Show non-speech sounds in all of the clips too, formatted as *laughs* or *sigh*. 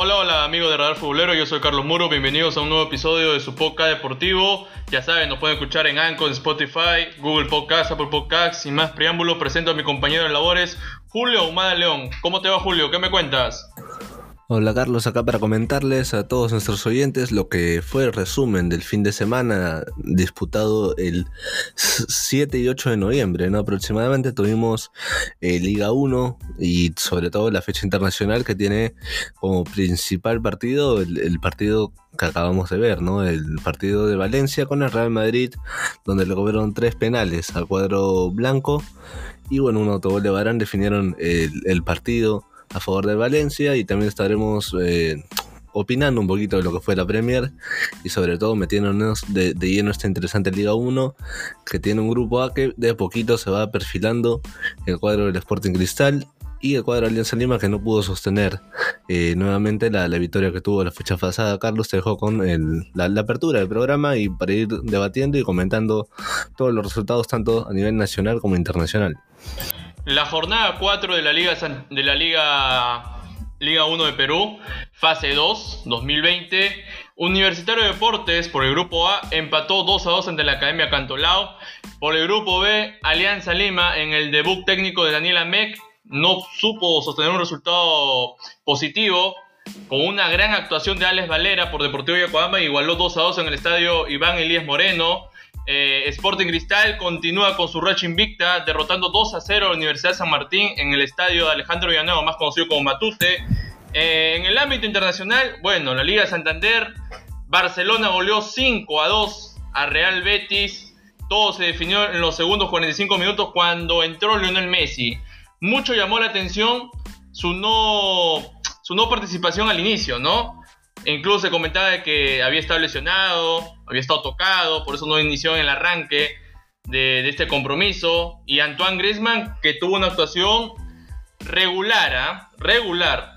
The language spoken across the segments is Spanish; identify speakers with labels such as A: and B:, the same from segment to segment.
A: Hola, hola amigos de Radar Futbolero, yo soy Carlos Muro, bienvenidos a un nuevo episodio de su podcast deportivo. Ya saben, nos pueden escuchar en Anchor, Spotify, Google Podcast, Apple Podcast. Sin más preámbulos, presento a mi compañero de labores, Julio Humada León. ¿Cómo te va Julio? ¿Qué me cuentas?
B: Hola Carlos, acá para comentarles a todos nuestros oyentes lo que fue el resumen del fin de semana disputado el 7 y 8 de noviembre, ¿no? Aproximadamente tuvimos eh, Liga 1 y sobre todo la fecha internacional que tiene como principal partido el, partido que acabamos de ver, ¿no? El partido de Valencia con el Real Madrid, donde le cobraron tres penales al cuadro blanco y bueno, un autogol de Barán definieron el, el partido a favor de Valencia y también estaremos eh, opinando un poquito de lo que fue la Premier y sobre todo metiéndonos de, lleno esta interesante Liga 1 que tiene un grupo A que de a poquito se va perfilando el cuadro del Sporting Cristal y el cuadro de Alianza Lima que no pudo sostener eh, nuevamente la, victoria que tuvo la fecha pasada. Carlos te dejó con la, la, apertura del programa y para ir debatiendo y comentando todos los resultados tanto a nivel nacional como internacional.
A: La jornada 4 de la Liga, de la Liga, Liga 1 de Perú, fase 2, 2020. Universitario de Deportes por el grupo A empató 2 a 2 ante la Academia Cantolao. Por el grupo B, Alianza Lima en el debut técnico de Daniela Mec no supo sostener un resultado positivo con una gran actuación de Alex Valera por Deportivo Yacuama igualó 2 a 2 en el estadio Iván Elías Moreno. Eh, Sporting Cristal continúa con su racha invicta, derrotando 2 a 0 a la Universidad San Martín en el estadio de Alejandro Villanueva, más conocido como Matute. Eh, en el ámbito internacional, bueno, la Liga de Santander, Barcelona goleó 5 a 2 a Real Betis. Todo se definió en los segundos 45 minutos cuando entró Lionel Messi. Mucho llamó la atención su no, su no participación al inicio, ¿no? Incluso se comentaba que había estado lesionado, había estado tocado, por eso no inició en el arranque de, este compromiso. Y Antoine Griezmann, que tuvo una actuación regular, ¿ah? regular.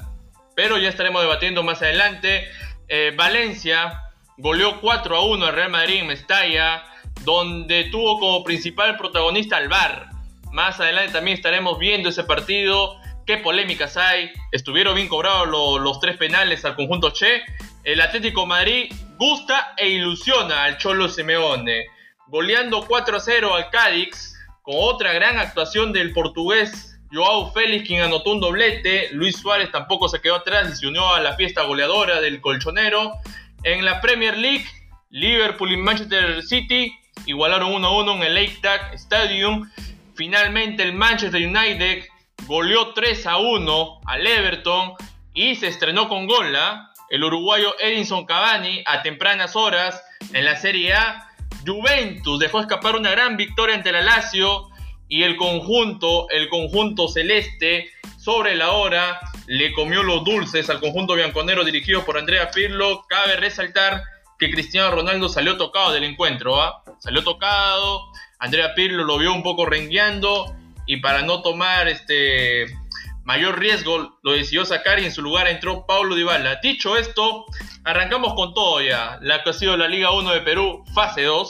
A: Pero ya estaremos debatiendo más adelante. Eh, Valencia goleó 4 a 1 al Real Madrid en Mestalla, donde tuvo como principal protagonista al VAR. Más adelante también estaremos viendo ese partido qué polémicas hay. Estuvieron bien cobrados los tres penales al conjunto Che. El Atlético Madrid gusta e ilusiona al Cholo Simeone, goleando 4 a 0 al Cádiz, con otra gran actuación del portugués Joao Félix, quien anotó un doblete. Luis Suárez tampoco se quedó atrás y se unió a la fiesta goleadora del colchonero. En la Premier League, Liverpool y Manchester City igualaron 1 a 1 en el Etihad Stadium. Finalmente, el Manchester United goleó 3 a 1 al Everton y se estrenó con gola el uruguayo Edinson Cavani a tempranas horas en la Serie A. Juventus dejó escapar una gran victoria ante la Lazio y el conjunto, el conjunto celeste sobre la hora le comió los dulces al conjunto bianconero dirigido por Andrea Pirlo. Cabe resaltar que Cristiano Ronaldo salió tocado del encuentro, ¿ah? salió tocado. Andrea Pirlo lo vio un poco rengueando y para no tomar este mayor riesgo lo decidió sacar y en su lugar entró Paulo Dybala. Dicho esto, arrancamos con todo ya. La que ha sido la Liga 1 de Perú, fase 2,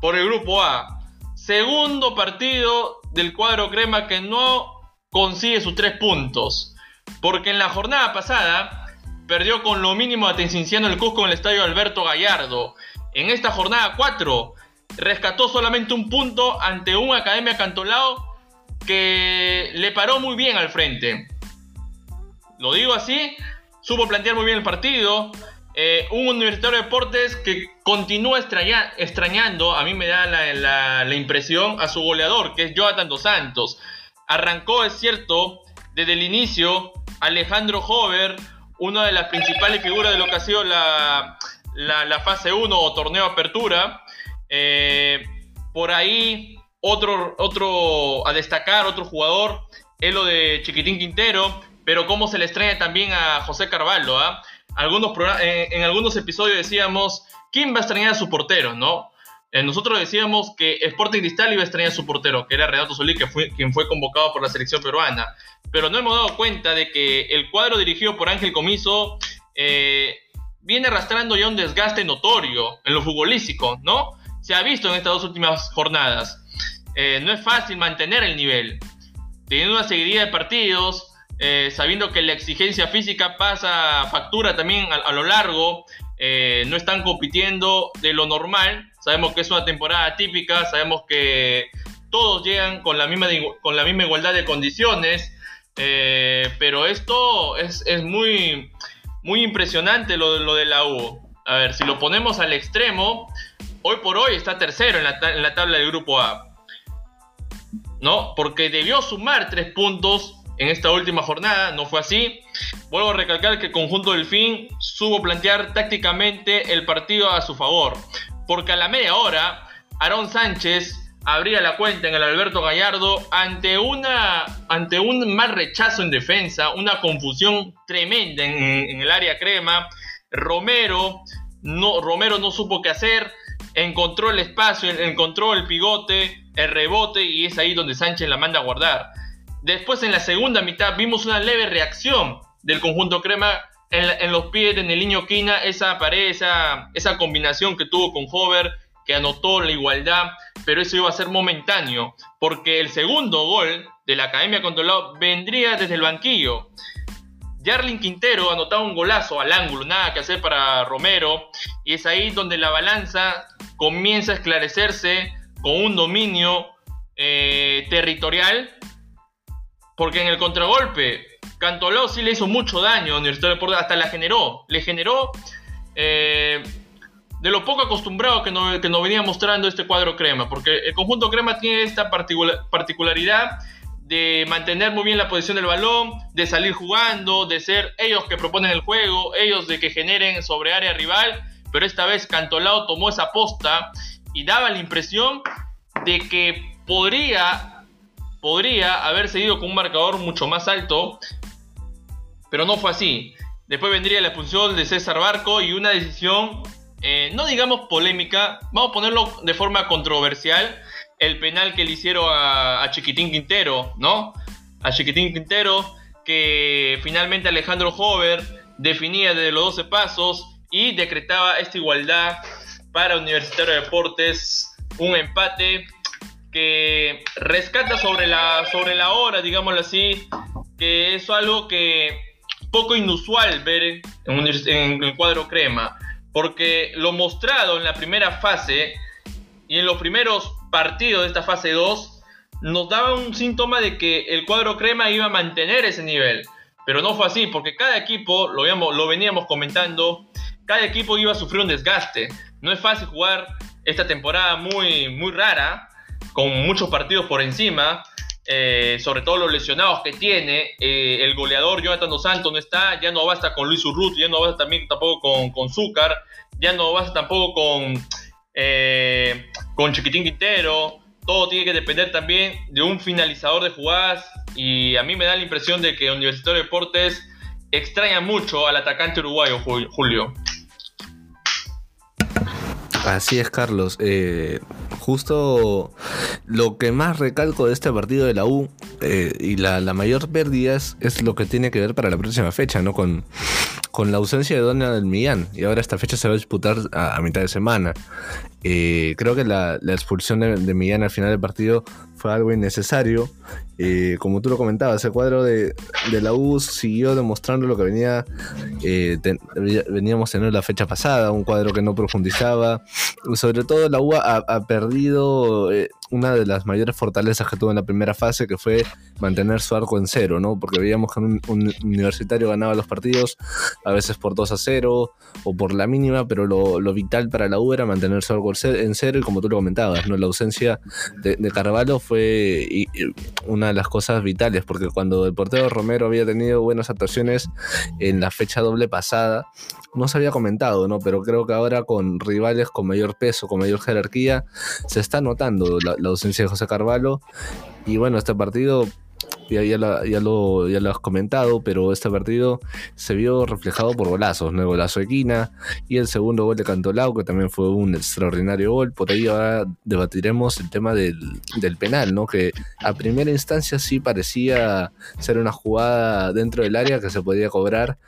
A: por el grupo A. Segundo partido del cuadro crema que no consigue sus tres puntos. Porque en la jornada pasada perdió con lo mínimo a Tencinciano el Cusco en el estadio Alberto Gallardo. En esta jornada 4 rescató solamente un punto ante un Academia Cantolao que le paró muy bien al frente. Lo digo así, supo plantear muy bien el partido. Eh, un Universitario de Deportes que continúa extrañando, a mí me da la, impresión, a su goleador, que es Jonathan Dos Santos. Arrancó, es cierto, desde el inicio, Alejandro Hover, una de las principales figuras de lo que ha sido la, fase 1 o torneo apertura. Eh, por ahí otro, otro a destacar, otro jugador, es lo de Chiquitín Quintero, pero cómo se le extraña también a José Carvalho. ¿ah? Algunos en, algunos episodios decíamos, ¿quién va a extrañar a su portero? ¿no? Eh, nosotros decíamos que Sporting Cristal iba a extrañar a su portero, que era Renato Solí, que fue, quien fue convocado por la selección peruana. Pero no hemos dado cuenta de que el cuadro dirigido por Ángel Comiso eh, viene arrastrando ya un desgaste notorio en lo futbolístico, ¿no? Se ha visto en estas dos últimas jornadas. Eh, no es fácil mantener el nivel. Teniendo una seguidilla de partidos, eh, sabiendo que la exigencia física pasa factura también a, lo largo, eh, no están compitiendo de lo normal, sabemos que es una temporada típica, sabemos que todos llegan con la misma, con la misma igualdad de condiciones, pero esto es, muy, muy impresionante lo, lo de la U. A ver, si lo ponemos al extremo, hoy por hoy está tercero en la, en la tabla del grupo A. ¿No? Porque debió sumar tres puntos en esta última jornada, no fue así. Vuelvo a recalcar que el conjunto del fin supo plantear tácticamente el partido a su favor, porque a la media hora, Aarón Sánchez abría la cuenta en el Alberto Gallardo ante, una, ante un mal rechazo en defensa, una confusión tremenda en, el área crema. Romero no, Romero no supo qué hacer, encontró el espacio, encontró el pivote, el rebote y es ahí donde Sánchez la manda a guardar. Después en la segunda mitad vimos una leve reacción del conjunto crema en, los pies de Neliño Quina, esa pared, esa, esa combinación que tuvo con Hover, que anotó la igualdad, pero eso iba a ser momentáneo, porque el segundo gol de la Academia Controlado vendría desde el banquillo. Jarlin Quintero anotaba un golazo al ángulo, nada que hacer para Romero, y es ahí donde la balanza comienza a esclarecerse con un dominio eh, territorial porque en el contragolpe, Cantolao sí le hizo mucho daño a Universitario de Deportes, hasta la generó. Le generó eh, de lo poco acostumbrado que nos, que venía mostrando este cuadro crema. Porque el conjunto crema tiene esta particularidad de mantener muy bien la posición del balón, de salir jugando, de ser ellos que proponen el juego, ellos de que generen sobre área rival. Pero esta vez Cantolao tomó esa posta y daba la impresión de que podría podría haber seguido con un marcador mucho más alto, pero no fue así. Después vendría la expulsión de César Barco y una decisión, eh, no digamos polémica, vamos a ponerlo de forma controversial, el penal que le hicieron a, Chiquitín Quintero, ¿no? A Chiquitín Quintero, que finalmente Alejandro Hover definía desde los 12 pasos y decretaba esta igualdad para Universitario de Deportes, un empate que rescata sobre la, sobre la hora, digámoslo así, que es algo que poco inusual ver en, el cuadro crema, porque lo mostrado en la primera fase y en los primeros partidos de esta fase 2 nos daba un síntoma de que el cuadro crema iba a mantener ese nivel, pero no fue así, porque cada equipo, lo, lo veníamos comentando, cada equipo iba a sufrir un desgaste. No es fácil jugar esta temporada muy, muy rara, con muchos partidos por encima, eh, sobre todo los lesionados que tiene. Eh, el goleador Jonathan Dos Santos no está, ya no basta con Luis Urruti, ya no basta también tampoco con, con Zúcar, ya no basta tampoco con, eh, con Chiquitín Quintero. Todo tiene que depender también de un finalizador de jugadas. Y a mí me da la impresión de que Universitario de Deportes extraña mucho al atacante uruguayo, Julio.
B: Así es, Carlos. Eh, justo lo que más recalco de este partido de la U eh, y la, mayor pérdida es, lo que tiene que ver para la próxima fecha, ¿no? Con, con la ausencia de Donald Millán. Y ahora esta fecha se va a disputar a, mitad de semana. Eh, creo que la, expulsión de, de Millán al final del partido fue algo innecesario. Eh, como tú lo comentabas, el cuadro de, la U siguió demostrando lo que venía eh, veníamos teniendo la fecha pasada, un cuadro que no profundizaba. Sobre todo la U ha, perdido eh, una de las mayores fortalezas que tuvo en la primera fase, que fue mantener su arco en cero, ¿no? Porque veíamos que un, universitario ganaba los partidos, a veces por 2 a 0 o por la mínima, pero lo, vital para la U era mantener su arco en cero y como tú lo comentabas, ¿no? La ausencia de, de Carvalho fue una de las cosas vitales, porque cuando el portero Romero había tenido buenas actuaciones en la fecha doble pasada, no se había comentado, ¿no? Pero creo que ahora con rivales con mayor peso, con mayor jerarquía, se está notando la, la ausencia de José Carvalho. Y bueno, este partido ya, ya, lo, ya lo has comentado, pero este partido se vio reflejado por golazos, ¿no? El golazo de y el segundo gol de Cantolao, que también fue un extraordinario gol. Por ahí ahora debatiremos el tema del, del penal, ¿no? Que a primera instancia sí parecía ser una jugada dentro del área que se podía cobrar,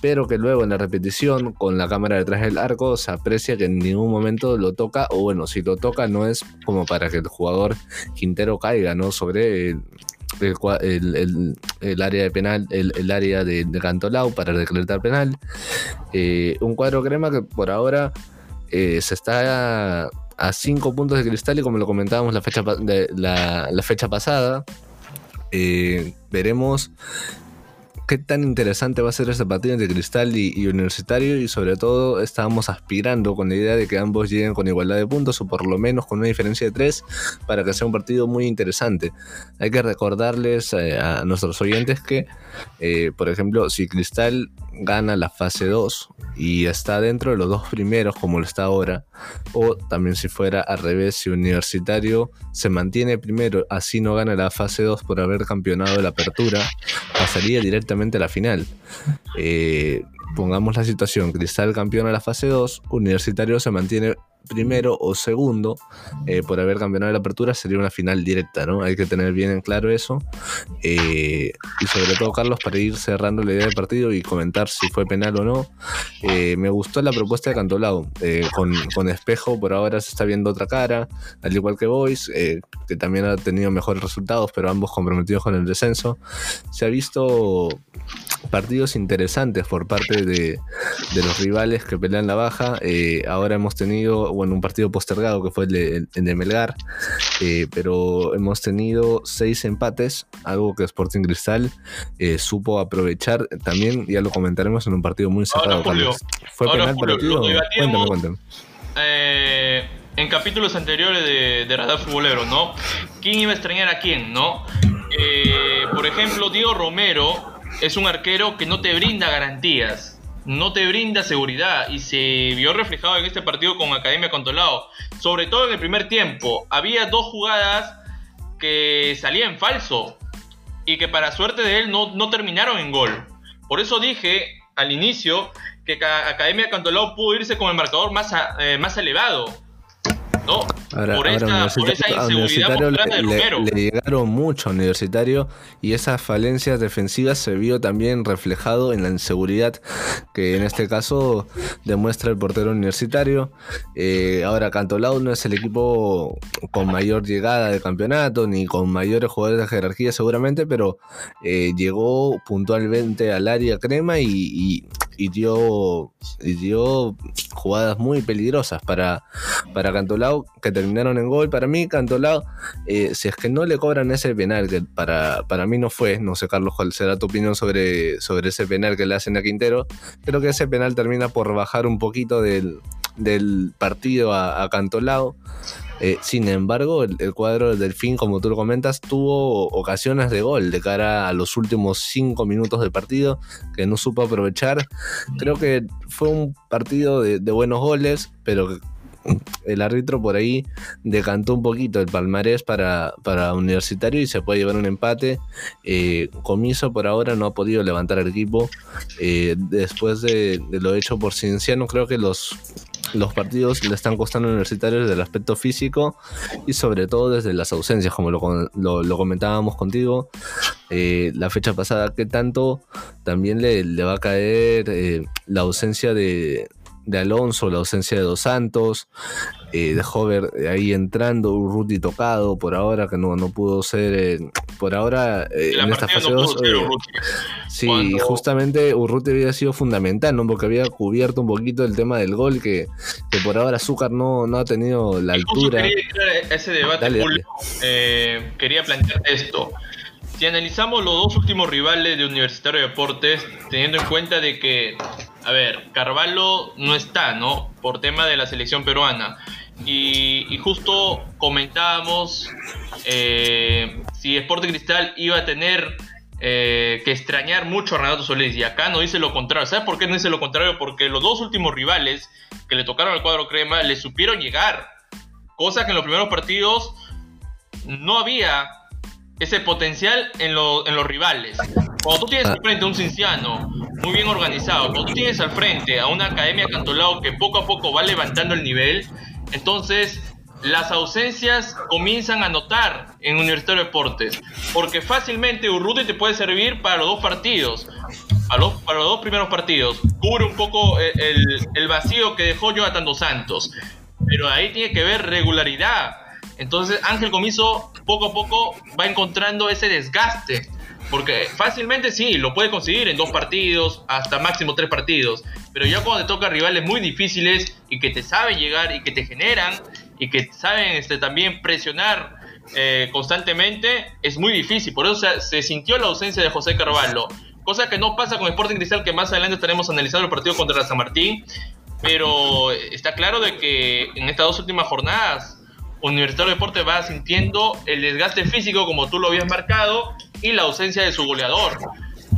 B: pero que luego en la repetición, con la cámara detrás del arco, se aprecia que en ningún momento lo toca, o bueno, si lo toca no es como para que el jugador Quintero caiga, ¿no? Sobre el, área de penal, el, área de, de, Cantolao para decretar penal. Eh, un cuadro crema que por ahora eh, se está a 5 puntos de cristal y como lo comentábamos la fecha, de, la, fecha pasada, eh, veremos qué tan interesante va a ser este partido entre Cristal y, Universitario y sobre todo estábamos aspirando con la idea de que ambos lleguen con igualdad de puntos o por lo menos con una diferencia de tres para que sea un partido muy interesante. Hay que recordarles eh, a nuestros oyentes que, eh, por ejemplo, si Cristal gana la fase 2 y está dentro de los dos primeros como lo está ahora, o también si fuera al revés, si Universitario se mantiene primero, así no gana la fase 2 por haber campeonado la apertura, pasaría directamente a la final. Eh, pongamos la situación, Cristal campeona la fase 2, Universitario se mantiene primero o segundo eh, por haber campeonado la apertura sería una final directa, ¿no? Hay que tener bien en claro eso. Eh, y sobre todo, Carlos, para ir cerrando la idea del partido y comentar si fue penal o no, eh, me gustó la propuesta de Cantolao. Con, con, Espejo por ahora se está viendo otra cara, al igual que Boyce, que también ha tenido mejores resultados, pero ambos comprometidos con el descenso. Se ha visto partidos interesantes por parte de, de los rivales que pelean la baja. ahora hemos tenido bueno, un partido postergado que fue el de, Melgar, eh, pero hemos tenido seis empates, algo que Sporting Cristal eh, supo aprovechar también, ya lo comentaremos en un partido muy cerrado.
A: ¿Fue penal Julio, Cuéntame, cuéntame. Eh, en capítulos anteriores de, de Radar Futbolero, ¿no? ¿Quién iba a extrañar a quién, no? por ejemplo, Diego Romero es un arquero que no te brinda garantías no te brinda seguridad y se vio reflejado en este partido con Academia Controlado. Sobre todo en el primer tiempo. Había dos jugadas que salían falso y que para suerte de él no, no terminaron en gol. Por eso dije al inicio que Academia Cantolao pudo irse con el marcador más, eh, más elevado. ¿No?
B: por, esa, inseguridad le, llegaron mucho a Universitario y esas falencias defensivas se vio también reflejado en la inseguridad que en este caso demuestra el portero universitario. Eh, ahora Cantolao no es el equipo con mayor llegada de campeonato ni con mayores jugadores de jerarquía seguramente, pero eh, llegó puntualmente al área crema y, dio, dio jugadas muy peligrosas para, para Cantolao que terminaron en gol. Para mí, Cantolao, eh, si es que no le cobran ese penal, que para, para mí no fue, no sé, Carlos, cuál será tu opinión sobre, sobre ese penal que le hacen a Quintero. Creo que ese penal termina por bajar un poquito del, partido a, a Cantolao. Eh, sin embargo, el, cuadro del Delfín, como tú lo comentas, tuvo ocasiones de gol de cara a los últimos cinco minutos del partido que no supo aprovechar. Creo que fue un partido de, de buenos goles, pero el árbitro por ahí decantó un poquito el palmarés para, para Universitario y se puede llevar un empate. Eh, Comiso por ahora no ha podido levantar el equipo. Eh, después de, lo hecho por Cienciano, creo que los, los partidos le están costando a Universitario desde el aspecto físico y sobre todo desde las ausencias, como lo, comentábamos contigo. Eh, la fecha pasada, que tanto también le, le va a caer la ausencia de, de Alonso, la ausencia de Dos Santos, eh, de Hover ahí entrando, Urruti tocado por ahora, que no, no pudo ser, eh, por ahora eh, en esta fase 2. sí, justamente Urruti había sido fundamental, ¿no? porque había cubierto un poquito el tema del gol, que, que por ahora Azúcar no, no ha tenido la altura.
A: Quería ese debate, quería plantear esto. Si analizamos los dos últimos rivales de Universitario de Deportes, teniendo en cuenta de que a ver, Carvalho no está, ¿no? Por tema de la selección peruana. Y, justo comentábamos eh, si Sporting Cristal iba a tener eh, que extrañar mucho a Renato Solís. Y acá no dice lo contrario. ¿Sabes por qué no dice lo contrario? Porque los dos últimos rivales que le tocaron al cuadro crema le supieron llegar. Cosa que en los primeros partidos no había ese potencial en, en los rivales. Cuando tú tienes al frente a un cinciano muy bien organizado, cuando tú tienes al frente a una academia Cantolao que poco a poco va levantando el nivel, entonces las ausencias comienzan a notar en Universitario de Deportes. Porque fácilmente Urruti te puede servir para los dos partidos. Para los, para los dos primeros partidos. Cubre un poco eh, el, el vacío que dejó Jonathan Dos Santos. Pero ahí tiene que ver regularidad Entonces Ángel Comiso poco a poco va encontrando ese desgaste. Porque fácilmente sí, lo puede conseguir en dos partidos, hasta máximo tres partidos. Pero ya cuando te toca rivales muy difíciles y que te saben llegar y que te generan y que saben este, también presionar eh, constantemente, es muy difícil. Por eso se, sintió la ausencia de José Carvalho. Cosa que no pasa con Sporting Cristal, que más adelante estaremos analizando el partido contra San Martín. Pero está claro de que en estas dos últimas jornadas, Universitario de Deporte va sintiendo el desgaste físico, como tú lo habías marcado, y la ausencia de su goleador.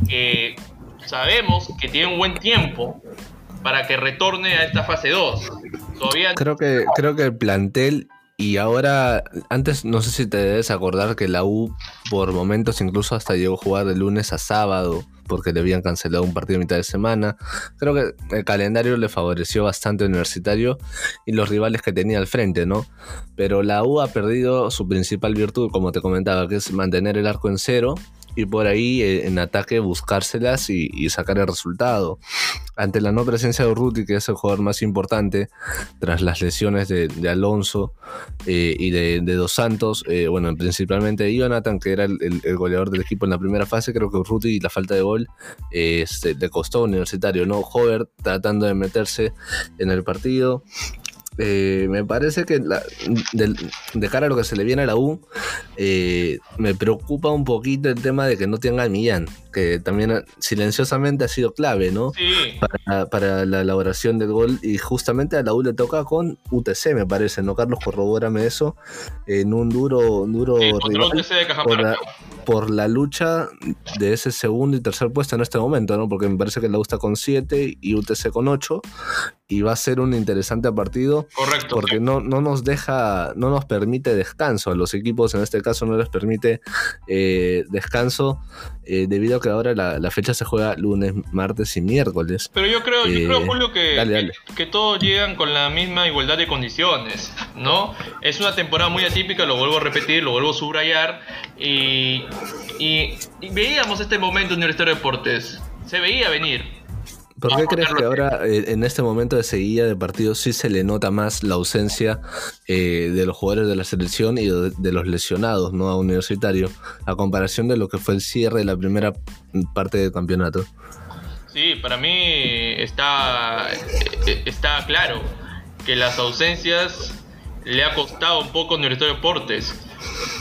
A: Que sabemos que tiene un buen tiempo para que retorne a esta fase 2.
B: Todavía... Creo que, creo que el plantel y ahora, antes no sé si te debes acordar que la U por momentos incluso hasta llegó a jugar de lunes a sábado porque le habían cancelado un partido a mitad de semana. Creo que el calendario le favoreció bastante al universitario y los rivales que tenía al frente, ¿no? Pero la U ha perdido su principal virtud, como te comentaba, que es mantener el arco en cero y por ahí eh, en ataque buscárselas y, sacar el resultado. Ante la no presencia de Urruti, que es el jugador más importante, tras las lesiones de, Alonso eh, y de, Dos Santos, eh, bueno, principalmente de Jonathan, que era el, goleador del equipo en la primera fase, creo que Urruti y la falta de gol le costó universitario, ¿no? Hover tratando de meterse en el partido. Eh, me parece que de, cara a lo que se le viene a la U, eh, me preocupa un poquito el tema de que no tenga a Millán, que también silenciosamente ha sido clave, ¿no? Para, la elaboración del gol y justamente a la U le toca con UTC, me parece, ¿no? Carlos, corrobórame eso, en un duro, duro rival por, la, lucha de ese segundo y tercer puesto en este momento, ¿no? Porque me parece que la U está con 7 y UTC con 8 y va a ser un interesante partido.
A: Correcto.
B: Porque no, no nos deja, no nos permite descanso. A los equipos en este caso no les permite eh, descanso eh, debido a que ahora la, fecha se juega lunes, martes y miércoles.
A: Pero yo creo, yo creo eh, Julio, que, que, todos llegan con la misma igualdad de condiciones, ¿no? Es una temporada muy atípica, lo vuelvo a repetir, lo vuelvo a subrayar. Y, y, y veíamos este momento en Universitario de Deportes. Se veía venir
B: ¿Por qué crees que ahora, eh, en este momento de seguida de partido, sí se le nota más la ausencia eh, de los jugadores de la selección y de, los lesionados ¿no? a Universitario, a comparación de lo que fue el cierre de la primera parte del campeonato?
A: Sí, para mí está, eh, está claro que las ausencias le ha costado un poco a Universitario Deportes,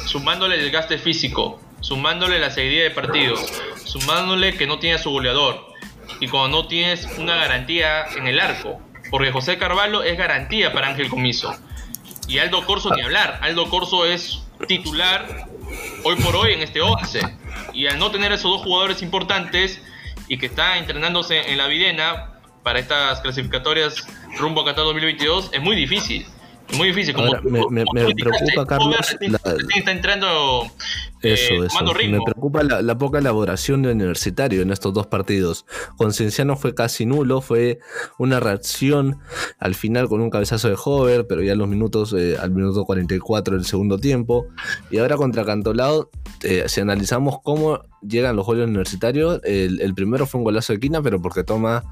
A: sumándole el desgaste físico, sumándole la seguidilla de partidos, sumándole que no tiene a su goleador y cuando no tienes una garantía en el arco. Porque José Carvalho es garantía para Ángel Comiso. Y Aldo Corso ni hablar. Aldo Corso es titular hoy por hoy en este 11. Y al no tener esos dos jugadores importantes y que está entrenándose en la Videna para estas clasificatorias rumbo a Qatar 2022, es muy difícil. Muy difícil. Como
B: me, preocupa, Carlos.
A: está entrando
B: eso, eh, eso. Me preocupa la, poca elaboración de Universitario en estos dos partidos. Con Cienciano fue casi nulo, fue una reacción al final con un cabezazo de Hover, pero ya en los minutos, eh, al minuto 44 del segundo tiempo. Y ahora contra Cantolao, eh, si analizamos cómo llegan los goles universitarios, el, primero fue un golazo de Quina, pero porque toma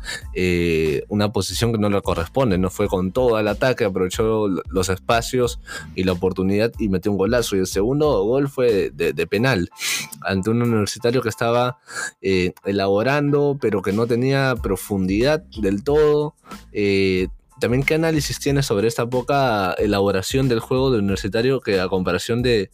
B: una posición que no le corresponde. No fue con todo el ataque, aprovechó los espacios y la oportunidad y metió un golazo. Y el segundo gol fue de penal ante un universitario que estaba eh, elaborando, pero que no tenía profundidad del todo. Eh, también qué análisis tienes sobre esta poca elaboración del juego de universitario que a comparación de,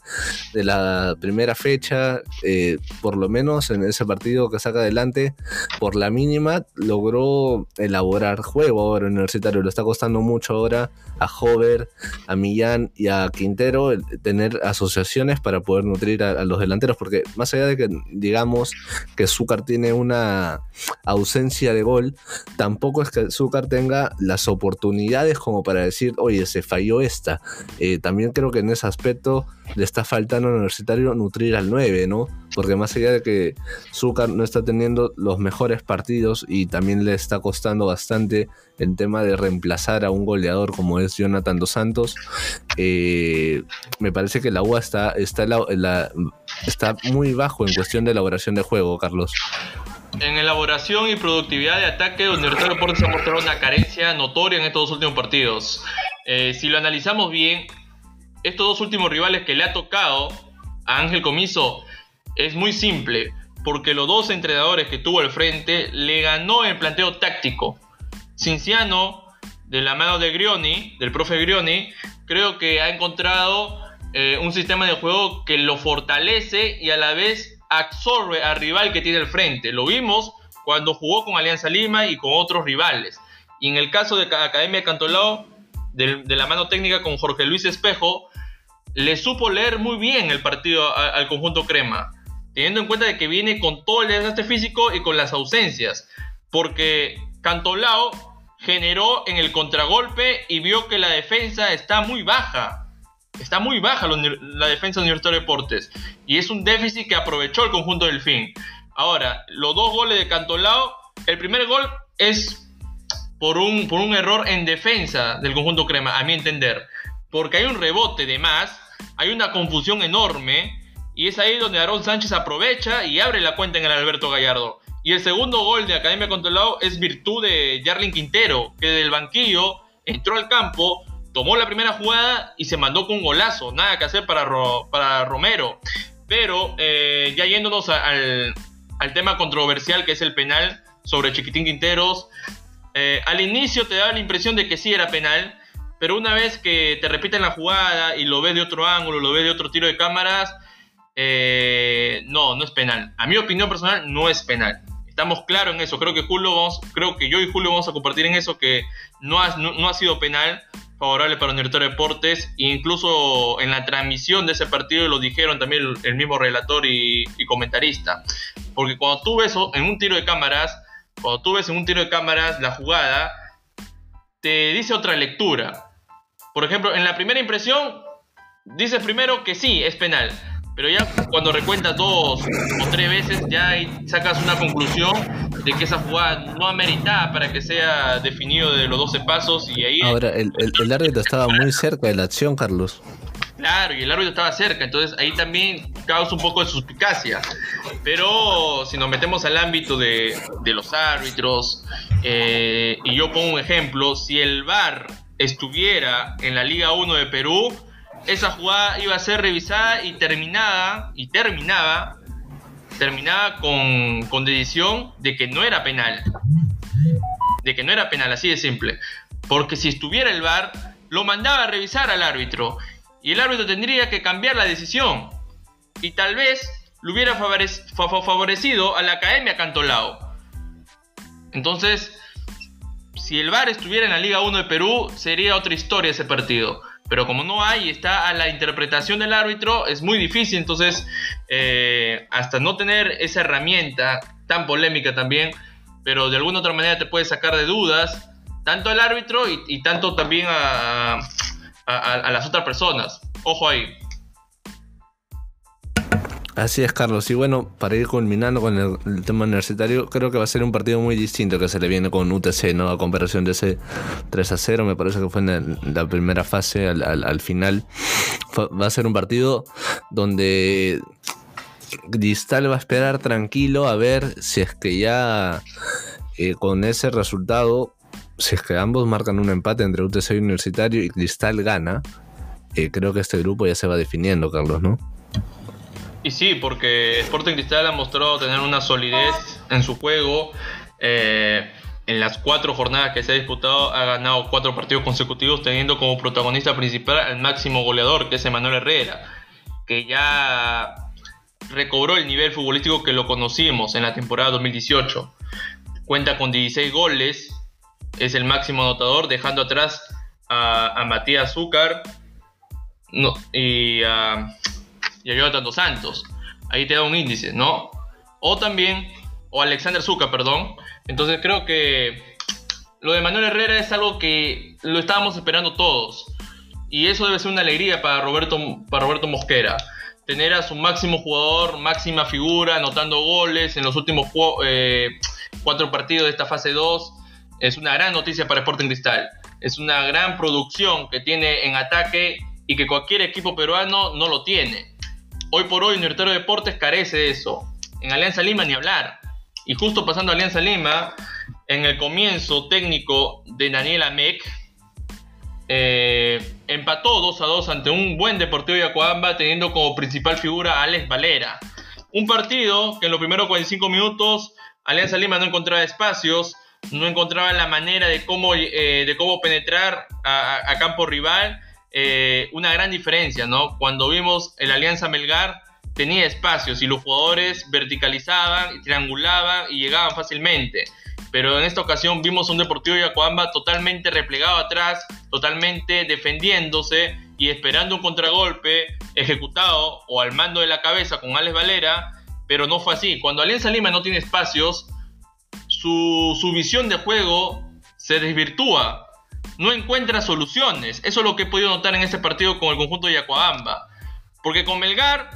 B: la primera fecha, eh, por lo menos en ese partido que saca adelante, por la mínima logró elaborar juego ahora universitario. Le está costando mucho ahora a Hover, a Millán y a Quintero tener asociaciones para poder nutrir a, los delanteros, porque más allá de que digamos que Zúcar tiene una ausencia de gol, tampoco es que Zúcar tenga las oportunidades oportunidades como para decir, oye, se falló esta. Eh, también creo que en ese aspecto le está faltando al universitario nutrir al 9, ¿no? Porque más allá de que Zúcar no está teniendo los mejores partidos y también le está costando bastante el tema de reemplazar a un goleador como es Jonathan Dos Santos, eh, me parece que la UA está, está, está muy bajo en cuestión de elaboración de juego, Carlos.
A: En elaboración y productividad de ataque, Universitario de Deportes ha mostrado una carencia notoria en estos dos últimos partidos. Eh, si lo analizamos bien, estos dos últimos rivales que le ha tocado a Ángel Comiso es muy simple, porque los dos entrenadores que tuvo al frente le ganó el planteo táctico. Cinciano, de la mano de Grioni, del profe Grioni, creo que ha encontrado eh, un sistema de juego que lo fortalece y a la vez absorbe al rival que tiene al frente. Lo vimos cuando jugó con Alianza Lima y con otros rivales. Y en el caso de Academia Cantolao, de, la mano técnica con Jorge Luis Espejo, le supo leer muy bien el partido al conjunto crema, teniendo en cuenta de que viene con todo el desgaste físico y con las ausencias, porque Cantolao generó en el contragolpe y vio que la defensa está muy baja. Está muy baja la defensa de Universitario de Deportes. Y es un déficit que aprovechó el conjunto del fin. Ahora, los dos goles de Cantolao. El primer gol es por un, por un error en defensa del conjunto crema, a mi entender. Porque hay un rebote de más hay una confusión enorme y es ahí donde Aaron Sánchez aprovecha y abre la cuenta en el Alberto Gallardo. Y el segundo gol de Academia Controlado es virtud de Jarlin Quintero, que del banquillo entró al campo, tomó la primera jugada y se mandó con un golazo. Nada que hacer para, para Romero. Pero eh, ya yéndonos al, tema controversial que es el penal sobre Chiquitín Quinteros, eh, al inicio te da la impresión de que sí era penal, pero una vez que te repiten la jugada y lo ves de otro ángulo, lo ves de otro tiro de cámaras, eh, no, no es penal. A mi opinión personal, no es penal. Estamos claros en eso. Creo que Julio vamos, creo que yo y Julio vamos a compartir en eso que no ha, no, ha sido penal favorable para Universitario de Deportes. Incluso en la transmisión de ese partido lo dijeron también el, mismo relator y, comentarista. Porque cuando tú ves en un tiro de cámaras, cuando tú ves en un tiro de cámaras la jugada, te dice otra lectura. Por ejemplo, en la primera impresión, dices primero que sí, es penal. Pero ya cuando recuentas dos o tres veces, ya sacas una conclusión de que esa jugada no amerita para que sea definido de los 12 pasos y ahí...
B: Ahora, el, el, árbitro estaba muy cerca de la acción, Carlos.
A: Claro, y el árbitro estaba cerca, entonces ahí también causa un poco de suspicacia. Pero si nos metemos al ámbito de, de los árbitros, eh, y yo pongo un ejemplo, si el VAR estuviera en la Liga 1 de Perú, esa jugada iba a ser revisada y terminada, y terminaba, terminaba con, con decisión de que no era penal. De que no era penal, así de simple. Porque si estuviera el VAR, lo mandaba a revisar al árbitro. Y el árbitro tendría que cambiar la decisión. Y tal vez lo hubiera favorecido a la Academia Cantolao. Entonces, si el VAR estuviera en la Liga 1 de Perú, sería otra historia ese partido. Pero como no hay, está a la interpretación del árbitro, es muy difícil. Entonces, eh, hasta no tener esa herramienta tan polémica también, pero de alguna otra manera te puede sacar de dudas, tanto al árbitro y, tanto también a, a las otras personas. Ojo ahí.
B: Así es, Carlos. Y bueno, para ir culminando con el, tema universitario, creo que va a ser un partido muy distinto que se le viene con UTC, ¿no? A comparación de ese 3 a 0, me parece que fue en la primera fase, al, final. va a ser un partido donde Cristal va a esperar tranquilo a ver si es que ya eh, con ese resultado, si es que ambos marcan un empate entre UTC y Universitario y Cristal gana, eh, creo que este grupo ya se va definiendo, Carlos, ¿no?
A: Y sí, porque Sporting Cristal ha mostrado tener una solidez en su juego. Eh, en las cuatro jornadas que se ha disputado ha ganado cuatro partidos consecutivos teniendo como protagonista principal al máximo goleador que es Emanuel Herrera, que ya recobró el nivel futbolístico que lo conocimos en la temporada 2018. Cuenta con 16 goles, es el máximo anotador, dejando atrás a, Matías Zúcar y a y a Santos. Ahí te da un índice, ¿no? O también, o Alexander Zucca, perdón. Entonces creo que lo de Manuel Herrera es algo que lo estábamos esperando todos. Y eso debe ser una alegría para Roberto, para Roberto Mosquera. Tener a su máximo jugador, máxima figura, anotando goles en los últimos eh, cuatro partidos de esta fase 2. Es una gran noticia para Sporting Cristal. Es una gran producción que tiene en ataque y que cualquier equipo peruano no lo tiene. Hoy por hoy Universitario de Deportes carece de eso. En Alianza Lima ni hablar. Y justo pasando a Alianza Lima, en el comienzo técnico de Daniel Amec, eh, empató 2 a 2 ante un buen Deportivo Yacuamba, teniendo como principal figura a Alex Valera. Un partido que en los primeros 45 minutos Alianza Lima no encontraba espacios, no encontraba la manera de cómo, eh, de cómo penetrar a, campo rival. Eh, una gran diferencia, ¿no? Cuando vimos el Alianza Melgar tenía espacios y los jugadores verticalizaban, triangulaban y llegaban fácilmente pero en esta ocasión vimos un Deportivo Yacoamba totalmente replegado atrás, totalmente defendiéndose y esperando un contragolpe ejecutado o al mando de la cabeza con Alex Valera, pero no fue así. Cuando Alianza Lima no tiene espacios, su, su visión de juego se desvirtúa, no encuentra soluciones. Eso es lo que he podido notar en este partido con el conjunto de Yacoamba. Porque con Melgar,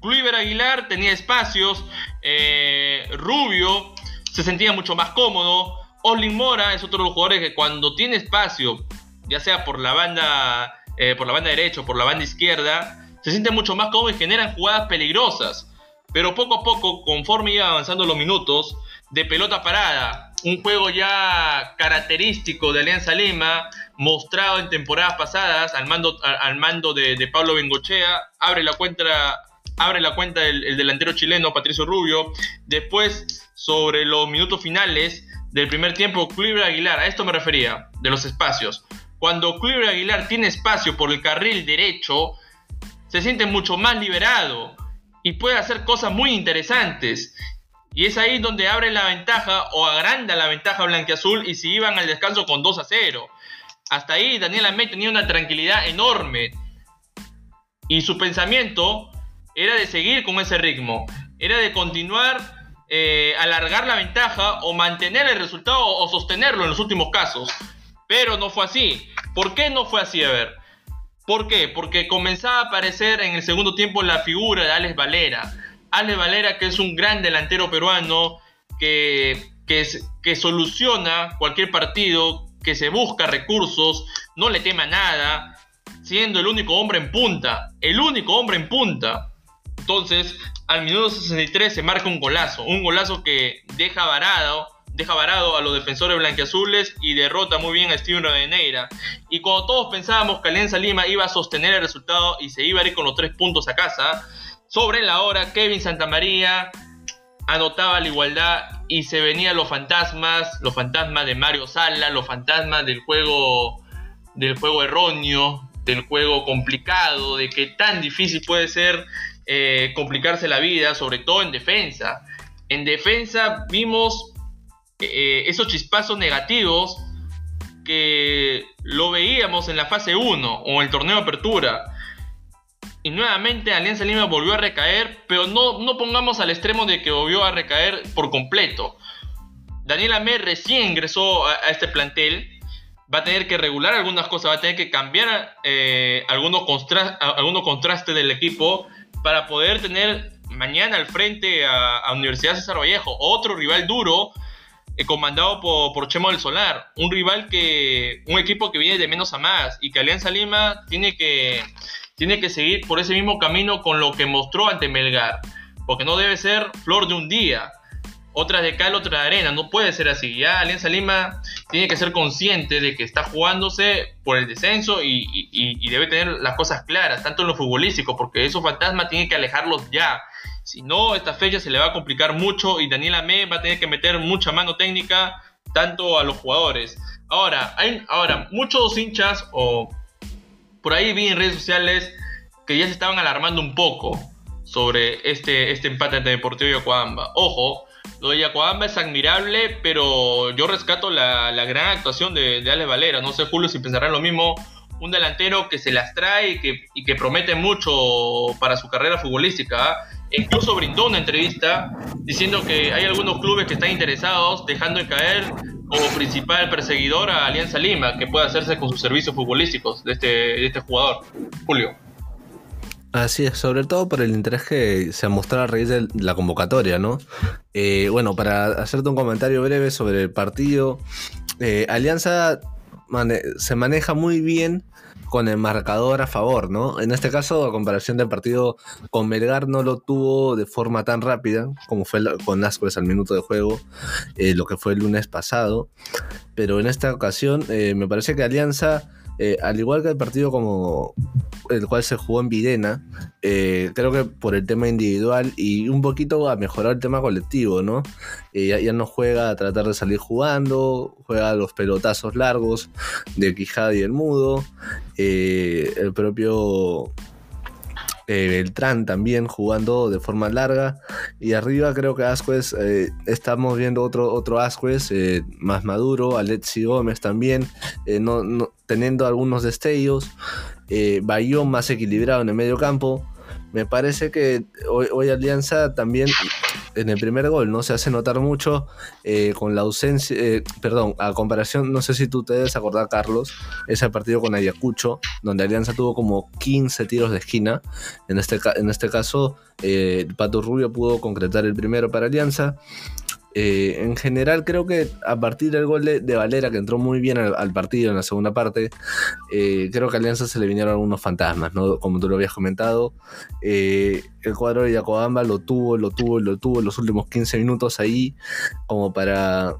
A: Kluiver Aguilar tenía espacios, eh, Rubio se sentía mucho más cómodo. Oslin Mora es otro de los jugadores que cuando tiene espacio, ya sea por la banda, eh, por la banda derecha o por la banda izquierda, se siente mucho más cómodo y generan jugadas peligrosas. Pero poco a poco, conforme iban avanzando los minutos, de pelota parada, un juego ya característico de Alianza Lima, mostrado en temporadas pasadas al mando, al, mando de, Pablo Bengochea, abre la cuenta, abre la cuenta el, delantero chileno Patricio Rubio. Después, sobre los minutos finales del primer tiempo, Cliver Aguilar, a esto me refería, de los espacios. Cuando Cliver Aguilar tiene espacio por el carril derecho, se siente mucho más liberado y puede hacer cosas muy interesantes. Y es ahí donde abre la ventaja o agranda la ventaja blanqueazul y se iban al descanso con 2 a 0. Hasta ahí Daniel Amé tenía una tranquilidad enorme. Y su pensamiento era de seguir con ese ritmo, era de continuar, eh, alargar la ventaja o mantener el resultado o sostenerlo en los últimos casos. Pero no fue así. ¿Por qué no fue así? A ver. ¿Por qué? Porque comenzaba a aparecer en el segundo tiempo la figura de Alex Valera. Alex Valera que es un gran delantero peruano que, que, soluciona cualquier partido, que se busca recursos, no le tema nada, siendo el único hombre en punta. El único hombre en punta. Entonces, al minuto 63 se marca un golazo, un golazo que deja varado, deja varado a los defensores blanquiazules y derrota muy bien a Steven Rodeneira. Y cuando todos pensábamos que Alianza Lima iba a sostener el resultado y se iba a ir con los tres puntos a casa, sobre la hora Kevin Santamaría anotaba la igualdad y se venían los fantasmas, los fantasmas de Mario Sala, los fantasmas del juego del juego erróneo, del juego complicado, de que tan difícil puede ser eh, complicarse la vida, sobre todo en defensa. En defensa vimos eh, esos chispazos negativos que lo veíamos en la fase 1 o en el torneo de apertura. Y nuevamente Alianza Lima volvió a recaer, pero no, no pongamos al extremo de que volvió a recaer por completo. Daniel Amé recién ingresó a, este plantel, va a tener que regular algunas cosas, va a tener que cambiar eh, algunos, algunos contrastes del equipo para poder tener mañana al frente a, Universidad César Vallejo, otro rival duro, eh, comandado por, Chemo del Solar, un rival que, un equipo que viene de menos a más y que Alianza Lima tiene que, tiene que seguir por ese mismo camino con lo que mostró ante Melgar, porque no debe ser flor de un día otras de cal, otra de arena. No puede ser así. Ya Alianza Lima tiene que ser consciente de que está jugándose por el descenso y, debe tener las cosas claras, tanto en lo futbolístico, porque esos fantasmas tienen que alejarlos ya. Si no, esta fecha se le va a complicar mucho y Daniel Amé va a tener que meter mucha mano técnica tanto a los jugadores. Ahora, hay ahora muchos hinchas o por ahí vi en redes sociales que ya se estaban alarmando un poco sobre este, este empate ante Deportivo Yocoamba. Ojo, lo de Yacuamba es admirable, pero yo rescato la, gran actuación de, de Ale Valera. No sé, Julio, si pensarán lo mismo. Un delantero que se las trae y que, y que promete mucho para su carrera futbolística. Incluso brindó una entrevista diciendo que hay algunos clubes que están interesados, dejando de caer como principal perseguidor a Alianza Lima, que puede hacerse con sus servicios futbolísticos de este, de este jugador. Julio.
B: Así es, sobre todo por el interés que se ha mostrado a raíz de la convocatoria, ¿no? Eh, bueno, para hacerte un comentario breve sobre el partido, eh, Alianza se maneja muy bien con el marcador a favor, ¿no? En este caso, a comparación del partido con Melgar, no lo tuvo de forma tan rápida como fue con Nápoles al minuto de juego, eh, lo que fue el lunes pasado. Pero en esta ocasión, me parece que Alianza eh, al igual que el partido como el cual se jugó en Videna, eh, creo que por el tema individual y un poquito a mejorar el tema colectivo, ¿no? ya, ya, no juega a tratar de salir jugando, juega a los pelotazos largos de Quijada y el Mudo, el propio eh, Beltrán también jugando de forma larga. Y arriba creo que Asquez, eh, estamos viendo otro, otro Asquez eh, más maduro, Alexi Gómez también, no, teniendo algunos destellos. Bayón más equilibrado en el medio campo. Me parece que hoy Alianza también en el primer gol no se hace notar mucho eh, con la ausencia, eh, perdón, a comparación, no sé si tú te debes acordar, Carlos, ese partido con Ayacucho, donde Alianza tuvo como 15 tiros de esquina. En este, en este caso, eh, Pato Rubio pudo concretar el primero para Alianza. Eh, en general creo que a partir del gol de, Valera, que entró muy bien al, partido en la segunda parte, eh, creo que a Alianza se le vinieron algunos fantasmas, ¿no? Como tú lo habías comentado. Eh, el cuadro de Yacobamba lo tuvo, lo tuvo, lo tuvo los últimos 15 minutos ahí, como para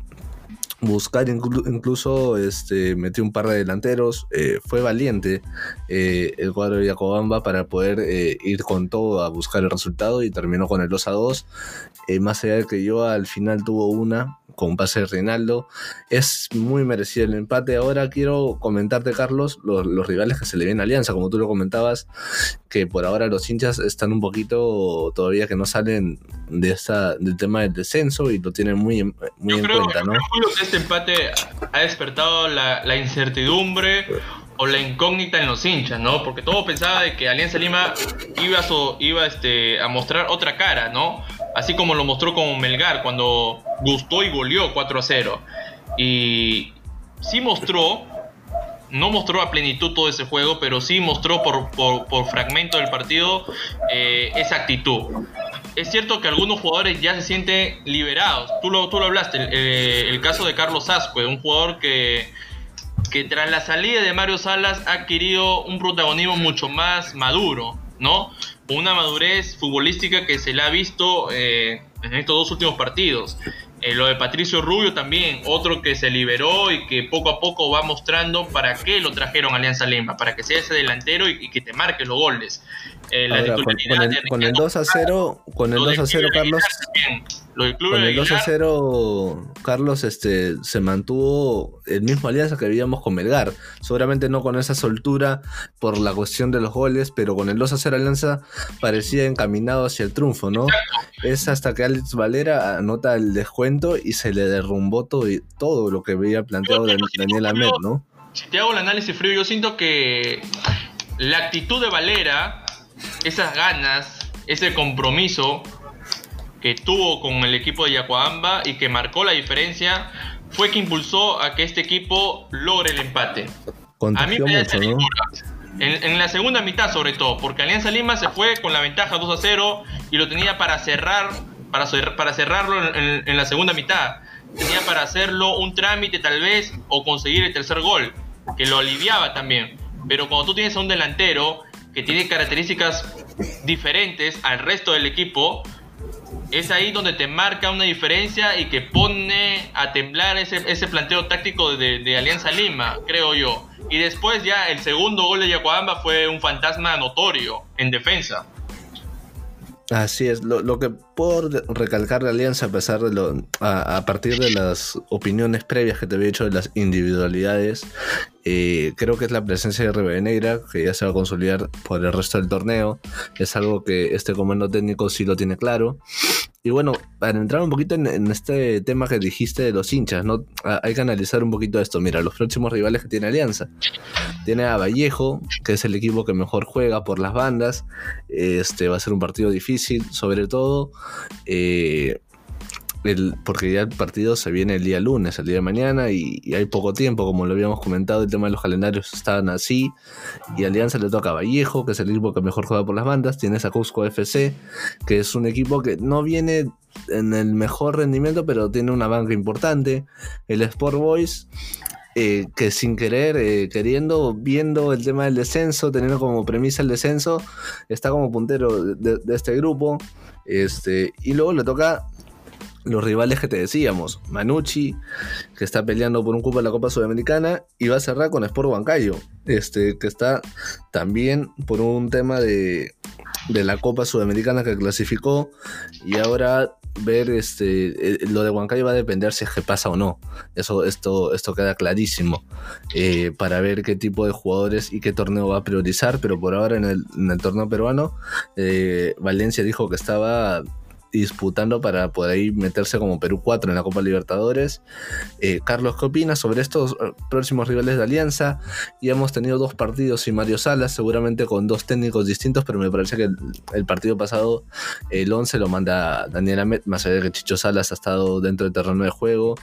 B: buscar incluso este, metió un par de delanteros. fue valiente el cuadro de Yacobamba para poder ir con todo a buscar el resultado y terminó con el 2 a 2. Eh, más allá de que yo al final tuvo una con pase de Reinaldo. Es muy merecido el empate. Ahora quiero comentarte, Carlos, los, rivales que se le vienen a Alianza, como tú lo comentabas, que por ahora los hinchas están un poquito todavía que no salen de esta, del tema del descenso y lo tienen muy, muy en cuenta, ¿no?
A: Yo creo que este empate ha despertado la, la incertidumbre o la incógnita en los hinchas, ¿no? Porque todo pensaba de que Alianza Lima iba, a, iba este, a mostrar otra cara, ¿no? Así como lo mostró con Melgar cuando gustó y goleó 4 a 0. Y sí mostró, no mostró a plenitud todo ese juego, pero sí mostró por, por, fragmento del partido eh, esa actitud. Es cierto que algunos jugadores ya se sienten liberados. Tú lo, tú lo hablaste, el, eh, caso de Carlos Ascue, un jugador que que tras la salida de Mario Salas ha adquirido un protagonismo mucho más maduro, ¿no? Una madurez futbolística que se le ha visto eh, en estos dos últimos partidos. Eh, lo de Patricio Rubio también, otro que se liberó y que poco a poco va mostrando para qué lo trajeron a Alianza Lima, para que sea ese delantero y, que te marque los goles.
B: Eh, con, el, 2 a 0, con el 2 a 0, Carlos. con el 2 a 0, Carlos este, se mantuvo el mismo alianza que habíamos con Melgar. Seguramente no con esa soltura por la cuestión de los goles, pero con el 2 a 0 Alianza parecía encaminado hacia el triunfo, ¿no? Es hasta que Alex Valera anota el descuento y se le derrumbó todo, todo lo que había planteado Daniel Ahmed, ¿no?
A: Si te hago el análisis frío, yo siento que la actitud de Valera esas ganas, ese compromiso que tuvo con el equipo de Yacuamba y que marcó la diferencia fue que impulsó a que este equipo logre el empate. a mí me mucho, en, la segunda mitad sobre todo, porque Alianza Lima se fue con la ventaja 2 a 0 y lo tenía para cerrar, para, para cerrarlo en, en la segunda mitad. Tenía para hacerlo un trámite tal vez o conseguir el tercer gol, que lo aliviaba también. Pero cuando tú tienes a un delantero que tiene características diferentes al resto del equipo, es ahí donde te marca una diferencia y que pone a temblar ese, ese planteo táctico de, Alianza Lima, creo yo. Y después ya el segundo gol de Yacuamba fue un fantasma notorio en defensa.
B: Así es, lo, que puedo recalcar de Alianza a pesar de lo, a, partir de las opiniones previas que te había hecho de las individualidades, eh, creo que es la presencia de Rebe Negra, que ya se va a consolidar por el resto del torneo, es algo que este comando técnico sí lo tiene claro, y bueno, para entrar un poquito en, este tema que dijiste de los hinchas, ¿no? Ah, hay que analizar un poquito esto. Mira, los próximos rivales que tiene Alianza. Tiene a Vallejo, que es el equipo que mejor juega por las bandas. Este va a ser un partido difícil, sobre todo. Eh, porque ya el partido se viene el día lunes, el día de mañana, y, hay poco tiempo, como lo habíamos comentado, el tema de los calendarios estaban así, y Alianza le toca a Vallejo, que es el equipo que mejor juega por las bandas, tienes a Cusco FC, que es un equipo que no viene en el mejor rendimiento, pero tiene una banca importante, el Sport Boys, eh, que sin querer, eh, queriendo, viendo el tema del descenso, teniendo como premisa el descenso, está como puntero de, de este grupo, este, y luego le toca los rivales que te decíamos. Manucci, que está peleando por un cupo de la Copa Sudamericana, y va a cerrar con Sport Huancayo, este, que está también por un tema de, de la Copa Sudamericana que clasificó, y ahora ver este eh, lo de Huancayo va a depender si es que pasa o no. Eso, esto, esto queda clarísimo. Eh, para ver qué tipo de jugadores y qué torneo va a priorizar. Pero por ahora en el, en el torneo peruano, eh, Valencia dijo que estaba disputando para poder ahí meterse como Perú 4 en la Copa Libertadores. Eh, Carlos, ¿qué opinas sobre estos eh, próximos rivales de Alianza? Ya hemos tenido dos partidos sin Mario Salas, seguramente con dos técnicos distintos, pero me parece que el, partido pasado, el 11 lo manda Daniel Amet, más allá de que Chicho Salas ha estado dentro del terreno de juego,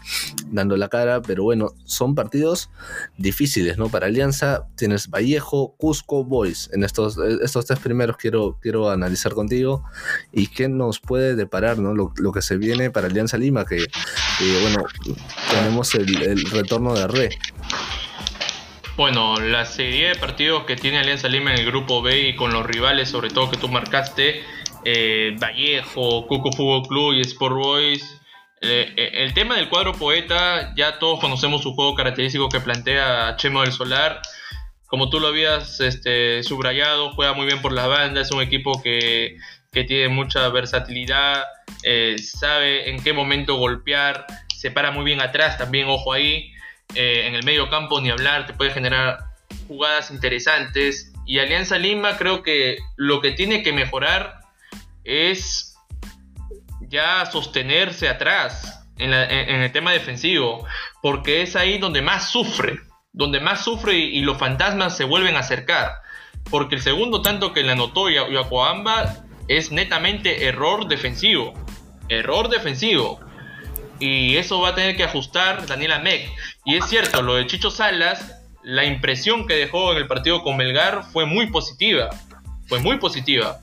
B: dando la cara, pero bueno, son partidos difíciles, ¿no? Para Alianza tienes Vallejo, Cusco, Boys. En estos, estos tres primeros quiero, quiero analizar contigo y qué nos puede de parar, ¿no? Lo, que se viene para Alianza Lima, que, bueno, tenemos el, retorno de Re.
A: Bueno, la serie de partidos que tiene Alianza Lima en el grupo B y con los rivales, sobre todo que tú marcaste, eh, Vallejo, Cuco Fútbol Club y Sport Boys. Eh, eh, el tema del cuadro poeta, ya todos conocemos su juego característico que plantea Chemo del Solar. Como tú lo habías este, subrayado, juega muy bien por las bandas, es un equipo que que tiene mucha versatilidad, eh, sabe en qué momento golpear, se para muy bien atrás también, ojo ahí, eh, en el medio campo ni hablar, te puede generar jugadas interesantes. Y Alianza Lima creo que lo que tiene que mejorar es ya sostenerse atrás en, el tema defensivo, porque es ahí donde más sufre, donde más sufre y, los fantasmas se vuelven a acercar. Porque el segundo tanto que le anotó Yacoamba es netamente error defensivo. Error defensivo. Y eso va a tener que ajustar Daniela Meck. Y es cierto, lo de Chicho Salas, la impresión que dejó en el partido con Melgar fue muy positiva. Fue muy positiva.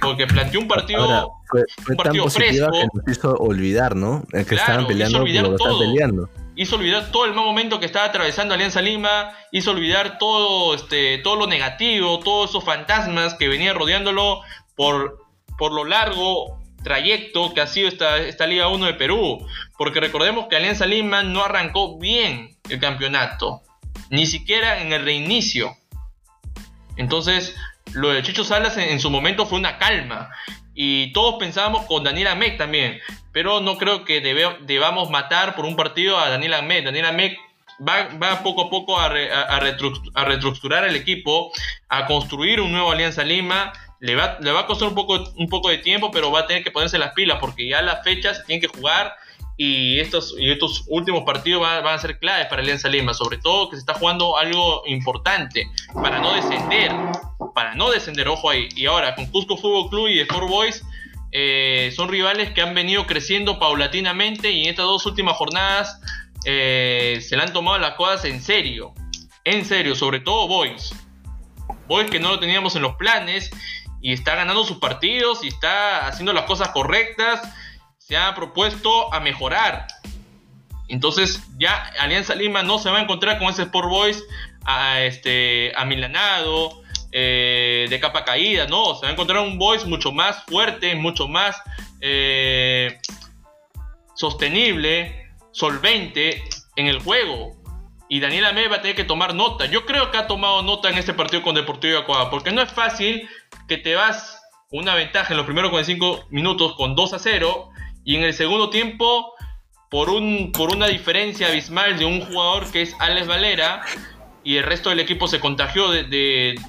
A: Porque planteó un partido,
B: fue, un partido fresco. Que nos hizo olvidar, ¿no? Es que estaban peleando hizo olvidar todo. peleando.
A: Hizo olvidar todo el mal momento que estaba atravesando Alianza Lima. Hizo olvidar todo, este, todo lo negativo, todos esos fantasmas que venía rodeándolo por, por lo largo trayecto que ha sido esta, esta Liga 1 de Perú. Porque recordemos que Alianza Lima no arrancó bien el campeonato, ni siquiera en el reinicio. Entonces, lo de Chicho Salas en, su momento fue una calma. Y todos pensábamos con Daniel Amec también. Pero no creo que debamos matar por un partido a Daniel Amec. Daniel Amec va, va, poco a poco a, a, reestructurar el equipo, a construir un nuevo Alianza Lima le va, le va a costar un poco, un poco de tiempo, pero va a tener que ponerse las pilas porque ya las fechas se tienen que jugar y estos, y estos últimos partidos van, a ser claves para Alianza Lima, sobre todo que se está jugando algo importante para no descender, para no descender, ojo ahí. Y ahora con Cusco Fútbol Club y Sport Boys eh, son rivales que han venido creciendo paulatinamente y en estas dos últimas jornadas eh, se le han tomado las cosas en serio, en serio, sobre todo Boys. Boys que no lo teníamos en los planes y está ganando sus partidos y está haciendo las cosas correctas. Se ha propuesto a mejorar. Entonces ya Alianza Lima no se va a encontrar con ese Sport Boys a, este, amilanado, eh, de capa caída, no, se va a encontrar un Boys mucho más fuerte, mucho más eh, sostenible, solvente en el juego. Y Daniela Ame va a tener que tomar nota. Yo creo que ha tomado nota en este partido con Deportivo Acuaba, porque no es fácil que te vas una ventaja en los primeros 45 minutos con 2 a 0 y en el segundo tiempo por, un, por una diferencia abismal de un jugador que es Alex Valera y el resto del equipo se contagió de,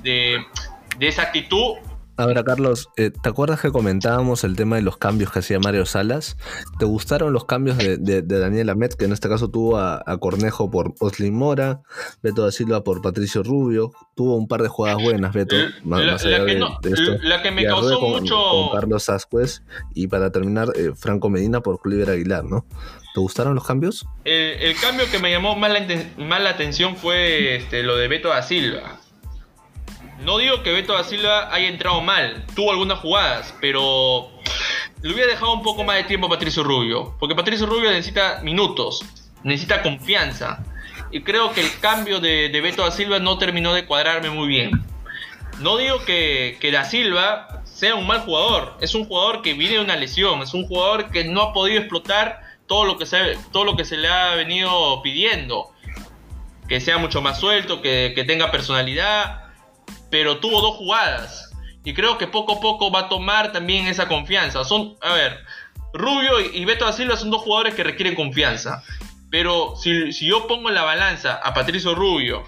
A: de esa actitud
B: Ahora, Carlos, eh, ¿te acuerdas que comentábamos el tema de los cambios que hacía Mario Salas? ¿Te gustaron los cambios de, Daniel Amet, que en este caso tuvo a, Cornejo por Oslin Mora, Beto da Silva por Patricio Rubio? Tuvo un par de jugadas buenas, Beto,
A: la, que me causó mucho...
B: Con Carlos Ascuez y para terminar, eh, Franco Medina por Cliver Aguilar, ¿no? ¿Te gustaron los cambios?
A: El, cambio que me llamó más la, atención fue este, lo de Beto da Silva no digo que Beto da Silva haya entrado mal, tuvo algunas jugadas, pero le hubiera dejado un poco más de tiempo a Patricio Rubio, porque Patricio Rubio necesita minutos, necesita confianza. Y creo que el cambio de, Beto da Silva no terminó de cuadrarme muy bien. No digo que, que da Silva sea un mal jugador. Es un jugador que viene de una lesión. Es un jugador que no ha podido explotar todo lo que se, todo lo que se le ha venido pidiendo. Que sea mucho más suelto, que tenga personalidad. Pero tuvo dos jugadas. Y creo que poco a poco va a tomar también esa confianza. Son, a ver, Rubio y Beto da Silva son dos jugadores que requieren confianza. Pero si, yo pongo en la balanza a Patricio Rubio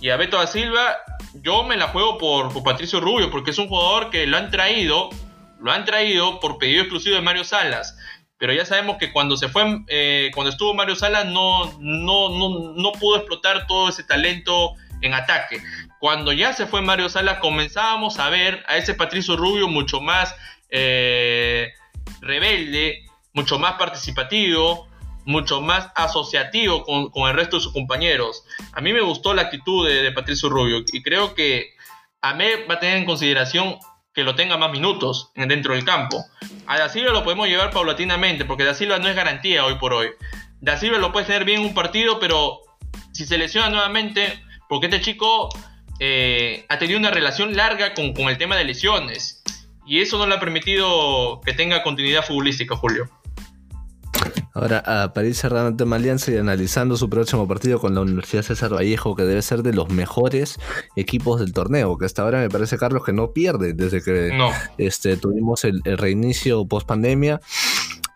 A: y a Beto da Silva, yo me la juego por, Patricio Rubio, porque es un jugador que lo han traído, lo han traído por pedido exclusivo de Mario Salas. Pero ya sabemos que cuando se fue, eh, cuando estuvo Mario Salas, no, no, no, pudo explotar todo ese talento en ataque. Cuando ya se fue Mario Salas, comenzábamos a ver a ese Patricio Rubio mucho más eh, rebelde, mucho más participativo, mucho más asociativo con, el resto de sus compañeros. A mí me gustó la actitud de, Patricio Rubio y creo que Ahmed va a tener en consideración que lo tenga más minutos dentro del campo. A Da Silva lo podemos llevar paulatinamente porque Da Silva no es garantía hoy por hoy. Da Silva lo puede tener bien un partido, pero si se lesiona nuevamente, porque este chico eh, ha tenido una relación larga con, con el tema de lesiones y eso no le ha permitido que tenga continuidad futbolística, Julio.
B: Ahora, para ir cerrando el tema Alianza y analizando su próximo partido con la Universidad César Vallejo, que debe ser de los mejores equipos del torneo, que hasta ahora me parece, Carlos, que no pierde desde que este, tuvimos el, el reinicio post pandemia.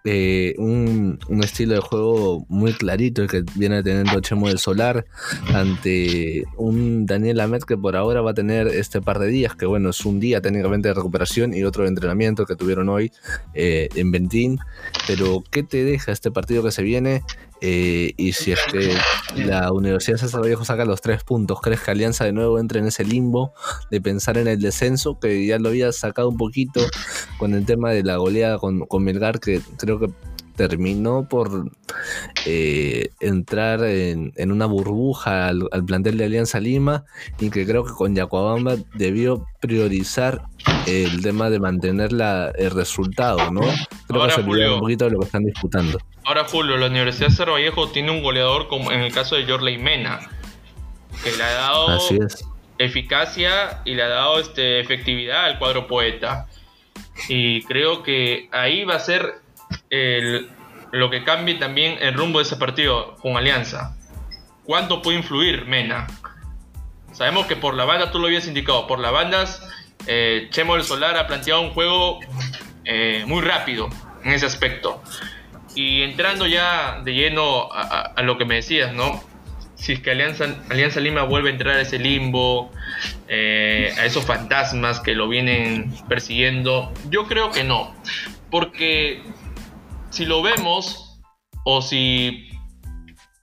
B: Eh, un, estilo de juego muy clarito que viene teniendo Chemo del Solar ante un Daniel Amet que por ahora va a tener este par de días, que bueno, es un día técnicamente de recuperación y otro de entrenamiento que tuvieron hoy eh, en Bentín. Pero, ¿qué te deja este partido que se viene? Eh, y si es que la Universidad César Vallejo saca los tres puntos, ¿crees que Alianza de nuevo entra en ese limbo de pensar en el descenso? Que ya lo había sacado un poquito con el tema de la goleada con, con Melgar, que creo que terminó por eh, entrar en, una burbuja al, plantel de Alianza Lima y que creo que con Yacuabamba debió priorizar el tema de mantener el resultado, ¿no? Creo
A: Ahora,
B: que se un poquito de lo que están disputando.
A: Ahora, Julio, la Universidad de Cerro Vallejo tiene un goleador como en el caso de Jorley Mena, que le ha dado eficacia y le ha dado este, efectividad al cuadro poeta. Y creo que ahí va a ser lo que cambie también el rumbo de ese partido con Alianza. ¿Cuánto puede influir Mena? Sabemos que por la banda, tú lo habías indicado, por las bandas, eh, Chemo del Solar ha planteado un juego eh, muy rápido en ese aspecto. Y entrando ya de lleno a, lo que me decías, ¿no? Si es que Alianza, Alianza Lima vuelve a entrar a ese limbo, eh, a esos fantasmas que lo vienen persiguiendo, yo creo que no. Porque si lo vemos o si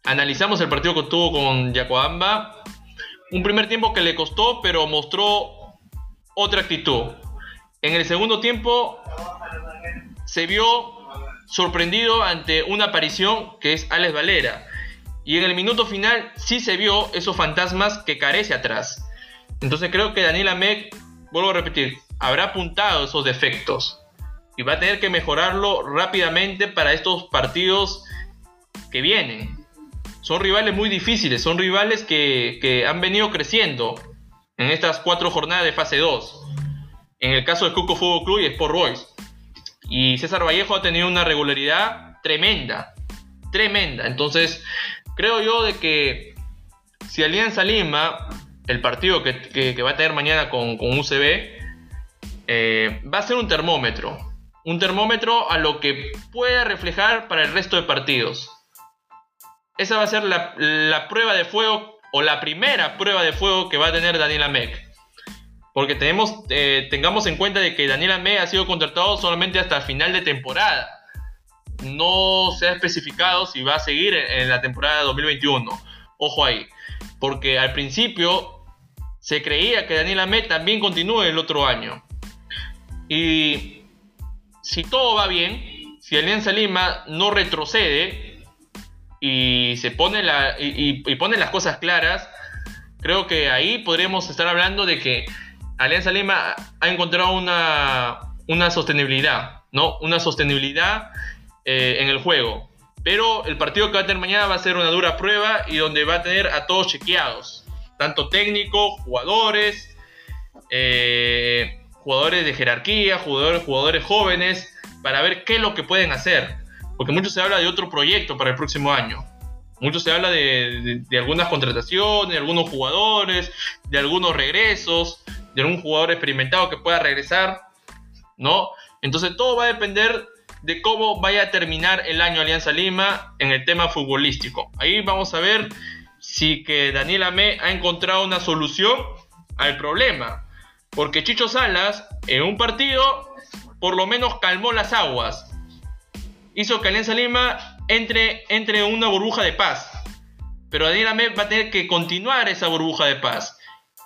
A: analizamos el partido que tuvo con Yacoamba, un primer tiempo que le costó, pero mostró otra actitud. En el segundo tiempo se vio sorprendido ante una aparición que es Alex Valera. Y en el minuto final sí se vio esos fantasmas que carece atrás. Entonces creo que Daniel Amec, vuelvo a repetir, habrá apuntado esos defectos y va a tener que mejorarlo rápidamente para estos partidos que vienen. Son rivales muy difíciles, son rivales que, han venido creciendo en estas cuatro jornadas de fase 2. En el caso del Cuco Fútbol Club y Sport Boys. Y César Vallejo ha tenido una regularidad tremenda, tremenda. Entonces, creo yo de que si Alianza Lima, el partido que, va a tener mañana con, UCB, eh, va a ser un termómetro un termómetro a lo que pueda reflejar para el resto de partidos. Esa va a ser la, prueba de fuego o la primera prueba de fuego que va a tener Daniel Amec. Porque tenemos, eh, tengamos en cuenta de que Daniel Amec ha sido contratado solamente hasta final de temporada. No se ha especificado si va a seguir en, la temporada 2021. Ojo ahí. Porque al principio se creía que Daniel Amec también continúe el otro año. Y si todo va bien, si Alianza Lima no retrocede y se pone, y, pone las cosas claras, creo que ahí podríamos estar hablando de que Alianza Lima ha encontrado una, una sostenibilidad, ¿no? Una sostenibilidad eh, en el juego. Pero el partido que va a tener mañana va a ser una dura prueba y donde va a tener a todos chequeados, tanto técnico, jugadores, eh, jugadores de jerarquía, jugadores, jugadores jóvenes, para ver qué es lo que pueden hacer. Porque mucho se habla de otro proyecto para el próximo año. Mucho se habla de, algunas contrataciones, de algunos jugadores, de algunos regresos, de algún jugador experimentado que pueda regresar, ¿no? Entonces todo va a depender de cómo vaya a terminar el año Alianza Lima en el tema futbolístico. Ahí vamos a ver si que Daniel Amé ha encontrado una solución al problema. Porque Chicho Salas en un partido por lo menos calmó las aguas. Hizo que Alianza Lima entre, entre una burbuja de paz. Pero Daniel Amé va a tener que continuar esa burbuja de paz.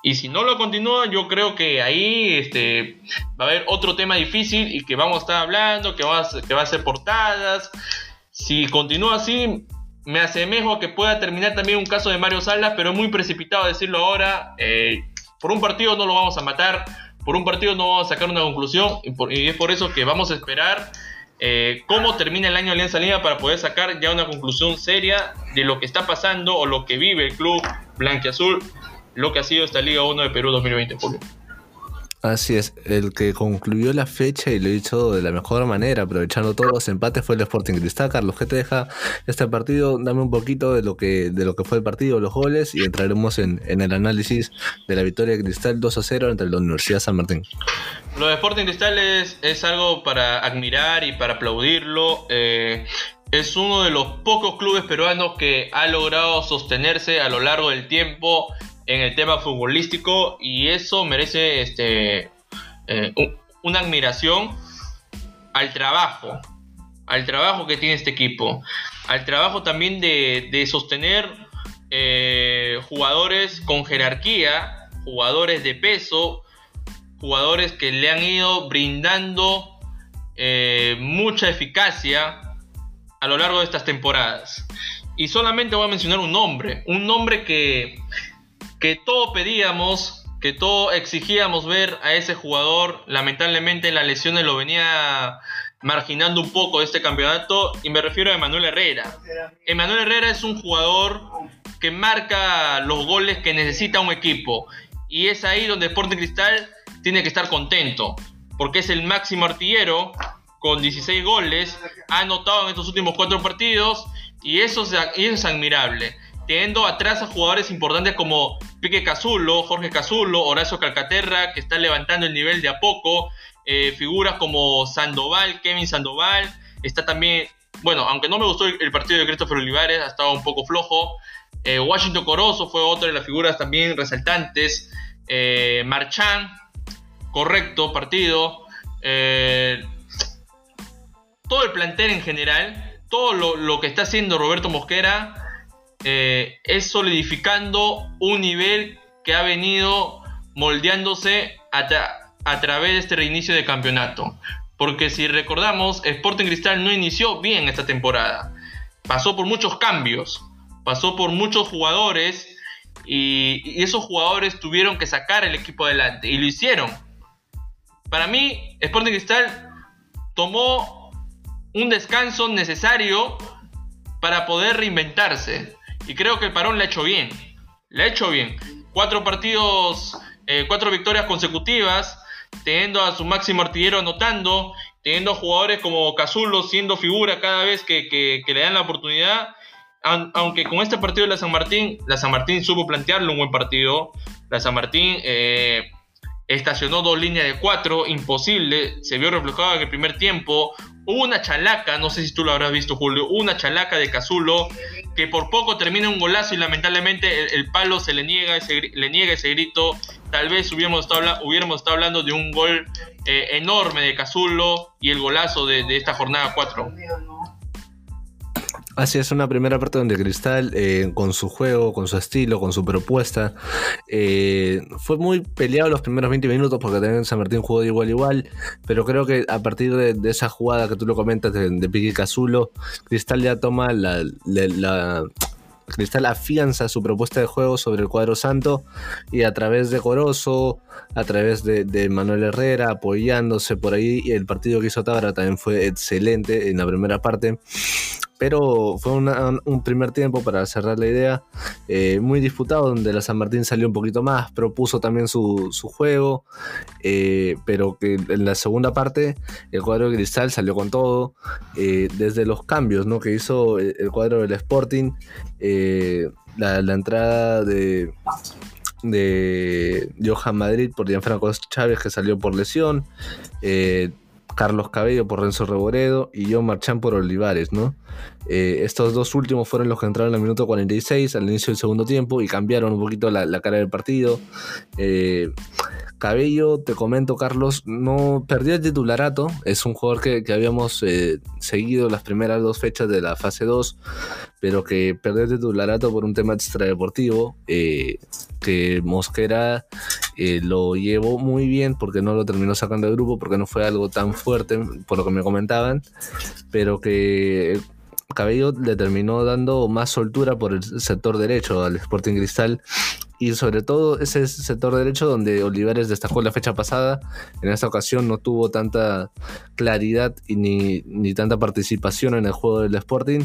A: Y si no lo continúa, yo creo que ahí este, va a haber otro tema difícil y que vamos a estar hablando, que va a, que va a ser portadas. Si continúa así, me asemejo a que pueda terminar también un caso de Mario Salas, pero muy precipitado decirlo ahora. Eh, por un partido no lo vamos a matar, por un partido no vamos a sacar una conclusión, y, es por eso que vamos a esperar eh, cómo termina el año Alianza Lima para poder sacar ya una conclusión seria de lo que está pasando o lo que vive el club blanquiazul lo que ha sido esta Liga 1 de Perú 2020, Julio.
B: Así es, el que concluyó la fecha y lo hizo de la mejor manera, aprovechando todos los empates, fue el Sporting Cristal. Carlos, ¿qué te deja este partido? Dame un poquito de lo que, de lo que fue el partido, los goles, y entraremos en, el análisis de la victoria de Cristal 2 a 0 entre la Universidad San Martín.
A: Lo de Sporting Cristal es, algo para admirar y para aplaudirlo. Eh, es uno de los pocos clubes peruanos que ha logrado sostenerse a lo largo del tiempo en el tema futbolístico y eso merece este, eh, una admiración al trabajo, al trabajo que tiene este equipo, al trabajo también de, sostener eh, jugadores con jerarquía, jugadores de peso, jugadores que le han ido brindando eh, mucha eficacia a lo largo de estas temporadas. Y solamente voy a mencionar un nombre, un nombre que que todo pedíamos, que todo exigíamos ver a ese jugador. Lamentablemente la lesiones lo venía marginando un poco este campeonato y me refiero a Emanuel Herrera. Emanuel Herrera es un jugador que marca los goles que necesita un equipo y es ahí donde Sporting Cristal tiene que estar contento porque es el máximo artillero con 16 goles, ha anotado en estos últimos cuatro partidos y eso es admirable teniendo atrás a jugadores importantes como Pique Cazulo, Jorge Cazulo, Horacio Calcaterra, que está levantando el nivel de a poco, eh, figuras como Sandoval, Kevin Sandoval, está también, bueno, aunque no me gustó el, partido de Christopher Olivares, ha estado un poco flojo, eh, Washington Corozo fue otra de las figuras también resaltantes, eh, Marchán, correcto partido, todo el plantel en general, todo lo que está haciendo Roberto Mosquera, eh, es solidificando un nivel que ha venido moldeándose a, través de este reinicio de campeonato. Porque si recordamos, Sporting Cristal no inició bien esta temporada. Pasó por muchos cambios, pasó por muchos jugadores y, y esos jugadores tuvieron que sacar el equipo adelante y lo hicieron. Para mí, Sporting Cristal tomó un descanso necesario para poder reinventarse. Y creo que el parón le ha hecho bien. Le ha hecho bien. Cuatro partidos, eh, cuatro victorias consecutivas, teniendo a su máximo artillero anotando, teniendo jugadores como Cazulo siendo figura cada vez que, le dan la oportunidad. Aunque con este partido de la San Martín, la San Martín supo plantearle un buen partido. La San Martín eh, estacionó dos líneas de cuatro, imposible. Se vio reflejado en el primer tiempo. Una chalaca, no sé si tú lo habrás visto, Julio, una chalaca de Cazulo que por poco termina un golazo y lamentablemente el, palo se le niega, ese, le niega ese grito. Tal vez hubiéramos estado, hubiéramos estado hablando de un gol eh, enorme de Cazulo y el golazo de, de esta jornada 4.
B: Así es, una primera parte donde Cristal, eh, con su juego, con su estilo, con su propuesta, eh, fue muy peleado los primeros 20 minutos porque también San Martín jugó de igual igual, pero creo que a partir de, esa jugada que tú lo comentas de, de Piqui Cazulo, Cristal ya toma la, Cristal afianza su propuesta de juego sobre el cuadro santo y a través de Corozo, a través de, Manuel Herrera, apoyándose por ahí, el partido que hizo Tabra también fue excelente en la primera parte pero fue un primer tiempo para cerrar la idea eh, muy disputado donde la San Martín salió un poquito más, propuso también su, juego, eh, pero que en la segunda parte el cuadro de Cristal salió con todo, desde los cambios ¿no? que hizo el, cuadro del Sporting, la, entrada de de Johan Madrid por Gianfranco Chávez que salió por lesión, eh, Carlos Cabello por Renzo Reboredo y John Marchán por Olivares, ¿no? Eh, estos dos últimos fueron los que entraron en el minuto 46 al inicio del segundo tiempo y cambiaron un poquito la, cara del partido. Eh, Cabello, te comento, Carlos, no perdió el titularato. Es un jugador que, habíamos eh, seguido las primeras dos fechas de la fase 2, pero que perdió el titularato por un tema extradeportivo. Que Mosquera eh, lo llevó muy bien porque no lo terminó sacando del grupo, porque no fue algo tan fuerte, por lo que me comentaban, pero que Cabello le terminó dando más soltura por el sector derecho al Sporting Cristal y sobre todo ese sector derecho donde Olivares destacó la fecha pasada. En esta ocasión no tuvo tanta claridad y ni, ni, tanta participación en el juego del Sporting.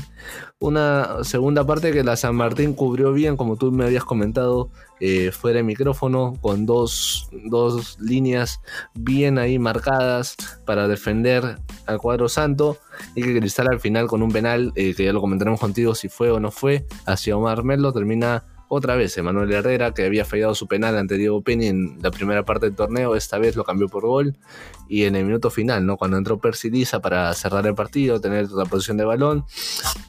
B: Una segunda parte que la San Martín cubrió bien, como tú me habías comentado, eh, fuera de micrófono, con dos, dos, líneas bien ahí marcadas para defender al cuadro santo. Y que Cristal al final con un penal, eh, que ya lo comentaremos contigo si fue o no fue, hacia Omar Melo, termina otra vez, Emanuel Herrera, que había fallado su penal ante Diego Penny en la primera parte del torneo, esta vez lo cambió por gol. Y en el minuto final, ¿no? cuando entró Percy para cerrar el partido, tener la posición de balón,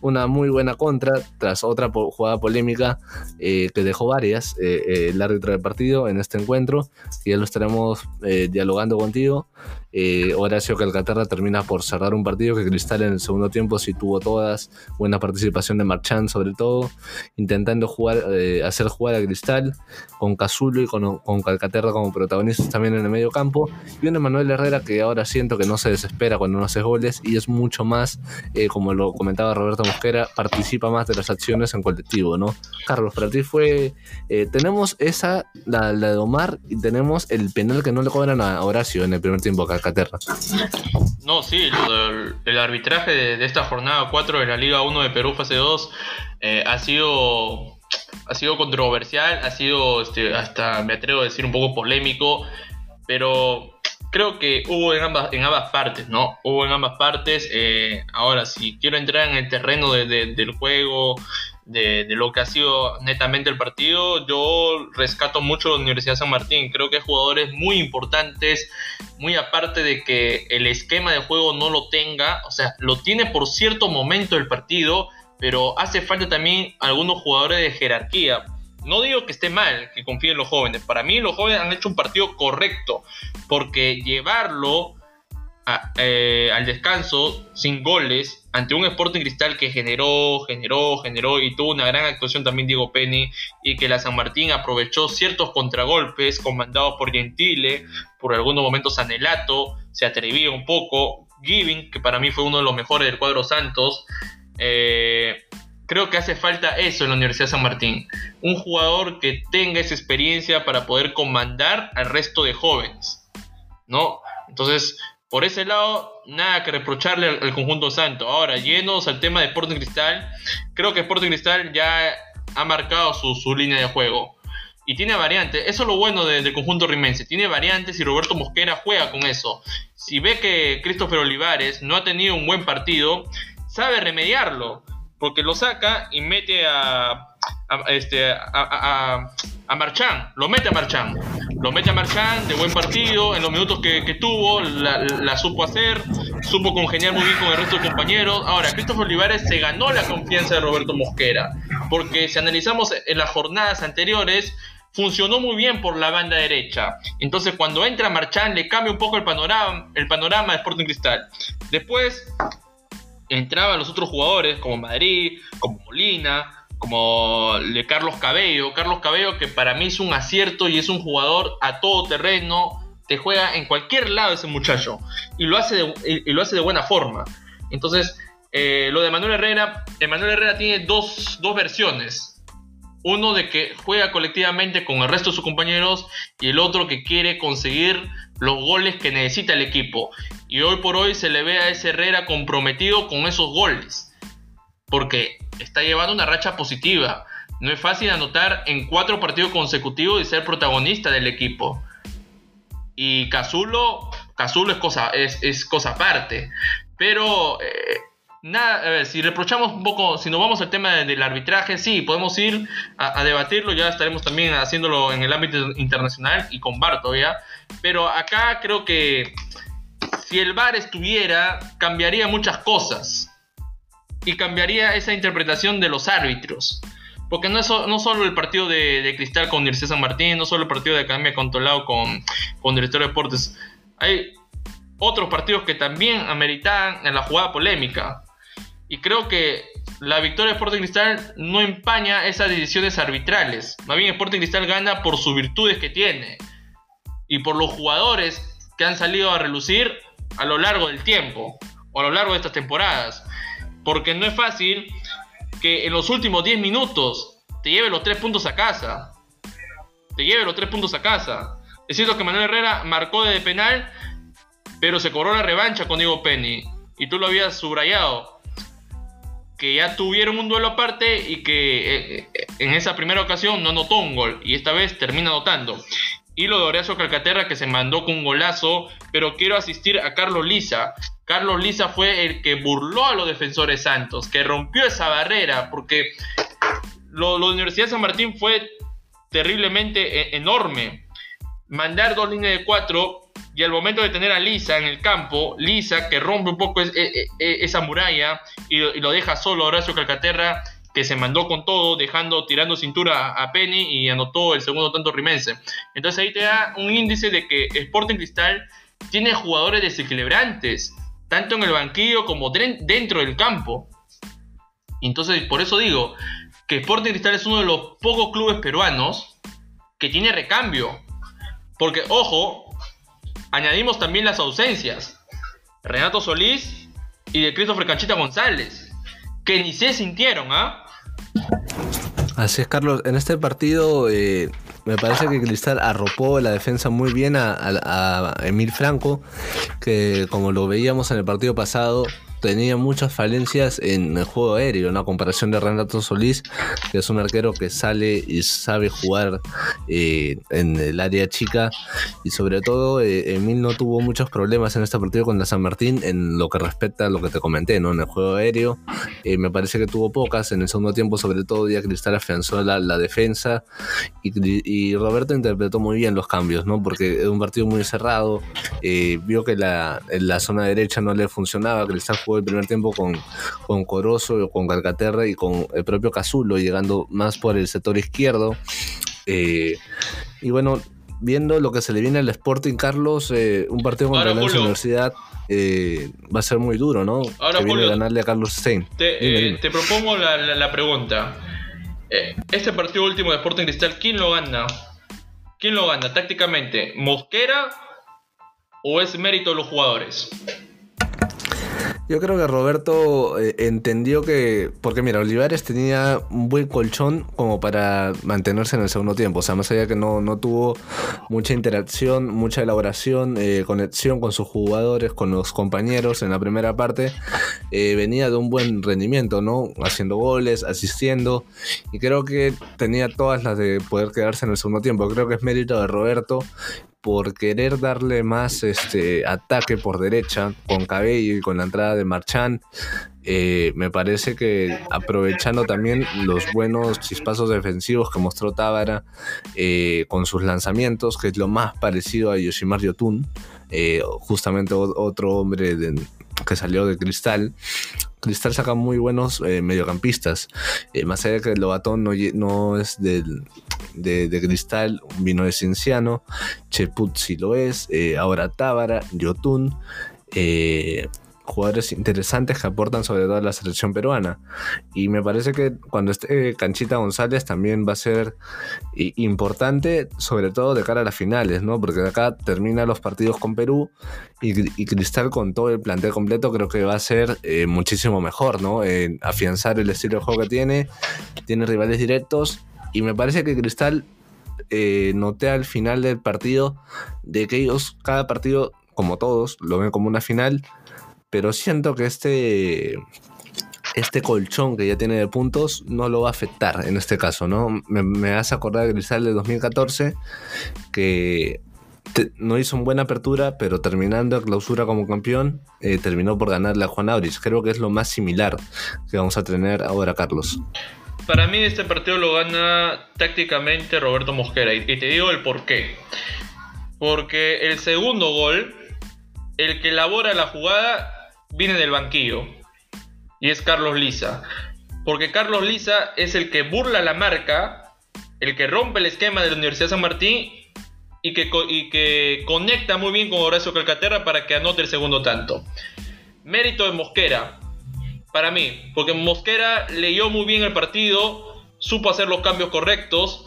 B: una muy buena contra tras otra jugada polémica eh, que dejó varias eh, eh, el árbitro del partido en este encuentro. Y ya lo estaremos dialogando contigo. Eh, Horacio Calcaterra termina por cerrar un partido que Cristal en el segundo tiempo sí tuvo todas, buena participación de Marchand sobre todo, intentando jugar, eh, hacer jugar a Cristal con Cazulo y con, Calcaterra como protagonistas también en el medio campo, y un Emanuel Herrera que ahora siento que no se desespera cuando no hace goles y es mucho más, eh, como lo comentaba Roberto Mosquera, participa más de las acciones en colectivo, ¿no? Carlos, para ti fue, tenemos esa, la, de Omar, y tenemos el penal que no le cobran a Horacio en el primer tiempo acá
A: no, sí, el, arbitraje de, esta jornada 4 de la Liga 1 de Perú fase 2 eh, ha sido ha sido controversial, ha sido este, hasta me atrevo a decir un poco polémico, pero creo que hubo en ambas, en ambas partes, ¿no? Hubo en ambas partes. Eh, ahora, si quiero entrar en el terreno del juego, de, lo que ha sido netamente el partido, yo rescato mucho la Universidad San Martín. Creo que jugadores muy importantes, muy aparte de que el esquema de juego no lo tenga, o sea, lo tiene por cierto momento el partido, pero hace falta también algunos jugadores de jerarquía. No digo que esté mal que confíen en los jóvenes. Para mí los jóvenes han hecho un partido correcto. Porque llevarlo eh, al descanso sin goles ante un Sporting Cristal que generó, generó, generó y tuvo una gran actuación también Diego Penny y que la San Martín aprovechó ciertos contragolpes comandados por Gentile, por algunos momentos Anelato, se atrevía un poco, Giving, que para mí fue uno de los mejores del cuadro Santos. Eh, creo que hace falta eso en la Universidad San Martín. Un jugador que tenga esa experiencia para poder comandar al resto de jóvenes. ¿No? Entonces, por ese lado, nada que reprocharle al, conjunto santo. Ahora, llenos al tema de Sporting Cristal, creo que Sporting Cristal ya ha marcado su, línea de juego. Y tiene variantes. Eso es lo bueno del conjunto rimense. Tiene variantes y Roberto Mosquera juega con eso. Si ve que Christopher Olivares no ha tenido un buen partido, sabe remediarlo. Porque lo saca y mete a, este, a, a Marchán. Lo mete a Marchán lo mete a Marchand de buen partido, en los minutos que, tuvo, la, supo hacer, supo congeniar muy bien con el resto de compañeros. Ahora, Christopher Olivares se ganó la confianza de Roberto Mosquera, porque si analizamos en las jornadas anteriores, funcionó muy bien por la banda derecha. Entonces, cuando entra Marchand, le cambia un poco el panorama, el panorama de Sporting Cristal. Después, entraban los otros jugadores, como Madrid, como Molina, como de Carlos Cabello. Carlos Cabello que para mí es un acierto y es un jugador a todo terreno, te juega en cualquier lado ese muchacho y lo hace de, y lo hace de buena forma. Entonces, eh, lo de Manuel Herrera, Manuel Herrera tiene dos, dos versiones. Uno de que juega colectivamente con el resto de sus compañeros y el otro que quiere conseguir los goles que necesita el equipo. Y hoy por hoy se le ve a ese Herrera comprometido con esos goles porque está llevando una racha positiva. No es fácil anotar en cuatro partidos consecutivos y ser protagonista del equipo. Y Cazulo, Cazulo es cosa, es, cosa aparte. Pero eh, nada, si reprochamos un poco, si nos vamos al tema del arbitraje, sí, podemos ir a, debatirlo, ya estaremos también haciéndolo en el ámbito internacional y con VAR todavía, pero acá creo que si el VAR estuviera, cambiaría muchas cosas y cambiaría esa interpretación de los árbitros. Porque no, es, no solo el partido de, Cristal con Dircea San Martín, no solo el partido de Academia Controlado con, con Director de Deportes. Hay otros partidos que también ameritan en la jugada polémica. Y creo que la victoria de Sporting Cristal no empaña esas decisiones arbitrales. Más bien Sporting Cristal gana por sus virtudes que tiene. Y por los jugadores que han salido a relucir a lo largo del tiempo. O a lo largo de estas temporadas. Porque no es fácil que en los últimos 10 minutos te lleve los 3 puntos a casa. Te lleve los 3 puntos a casa. Es cierto que Manuel Herrera marcó de penal, pero se cobró la revancha con Diego Penny. Y tú lo habías subrayado que ya tuvieron un duelo aparte y que eh, eh, en esa primera ocasión no anotó un gol y esta vez termina anotando. Y lo de Horacio Calcaterra que se mandó con un golazo, pero quiero asistir a Carlos Lisa. Carlos Lisa fue el que burló a los defensores santos, que rompió esa barrera, porque lo, de Universidad de San Martín fue terriblemente eh, enorme. Mandar dos líneas de cuatro y al momento de tener a Lisa en el campo, Lisa que rompe un poco esa muralla y, lo deja solo Horacio Calcaterra, que se mandó con todo, dejando, tirando cintura a Penny y anotó el segundo tanto rimense. Entonces ahí te da un índice de que Sporting Cristal tiene jugadores desequilibrantes, tanto en el banquillo como dentro del campo. Entonces por eso digo que Sporting Cristal es uno de los pocos clubes peruanos que tiene recambio. Porque, ojo, añadimos también las ausencias. Renato Solís y de Christopher Canchita González, que ni se sintieron, ¿ah?
B: Así es, Carlos. En este partido eh, me parece que Cristal arropó la defensa muy bien a, a Emil Franco, que como lo veíamos en el partido pasado, tenía muchas falencias en el juego aéreo, una comparación de Renato Solís, que es un arquero que sale y sabe jugar eh, en el área chica, y sobre todo eh, Emil no tuvo muchos problemas en este partido con la San Martín en lo que respecta a lo que te comenté, ¿no? En el juego aéreo, eh, me parece que tuvo pocas, en el segundo tiempo sobre todo ya Cristal afianzó la, defensa, y, Roberto interpretó muy bien los cambios, ¿no? Porque es un partido muy cerrado, vio que la, la zona derecha no le funcionaba, Cristal jugó el primer tiempo con, con Corozo, con Calcaterra y con el propio Cazulo, llegando más por el sector izquierdo. Eh, y bueno, viendo lo que se le viene al Sporting Carlos, eh, un partido contra la Universidad eh, va a ser muy duro, ¿no?
A: Ahora, que viene a ganarle a Carlos Stein. Te, te propongo la, la, pregunta. este partido último de Sporting Cristal, ¿quién lo gana? ¿Quién lo gana tácticamente? ¿Mosquera o es mérito de los jugadores?
B: Yo creo que Roberto eh, entendió que. Porque mira, Olivares tenía un buen colchón como para mantenerse en el segundo tiempo. O sea, más allá que no, no tuvo mucha interacción, mucha elaboración, eh, conexión con sus jugadores, con los compañeros en la primera parte, eh, venía de un buen rendimiento, ¿no? Haciendo goles, asistiendo. Y creo que tenía todas las de poder quedarse en el segundo tiempo. Creo que es mérito de Roberto por querer darle más este, ataque por derecha con Cabello y con la entrada de Marchán. Eh, me parece que aprovechando también los buenos chispazos defensivos que mostró Tábara eh, con sus lanzamientos, que es lo más parecido a Yoshimar Yotun, eh, justamente otro hombre que salió de Cristal. Cristal saca muy buenos mediocampistas. más allá de que Lobatón no, es del, de, Cristal vino de Cienciano, Cheput si lo es, eh, ahora Tábara, Yotun, eh, jugadores interesantes que aportan sobre todo a la selección peruana. Y me parece que cuando esté Canchita González también va a ser importante, sobre todo de cara a las finales, ¿no? Porque acá termina los partidos con Perú y, Cristal con todo el plantel completo creo que va a ser eh, muchísimo mejor, ¿no? afianzar el estilo de juego que tiene, tiene rivales directos y me parece que Cristal eh, noté al final del partido de que ellos, cada partido, como todos, lo ven como una final. Pero siento que este, este colchón que ya tiene de puntos no lo va a afectar en este caso, ¿no? Me, me hace acordar de Cristal de 2014 que no hizo una buena apertura, pero terminando la clausura como campeón, eh, terminó por ganarle a Juan Auris. Creo que es lo más similar que vamos a tener ahora, Carlos.
A: Para mí este partido lo gana tácticamente Roberto Mosquera y, te digo el por qué. Porque el segundo gol, el que elabora la jugada, viene del banquillo y es Carlos Lisa. Porque Carlos Lisa es el que burla la marca, el que rompe el esquema de la Universidad San Martín y que, conecta muy bien con Horacio Calcaterra para que anote el segundo tanto. Mérito de Mosquera, para mí, porque Mosquera leyó muy bien el partido, supo hacer los cambios correctos,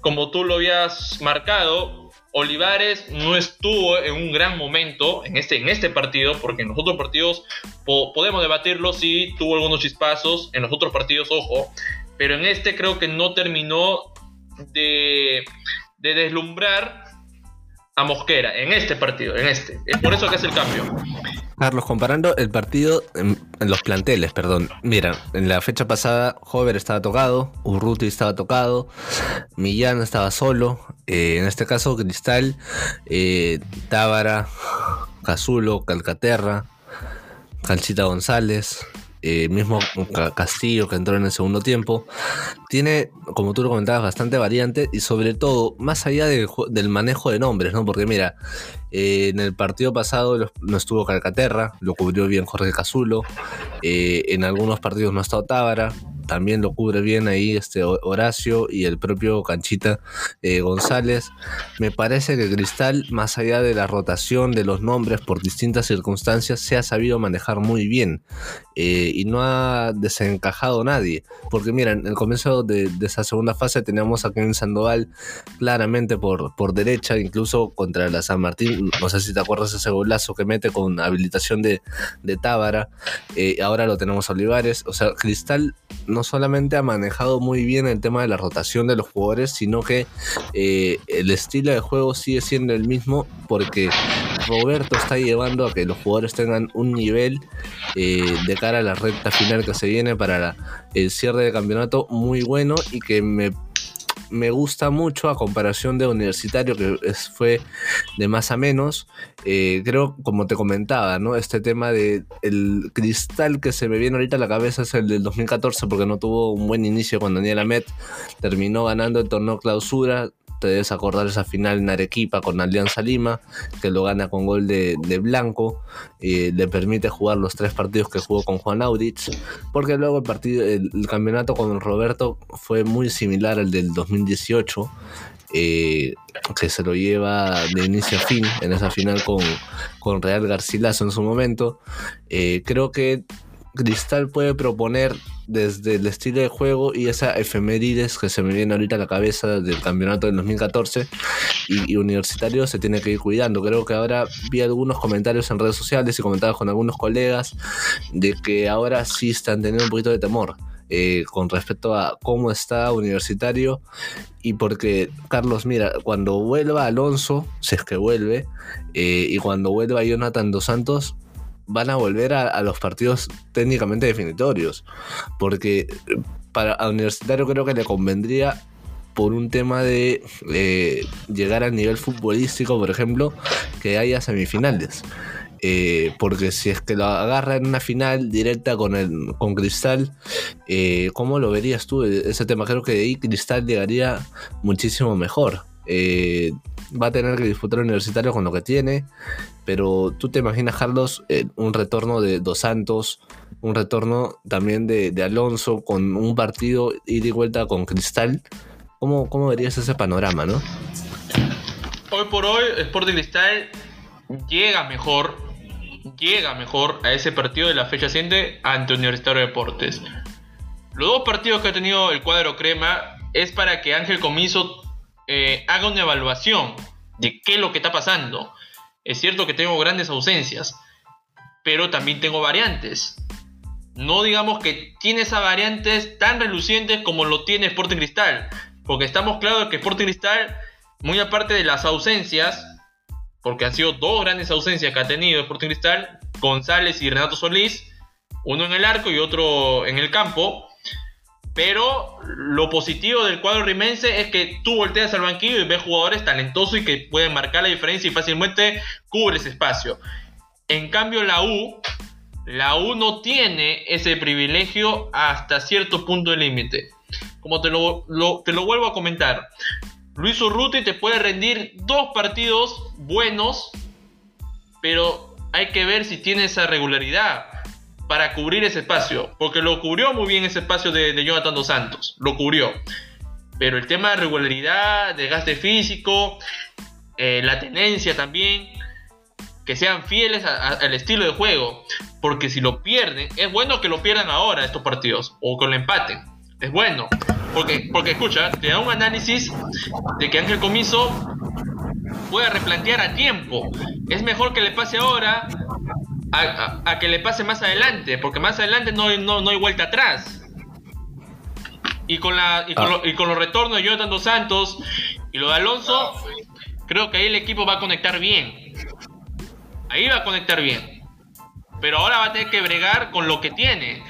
A: como tú lo habías marcado. Olivares no estuvo en un gran momento en este, en este partido, porque en los otros partidos podemos debatirlo si tuvo algunos chispazos, en los otros partidos, ojo, pero en este creo que no terminó de, de deslumbrar a Mosquera en este partido, en este. Es por eso que es el cambio.
B: Carlos, comparando el partido en, los planteles, perdón. Mira, en la fecha pasada, Hover estaba tocado, Urruti estaba tocado, Millán estaba solo. Eh, en este caso, Cristal, eh, Tábara, Cazulo, Calcaterra, Calcita González, eh, mismo Castillo que entró en el segundo tiempo, tiene, como tú lo comentabas, bastante variante y sobre todo, más allá del manejo de nombres, ¿no? Porque mira, eh, en el partido pasado no estuvo Calcaterra, lo cubrió bien Jorge Cazulo, eh, en algunos partidos no ha estado Tábara, también lo cubre bien ahí este Horacio y el propio Canchita eh, González. Me parece que Cristal, más allá de la rotación de los nombres por distintas circunstancias, se ha sabido manejar muy bien y no ha desencajado nadie. Porque mira, en el comienzo de, esa segunda fase teníamos a Kevin Sandoval claramente por, por derecha, incluso contra la San Martín. No sé si te acuerdas ese golazo que mete con habilitación de, de Tábara. Eh, ahora lo tenemos a Olivares. O sea, Cristal no solamente ha manejado muy bien el tema de la rotación de los jugadores, sino que eh, el estilo de juego sigue siendo el mismo porque Roberto está llevando a que los jugadores tengan un nivel eh, de cara a la recta final que se viene para el cierre de campeonato muy bueno y que me me gusta mucho a comparación de Universitario, que fue de más a menos. Eh, creo, como te comentaba, ¿no? Este tema de el cristal que se me viene ahorita a la cabeza es el del 2014, porque no tuvo un buen inicio con Daniel Amet. Terminó ganando el torneo clausura, te debes acordar esa final en Arequipa con Alianza Lima, que lo gana con gol de, Blanco, le permite jugar los tres partidos que jugó con Juan Aurich, porque luego el, partido, el, campeonato con Roberto fue muy similar al del 2018. Eh, que se lo lleva de inicio a fin en esa final con, con Real Garcilaso en su momento. Eh, creo que Cristal puede proponer desde el estilo de juego y esa efemérides que se me viene ahorita a la cabeza del campeonato del 2014 y, Universitario se tiene que ir cuidando. Creo que ahora vi algunos comentarios en redes sociales y comentarios con algunos colegas de que ahora sí están teniendo un poquito de temor. Eh, con respecto a cómo está Universitario y porque Carlos, mira, cuando vuelva Alonso, si es que vuelve, eh, y cuando vuelva Jonathan Dos Santos, van a volver a, los partidos técnicamente definitorios. Porque eh, para Universitario creo que le convendría por un tema de llegar al nivel futbolístico, por ejemplo, que haya semifinales. Eh, porque si es que lo agarra en una final directa con, el, con Cristal, eh, ¿cómo lo verías tú ese tema? Creo que ahí Cristal llegaría muchísimo mejor. Va a tener que disputar universitario con lo que tiene. Pero tú te imaginas, Carlos, eh, un retorno de Dos Santos, un retorno también de, Alonso con un partido ida y vuelta con Cristal. ¿Cómo, ¿Cómo verías ese panorama, no?
A: Hoy por hoy, Sporting Cristal llega mejor, llega mejor a ese partido de la fecha siguiente ante Universitario de Deportes. Los dos partidos que ha tenido el cuadro crema es para que Ángel Comiso eh, haga una evaluación de qué es lo que está pasando es cierto que tengo grandes ausencias, pero también tengo variantes. No digamos que tiene esas variantes tan relucientes como lo tiene Sporting Cristal, porque estamos claros que Sporting Cristal, muy aparte de las ausencias, porque han sido dos grandes ausencias que ha tenido Sporting Cristal, González y Renato Solís, uno en el arco y otro en el campo. Pero lo positivo del cuadro rimense es que tú volteas al banquillo y ves jugadores talentosos y que pueden marcar la diferencia y fácilmente cubre ese espacio. En cambio, la U, la U no tiene ese privilegio hasta cierto punto de límite. Como te lo, te lo vuelvo a comentar, Luis Urruti te puede rendir dos partidos buenos, pero hay que ver si tiene esa regularidad para cubrir ese espacio, porque lo cubrió muy bien ese espacio de, Jonathan Dos Santos, lo cubrió. Pero el tema de regularidad, desgaste físico, eh, la tenencia también, que sean fieles al estilo de juego, porque si lo pierden, es bueno que lo pierdan ahora estos partidos, o que lo empaten, es bueno, porque, porque escucha, te da un análisis de que Ángel Comiso pueda replantear a tiempo. Es mejor que le pase ahora a, que le pase más adelante, porque más adelante no, no, hay vuelta atrás. Y con, la, y, con ah. y con los retornos de Jonathan Dos Santos y lo de Alonso, creo que ahí el equipo va a conectar bien. Ahí va a conectar bien. Pero ahora va a tener que bregar con lo que tiene.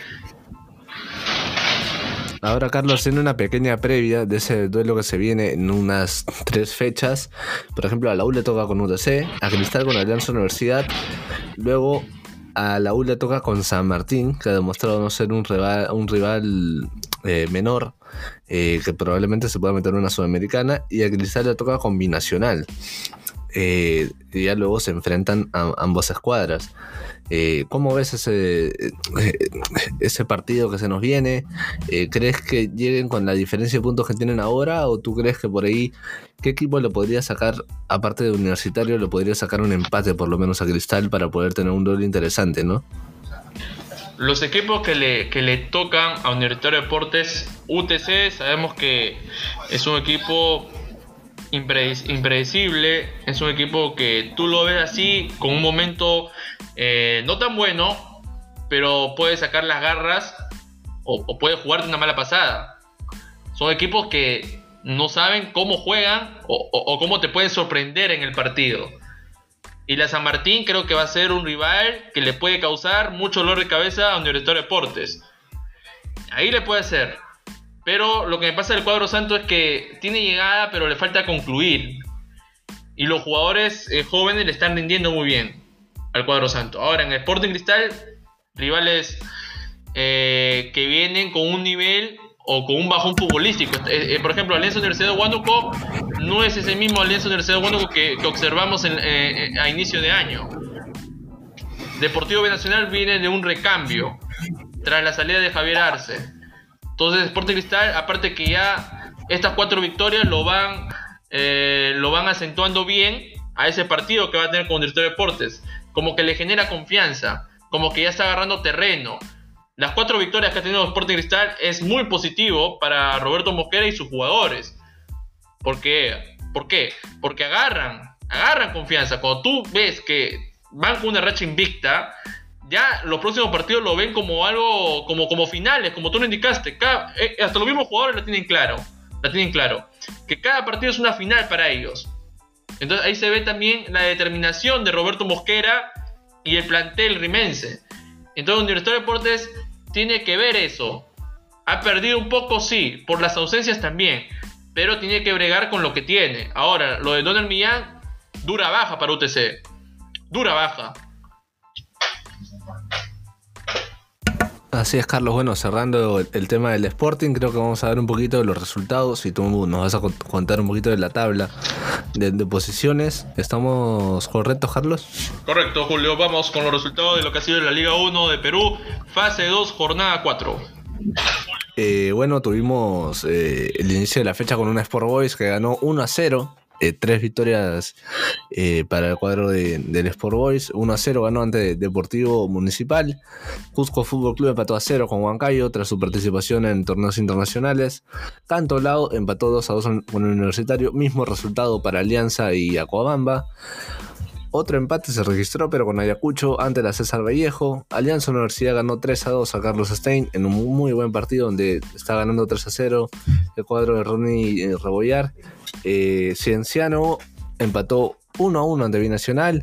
B: Ahora, Carlos, tiene una pequeña previa de ese duelo que se viene en unas tres fechas. Por ejemplo, a la U le toca con UTC, a Cristal con Alianza Universidad. Luego a la U le toca con San Martín, que ha demostrado no ser un rival, un rival eh, menor, eh, que probablemente se pueda meter en una sudamericana. Y a Cristal le toca con Binacional. Eh, y ya luego se enfrentan a ambas escuadras. Eh, ¿Cómo ves ese, eh, ese partido que se nos viene? Eh, ¿Crees que lleguen con la diferencia de puntos que tienen ahora? ¿O tú crees que por ahí, qué equipo le podría sacar, aparte de Universitario, le podría sacar un empate por lo menos a Cristal para poder tener un duelo interesante, ¿no?
A: Los equipos que le, que le tocan a Universitario Deportes UTC, sabemos que es un equipo impredecible, es un equipo que tú lo ves así, con un momento eh, no tan bueno, pero puede sacar las garras o, puede jugarte una mala pasada. Son equipos que no saben cómo juegan o, cómo te pueden sorprender en el partido. Y la San Martín creo que va a ser un rival que le puede causar mucho dolor de cabeza a Universitario Deportes. Ahí le puede ser. Pero lo que me pasa del cuadro santo es que tiene llegada, pero le falta concluir. Y los jugadores eh, jóvenes le están rindiendo muy bien al cuadro santo. Ahora, en Sporting Cristal, rivales eh, que vienen con un nivel o con un bajón futbolístico. Eh, eh, por ejemplo, Alianza Universidad de Huánuco no es ese mismo Alianza Universidad de que, observamos a inicio de año. Deportivo Nacional viene de un recambio tras la salida de Javier Arce. Entonces, Sporting Cristal, aparte que ya estas cuatro victorias lo van, lo van acentuando bien a ese partido que va a tener con Director de Deportes como que le genera confianza, como que ya está agarrando terreno. Las cuatro victorias que ha tenido Sporting Cristal es muy positivo para Roberto Mosquera y sus jugadores. ¿Por qué? ¿Por qué? Porque agarran, agarran confianza. Cuando tú ves que van con una racha invicta, ya los próximos partidos lo ven como algo, como, como finales, como tú lo indicaste. Eh, hasta los mismos jugadores la tienen claro, la tienen claro. Que cada partido es una final para ellos. Entonces ahí se ve también la determinación de Roberto Mosquera y el plantel rimense. Entonces Universitario de Deportes tiene que ver eso. Ha perdido un poco, sí, por las ausencias también, pero tiene que bregar con lo que tiene. Ahora, lo de Donald Millán, dura baja para UTC. Dura baja.
B: Así es, Carlos. Bueno, cerrando el, tema del Sporting, creo que vamos a ver un poquito de los resultados y tú nos vas a contar un poquito de la tabla de, posiciones. ¿Estamos correctos, Carlos?
A: Correcto, Julio. Vamos con los resultados de lo que ha sido la Liga 1 de Perú, fase 2, jornada 4.
B: Eh, bueno, tuvimos eh, el inicio de la fecha con una Sport Boys que ganó 1 a 0 eh, tres victorias eh, para el cuadro de, del Sport Boys. 1 a 0 ganó ante Deportivo Municipal. Cusco Fútbol Club empató a 0 con Huancayo tras su participación en torneos internacionales. Canto Lao empató 2 a 2 con el Universitario. Mismo resultado para Alianza y Acuabamba. Otro empate se registró, pero con Ayacucho ante la César Vallejo. Alianza Universidad ganó 3 a 2 a Carlos Stein en un muy buen partido donde está ganando 3 a 0 el cuadro de Ronnie eh, Rebollar. Eh, Cienciano empató 1 a 1 ante Binacional.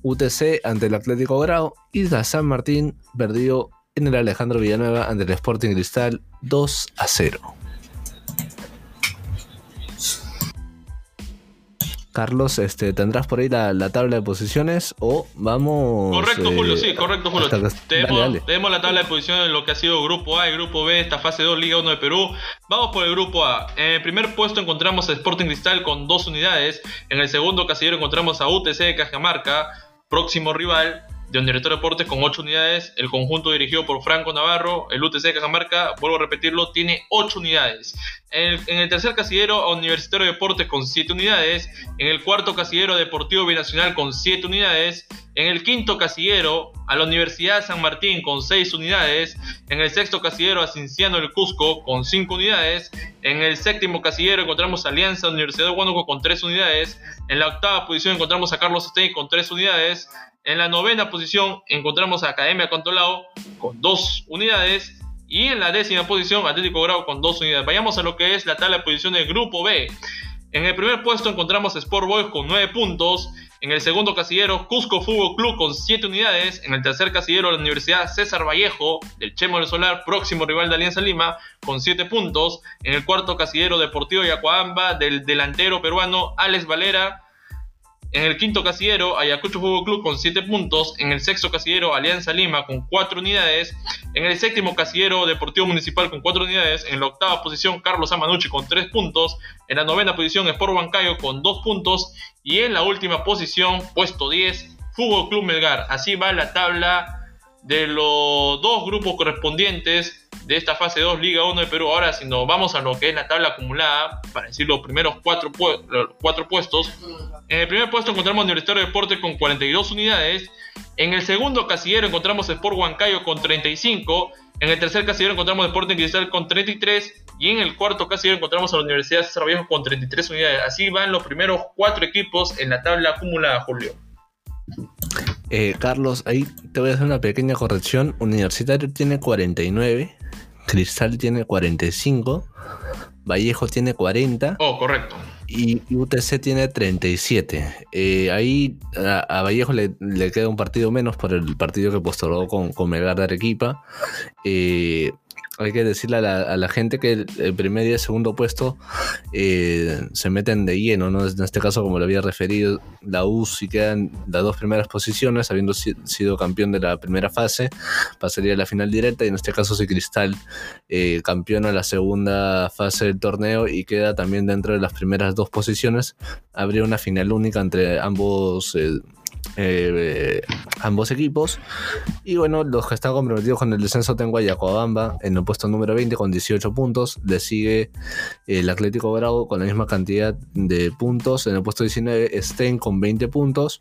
B: UTC ante el Atlético Grau. Y la San Martín perdió en el Alejandro Villanueva ante el Sporting Cristal 2 a 0. Carlos, este, ¿tendrás por ahí la, tabla de posiciones o vamos...
A: Correcto, Julio, sí, correcto, Julio. Tenemos, la tabla de posiciones de lo que ha sido Grupo A y Grupo B, esta fase 2, Liga 1 de Perú. Vamos por el Grupo A. En el primer puesto encontramos a Sporting Cristal con dos unidades. En el segundo casillero encontramos a UTC de Cajamarca, próximo rival de Director Deportes con 8 unidades. El conjunto dirigido por Franco Navarro, el UTC de Cajamarca, vuelvo a repetirlo, tiene 8 unidades. En el, tercer casillero, a Universitario de Deportes con 7 unidades. En el cuarto casillero, Deportivo Binacional con 7 unidades. En el quinto casillero, a la Universidad San Martín con 6 unidades. En el sexto casillero, a Cinciano del Cusco con 5 unidades. En el séptimo casillero encontramos a Alianza Universidad de Huánuco con 3 unidades. En la octava posición encontramos a Carlos Stein con 3 unidades. En la novena posición encontramos a Academia Contolao con dos unidades. Y en la décima posición Atlético Grau con dos unidades. Vayamos a lo que es la tabla de posición del Grupo B. En el primer puesto encontramos a Sport Boys con 9 puntos. En el segundo casillero, Cusco Fútbol Club con 7 unidades. En el tercer casillero, la Universidad César Vallejo, del Chemo del Solar, próximo rival de Alianza Lima, con 7 puntos. En el cuarto casillero, Deportivo Yacuamba, del delantero peruano Alex Valera, en el quinto casillero, Ayacucho Fútbol Club con 7 puntos. En el sexto casillero, Alianza Lima con 4 unidades. En el séptimo casillero, Deportivo Municipal con 4 unidades. En la octava posición, Carlos Amanucci con 3 puntos. En la novena posición, Sport Bancayo con 2 puntos. Y en la última posición, puesto 10, Fútbol Club Melgar. Así va la tabla de los dos grupos correspondientes de esta fase 2 Liga 1 de Perú. Ahora, si nos vamos a lo que es la tabla acumulada, para decir los primeros cuatro, cuatro puestos, en el primer puesto encontramos Universitario de Deportes con 42 unidades. En el segundo casillero encontramos Sport Huancayo con 35. En el tercer casillero encontramos Deportes Cristal con 33. Y en el cuarto casillero encontramos a la Universidad César Viejo con 33 unidades. Así van los primeros cuatro equipos en la tabla acumulada, Julio.
B: Eh, Carlos, ahí te voy a hacer una pequeña corrección. Universitario tiene 49, Cristal tiene 45, Vallejo tiene 40.
A: Oh, correcto.
B: Y UTC tiene 37. Eh, ahí a, Vallejo le, queda un partido menos por el partido que postergó con, con Melgar de Arequipa. Eh, hay que decirle a la, gente que el, primer y el segundo puesto eh, se meten de lleno, ¿no? En este caso, como lo había referido, la U si quedan las dos primeras posiciones, habiendo sido campeón de la primera fase, pasaría a la final directa, y en este caso si Cristal eh, campeona la segunda fase del torneo y queda también dentro de las primeras dos posiciones, habría una final única entre ambos eh, eh, ambos equipos. Y bueno, los que están comprometidos con el descenso tengo a Yacobamba en el puesto número 20 con 18 puntos. Le sigue el Atlético Bravo con la misma cantidad de puntos. En el puesto 19, Stein con 20 puntos.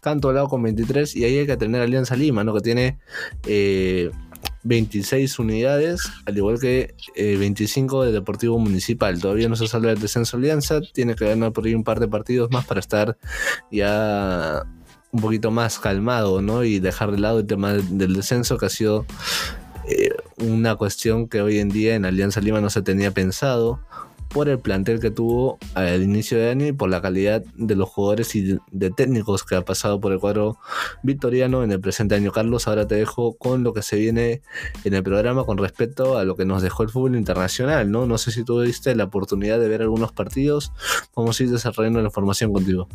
B: Cantolao con 23. Y ahí hay que tener Alianza Lima, ¿no? Que tiene. 26 eh, unidades, al igual que 25 eh, de Deportivo Municipal. Todavía no se sale del descenso Alianza, tiene que ganar por ahí un par de partidos más para estar ya un poquito más calmado, ¿no? Y dejar de lado el tema del descenso, que ha sido eh, una cuestión que hoy en día en Alianza Lima no se tenía pensado por el plantel que tuvo al inicio de año y por la calidad de los jugadores y de, técnicos que ha pasado por el cuadro victoriano en el presente año. Carlos, ahora te dejo con lo que se viene en el programa con respecto a lo que nos dejó el fútbol internacional, ¿no? No sé si tuviste la oportunidad de ver algunos partidos. Vamos a ir desarrollando la información contigo.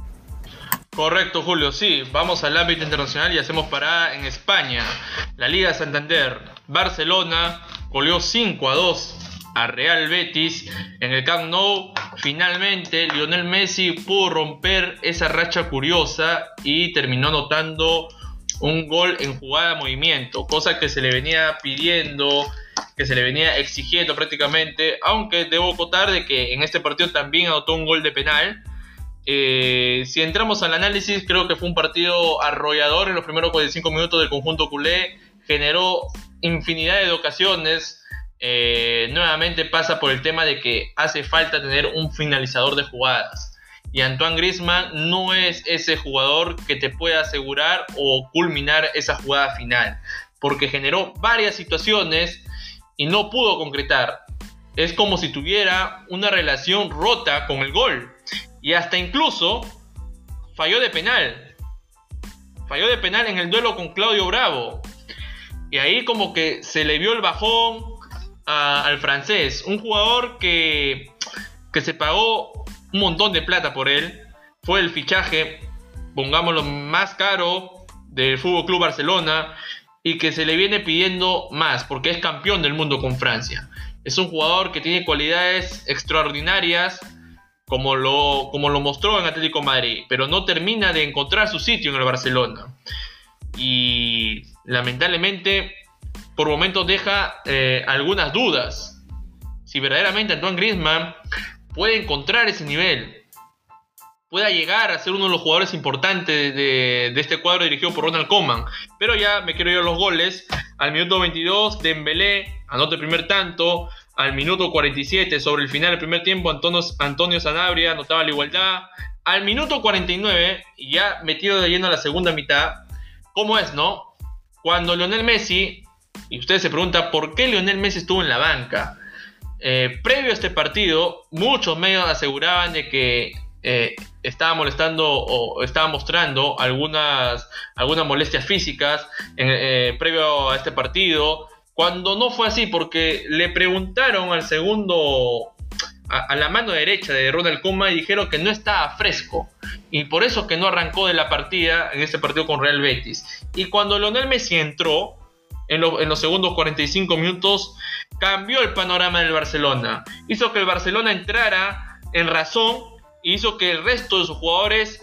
A: Correcto, Julio. Sí, vamos al ámbito internacional y hacemos parada en España. La Liga Santander, Barcelona goleó 5 a 2 a Real Betis en el Camp Nou. Finalmente, Lionel Messi pudo romper esa racha curiosa y terminó anotando un gol en jugada movimiento, cosa que se le venía pidiendo, que se le venía exigiendo prácticamente, aunque debo acotar de que en este partido también anotó un gol de penal eh, si entramos al análisis, creo que fue un partido arrollador en los primeros 45 minutos del conjunto culé. Generó infinidad de ocasiones. Eh, nuevamente pasa por el tema de que hace falta tener un finalizador de jugadas. Y Antoine Grisman no es ese jugador que te pueda asegurar o culminar esa jugada final. Porque generó varias situaciones y no pudo concretar. Es como si tuviera una relación rota con el gol y hasta incluso falló de penal. Falló de penal en el duelo con Claudio Bravo. Y ahí como que se le vio el bajón al francés. Un jugador que, que se pagó un montón de plata por él. Fue el fichaje, pongámoslo, más caro del Fútbol Club Barcelona y que se le viene pidiendo más porque es campeón del mundo con Francia. Es un jugador que tiene cualidades extraordinarias como lo, como lo mostró en Atlético Madrid, pero no termina de encontrar su sitio en el Barcelona. Y lamentablemente por momentos deja eh, algunas dudas. Si verdaderamente Antoine Griezmann puede encontrar ese nivel, pueda llegar a ser uno de los jugadores importantes de, este cuadro dirigido por Ronald Koeman. Pero ya me quiero ir a los goles. Al minuto 22, Dembélé anota el primer tanto. Al minuto 47, sobre el final del primer tiempo, Antonio, Antonio Sanabria anotaba la igualdad. Al minuto 49, ya metido de lleno a la segunda mitad, ¿cómo es, no? Cuando Lionel Messi, y ustedes se preguntan por qué Lionel Messi estuvo en la banca. Eh, previo a este partido, muchos medios aseguraban de que eh, estaba molestando o estaba mostrando algunas, algunas molestias físicas eh, previo a este partido, cuando no fue así, porque le preguntaron al segundo, a, la mano derecha de Ronald Koeman y dijeron que no estaba fresco, y por eso que no arrancó de la partida en este partido con Real Betis. Y cuando Lionel Messi entró, en, en, los segundos 45 minutos, cambió el panorama del Barcelona. Hizo que el Barcelona entrara en razón hizo que el resto de sus jugadores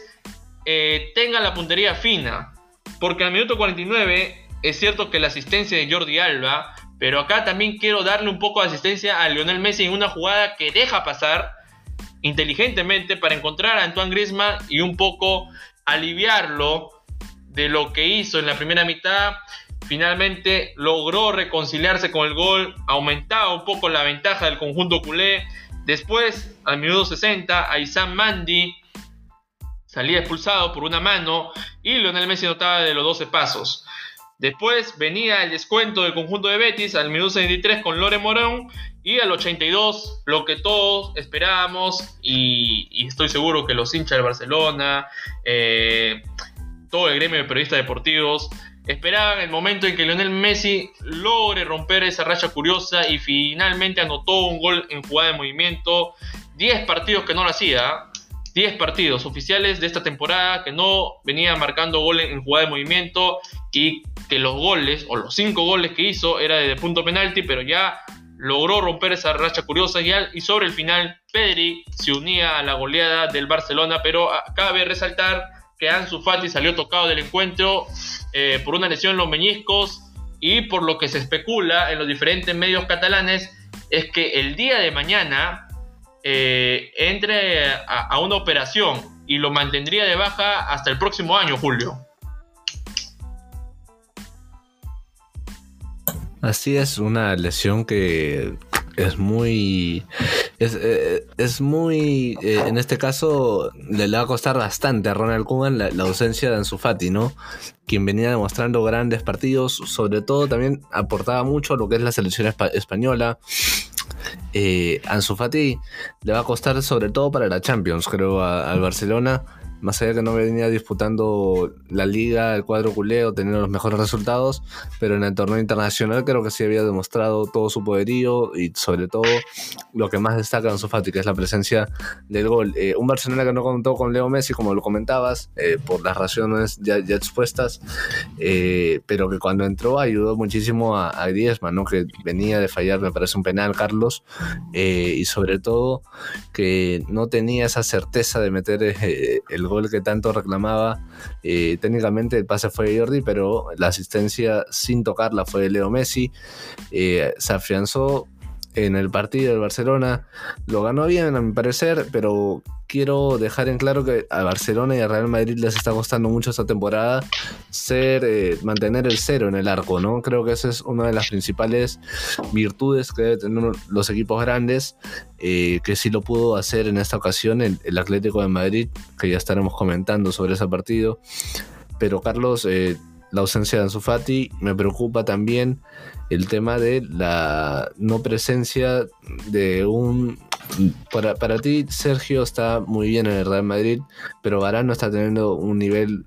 A: eh, tengan la puntería fina. Porque al minuto 49 es cierto que la asistencia de Jordi Alba, pero acá también quiero darle un poco de asistencia a Lionel Messi en una jugada que deja pasar inteligentemente para encontrar a Antoine Griezmann y un poco aliviarlo de lo que hizo en la primera mitad. Finalmente logró reconciliarse con el gol, aumentaba un poco la ventaja del conjunto culé Después, al minuto 60, Aizan Mandi salía expulsado por una mano y Lionel Messi notaba de los 12 pasos. Después venía el descuento del conjunto de Betis al minuto 63 con Lore Morón y al 82 lo que todos esperábamos y, estoy seguro que los hinchas de Barcelona, eh, todo el gremio de periodistas deportivos esperaban el momento en que Lionel Messi logre romper esa racha curiosa y finalmente anotó un gol en jugada de movimiento. 10 partidos que no lo hacía, 10 partidos oficiales de esta temporada que no venía marcando goles en jugada de movimiento y que los goles o los 5 goles que hizo era de punto penalti, pero ya logró romper esa racha curiosa y, sobre el final Pedri se unía a la goleada del Barcelona, pero cabe resaltar que Ansu Fati salió tocado del encuentro eh, por una lesión en los meñiscos y por lo que se especula en los diferentes medios catalanes es que el día de mañana eh, entre a, una operación y lo mantendría de baja hasta el próximo año, Julio.
B: Así es, una lesión que es muy. Es, eh, muy. Eh, en este caso, le, va a costar bastante a Ronald Koeman la, ausencia de Ansu Fati, ¿no? Quien venía demostrando grandes partidos, sobre todo también aportaba mucho a lo que es la selección española. Eh, Ansu Fati le va a costar, sobre todo para la Champions, creo, al Barcelona más allá que no venía disputando la liga, el cuadro culeo, teniendo los mejores resultados, pero en el torneo internacional creo que sí había demostrado todo su poderío y sobre todo lo que más destaca en su Fati, es la presencia del gol. Eh, un Barcelona que no contó con Leo Messi, como lo comentabas, eh, por las razones ya, expuestas, eh, pero que cuando entró ayudó muchísimo a, a Griezmann, que venía de fallar, me parece un penal, Carlos, y sobre todo que no tenía esa certeza de meter gol que tanto reclamaba. Eh, técnicamente el pase fue de Jordi, pero la asistencia sin tocarla fue de Leo Messi. Eh, se afianzó en el partido del Barcelona. Lo ganó bien, a mi parecer, pero quiero dejar en claro que a Barcelona y a Real Madrid les está costando mucho esta temporada ser eh, mantener el cero en el arco, ¿no? Creo que esa es una de las principales virtudes que deben tener los equipos grandes, eh, que sí lo pudo hacer en esta ocasión el, el, Atlético de Madrid, que ya estaremos comentando sobre ese partido. Pero Carlos, eh, la ausencia de Ansu Fati me preocupa también el tema de la no presencia de un... Para, para ti, Sergio está muy bien en el Real Madrid, pero Varane no está teniendo un nivel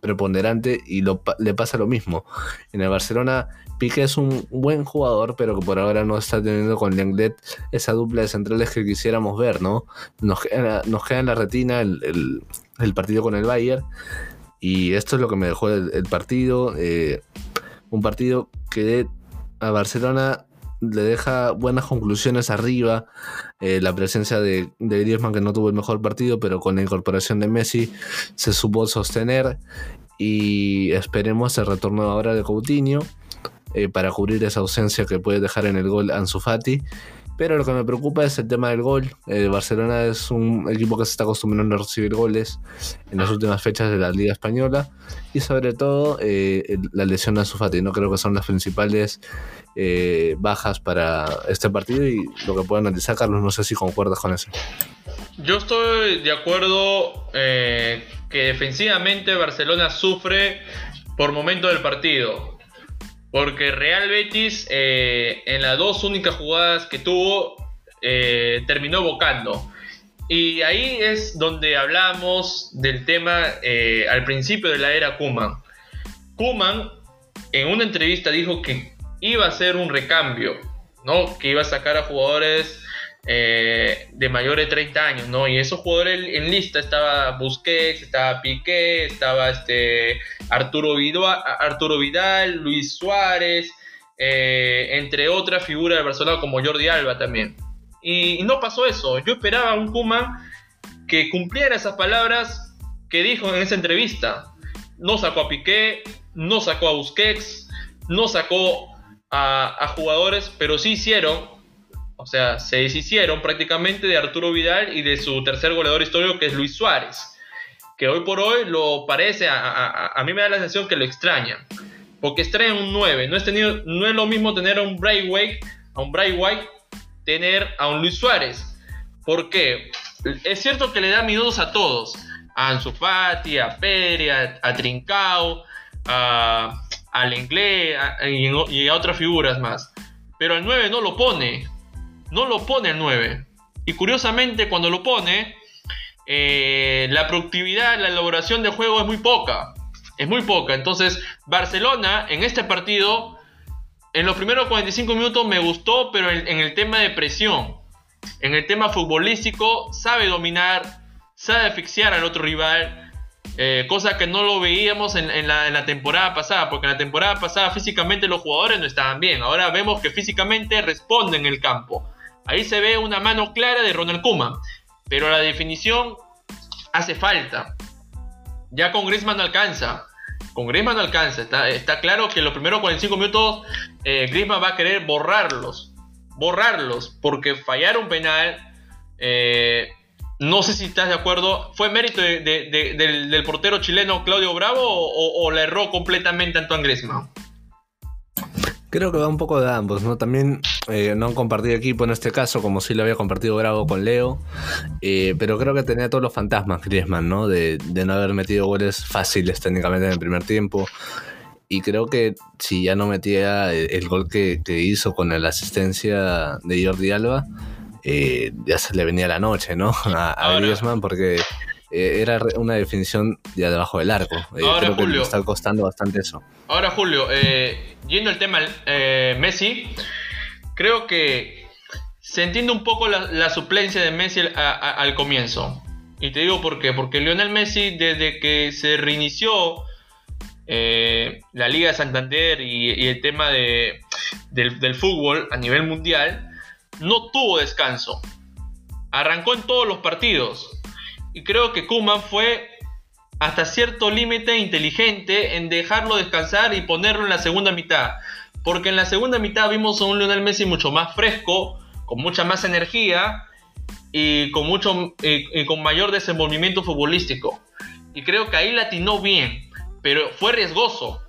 B: preponderante y le pasa lo mismo. En el Barcelona, Piqué es un buen jugador, pero que por ahora no está teniendo con Lenglet esa dupla de centrales que quisiéramos ver, ¿no? Nos queda, nos queda en la retina el, partido con el Bayern y esto es lo que me dejó el, partido. Eh, un partido que a Barcelona le deja buenas conclusiones arriba. Eh, la presencia de, de, Griezmann, que no tuvo el mejor partido, pero con la incorporación de Messi se supo sostener. Y esperemos el retorno ahora de Coutinho eh, para cubrir esa ausencia que puede dejar en el gol Ansu Fati. Pero lo que me preocupa es el tema del gol. Eh, Barcelona es un equipo que se está acostumbrando a recibir goles en las últimas fechas de la Liga Española. Y sobre todo eh, la lesión de Ansu Fati. No creo que son las principales eh, bajas para este partido y lo que pueda analizar, Carlos. No sé si concuerdas con eso.
A: Yo estoy de acuerdo que defensivamente Barcelona sufre por momento del partido. Porque Real Betis, eh, en las dos únicas jugadas que tuvo, eh, terminó bocando. Y ahí es donde hablamos del tema eh, al principio de la era Kuman. Kuman en una entrevista dijo que iba a hacer un recambio, ¿no? que iba a sacar a jugadores eh, de mayores de 30 años, ¿no? Y esos jugadores en lista estaba Busquets, estaba Piqué, estaba este Arturo Vidal, Arturo Vidal Luis Suárez, eh, entre otras figuras de Barcelona como Jordi Alba también. Y, no pasó eso. Yo esperaba a un Kuma que cumpliera esas palabras que dijo en esa entrevista. No sacó a Piqué, no sacó a Busquets, no sacó a jugadores, pero sí hicieron o sea, se deshicieron prácticamente de Arturo Vidal y de su tercer goleador histórico que es Luis Suárez. Que hoy por hoy lo parece, a, mí me da la sensación que lo extrañan. Porque extraen un 9. No es, tenido, no es lo mismo tener a un Braithwaite, a un White tener a un Luis Suárez. ¿Por qué? Es cierto que le da minutos a todos. A Ansu Fati, a Pedri, a, Trincao, a, al Inglés y, y a otras figuras más. Pero al 9 no lo pone no lo pone el 9. Y curiosamente, cuando lo pone, eh, la productividad, la elaboración de juego es muy poca. Es muy poca. Entonces, Barcelona en este partido, en los primeros 45 minutos me gustó, pero en, el tema de presión, en el tema futbolístico, sabe dominar, sabe asfixiar al otro rival. Eh, cosa que no lo veíamos en, la, en, la, temporada pasada, porque en la temporada pasada físicamente los jugadores no estaban bien. Ahora vemos que físicamente responden en el campo. Ahí se ve una mano clara de Ronald Kuma. Pero la definición hace falta. Ya con Griezmann no alcanza. Con Griezmann no alcanza. Está, claro que los primeros 45 minutos eh, Griezmann va a querer borrarlos. Borrarlos. Porque fallar un penal. Eh, no sé si estás de acuerdo. ¿Fue mérito del, portero chileno Claudio Bravo o, o, le erró completamente Antoine Griezmann?
B: Creo que va un poco de ambos, ¿no? También eh, no han compartido equipo en este caso, como sí lo había compartido Bravo con Leo, eh, pero creo que tenía todos los fantasmas Griezmann, ¿no? De, no haber metido goles fáciles técnicamente en el primer tiempo. Y creo que si ya no metía el, gol que, hizo con la asistencia de Jordi Alba, eh, ya se le venía la noche, ¿no? *laughs* A, Griezmann, porque era una definición ya debajo del arco. creo que le está costando bastante eso.
A: Ahora, Julio, yendo al tema eh, Messi, creo que se entiende un poco la, suplencia de Messi al comienzo. Y te digo por qué. Porque Lionel Messi, desde que se reinició eh, la Liga de Santander y, el tema de, del, fútbol a nivel mundial, no tuvo descanso. Arrancó en todos los partidos. Y creo que Kuman fue hasta cierto límite inteligente en dejarlo descansar y ponerlo en la segunda mitad. Porque en la segunda mitad vimos a un Lionel Messi mucho más fresco, con mucha más energía y con, mucho, con mayor desenvolvimiento futbolístico. Y creo que ahí latinó bien, pero fue riesgoso.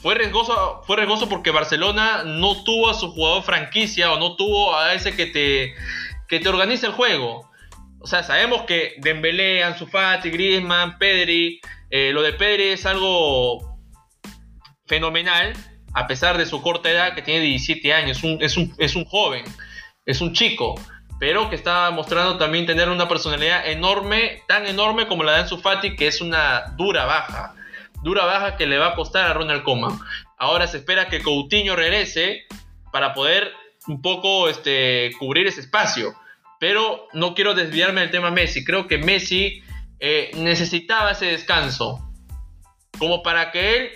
A: Fue riesgoso, fue riesgoso porque Barcelona no tuvo a su jugador franquicia o no tuvo a ese que te, que te organiza el juego. O sea, sabemos que Dembélé, Ansu Fati, Griezmann, Pedri, eh, lo de Pedri es algo fenomenal, a pesar de su corta edad, que tiene 17 años, es un, es un, joven, es un chico, pero que está mostrando también tener una personalidad enorme, tan enorme como la de Ansu Fati, que es una dura baja. dura baja que le va a costar a Ronald Koeman. Ahora se espera que Coutinho regrese para poder un poco este, cubrir ese espacio. Pero no quiero desviarme del tema Messi. Creo que Messi eh, necesitaba ese descanso. Como para que él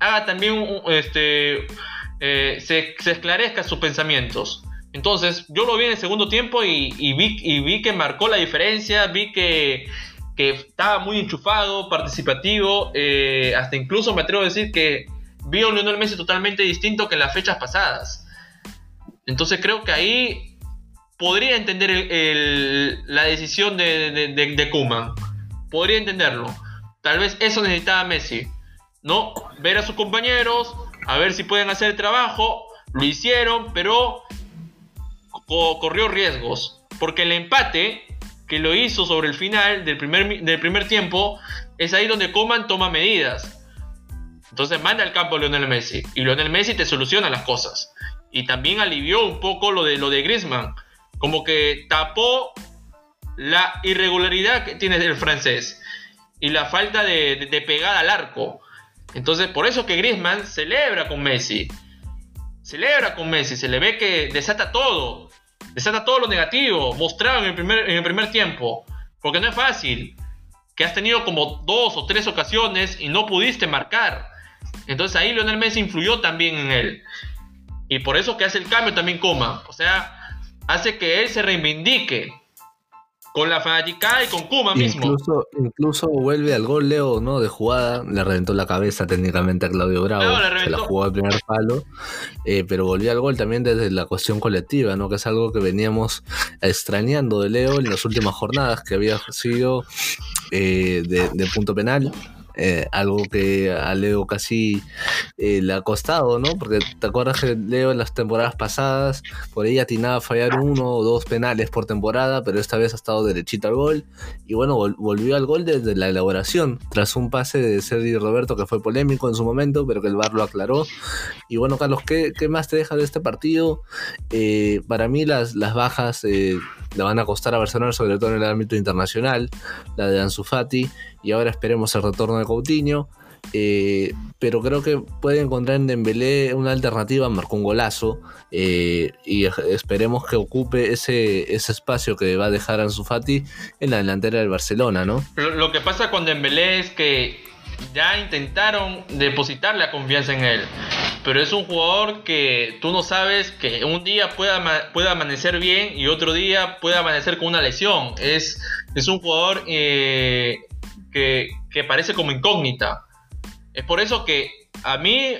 A: haga también este, eh, se, esclarezca sus pensamientos. Entonces, yo lo vi en el segundo tiempo y, vi, y vi, que marcó la diferencia, vi que, estaba muy enchufado, participativo, eh, hasta incluso me atrevo a decir que vi a un Lionel Messi totalmente distinto que en las fechas pasadas. Entonces creo que ahí podría entender la decisión de, de, Kuma. Podría entenderlo. Tal vez eso necesitaba Messi. ¿No? Ver a sus compañeros, a ver si pueden hacer el trabajo. Lo hicieron, pero corrió riesgos. Porque el empate que lo hizo sobre el final del primer, del primer tiempo es ahí donde Coman toma medidas. Entonces manda al campo a Lionel Messi. Y Lionel Messi te soluciona las cosas. Y también alivió un poco lo de, lo de Griezmann. Como que tapó la irregularidad que tiene el francés. Y la falta de, pegada al arco. Entonces, por eso que Griezmann celebra con Messi. Celebra con Messi. Se le ve que desata todo. Desata todo lo negativo. Mostrado en el primer, en el primer tiempo. Porque no es fácil. Que has tenido como dos o tres ocasiones y no pudiste marcar. Entonces ahí Lionel Messi influyó también en él. Y por eso que hace el cambio también Coma. O sea, hace que él se reivindique con la fanática y con Kuma mismo.
B: Incluso, incluso vuelve al gol Leo, ¿no? De jugada, le reventó la cabeza técnicamente a Claudio Bravo, se la jugó al primer palo, eh, pero volvió al gol también desde la cuestión colectiva, ¿no? Que es algo que veníamos extrañando de Leo en las últimas jornadas, que había sido eh, de punto penal, eh, algo que a Leo casi eh, le ha costado, ¿no? Porque te acuerdas que Leo en las temporadas pasadas por ahí atinaba a fallar uno o dos penales por temporada, pero esta vez ha estado derechito al gol. Y bueno, volvió al gol desde la elaboración, tras un pase de Sergi Roberto que fue polémico en su momento, pero que el VAR lo aclaró. Y bueno, Carlos, ¿qué, más te deja de este partido? Eh, para mí las, las bajas le van a costar a Barcelona, sobre todo en el ámbito internacional, la de Ansu Fati y ahora esperemos el retorno de Coutinho. Eh, pero creo que puede encontrar en Dembélé una alternativa, marcó un golazo eh, y esperemos que ocupe ese, ese espacio que va a dejar Ansu Fati en la delantera del Barcelona, ¿no?
A: Lo, que pasa con Dembélé es que ya intentaron depositar la confianza en él, pero es un jugador que tú no sabes que un día pueda, pueda amanecer bien y otro día puede amanecer con una lesión. Es, es un jugador eh, que, parece como incógnita. Es por eso que a mí,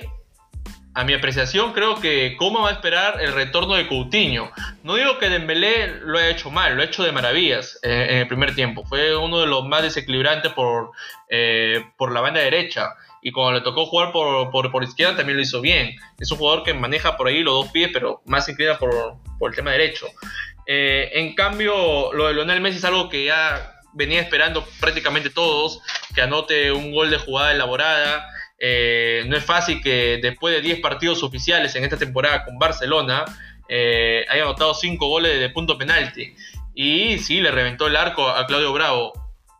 A: a mi apreciación, creo que Coma va a esperar el retorno de Coutinho. No digo que Dembélé lo haya hecho mal, lo ha hecho de maravillas en, el primer tiempo. Fue uno de los más desequilibrantes por, eh, por la banda derecha. Y cuando le tocó jugar por, por, izquierda también lo hizo bien. Es un jugador que maneja por ahí los dos pies, pero más inclina por, por el tema derecho. Eh, en cambio, lo de Lionel Messi es algo que ya venía esperando prácticamente todos que anote un gol de jugada elaborada. Eh, no es fácil que después de 10 partidos oficiales en esta temporada con Barcelona eh, haya anotado 5 goles de punto penalti. Y sí, le reventó el arco a Claudio Bravo,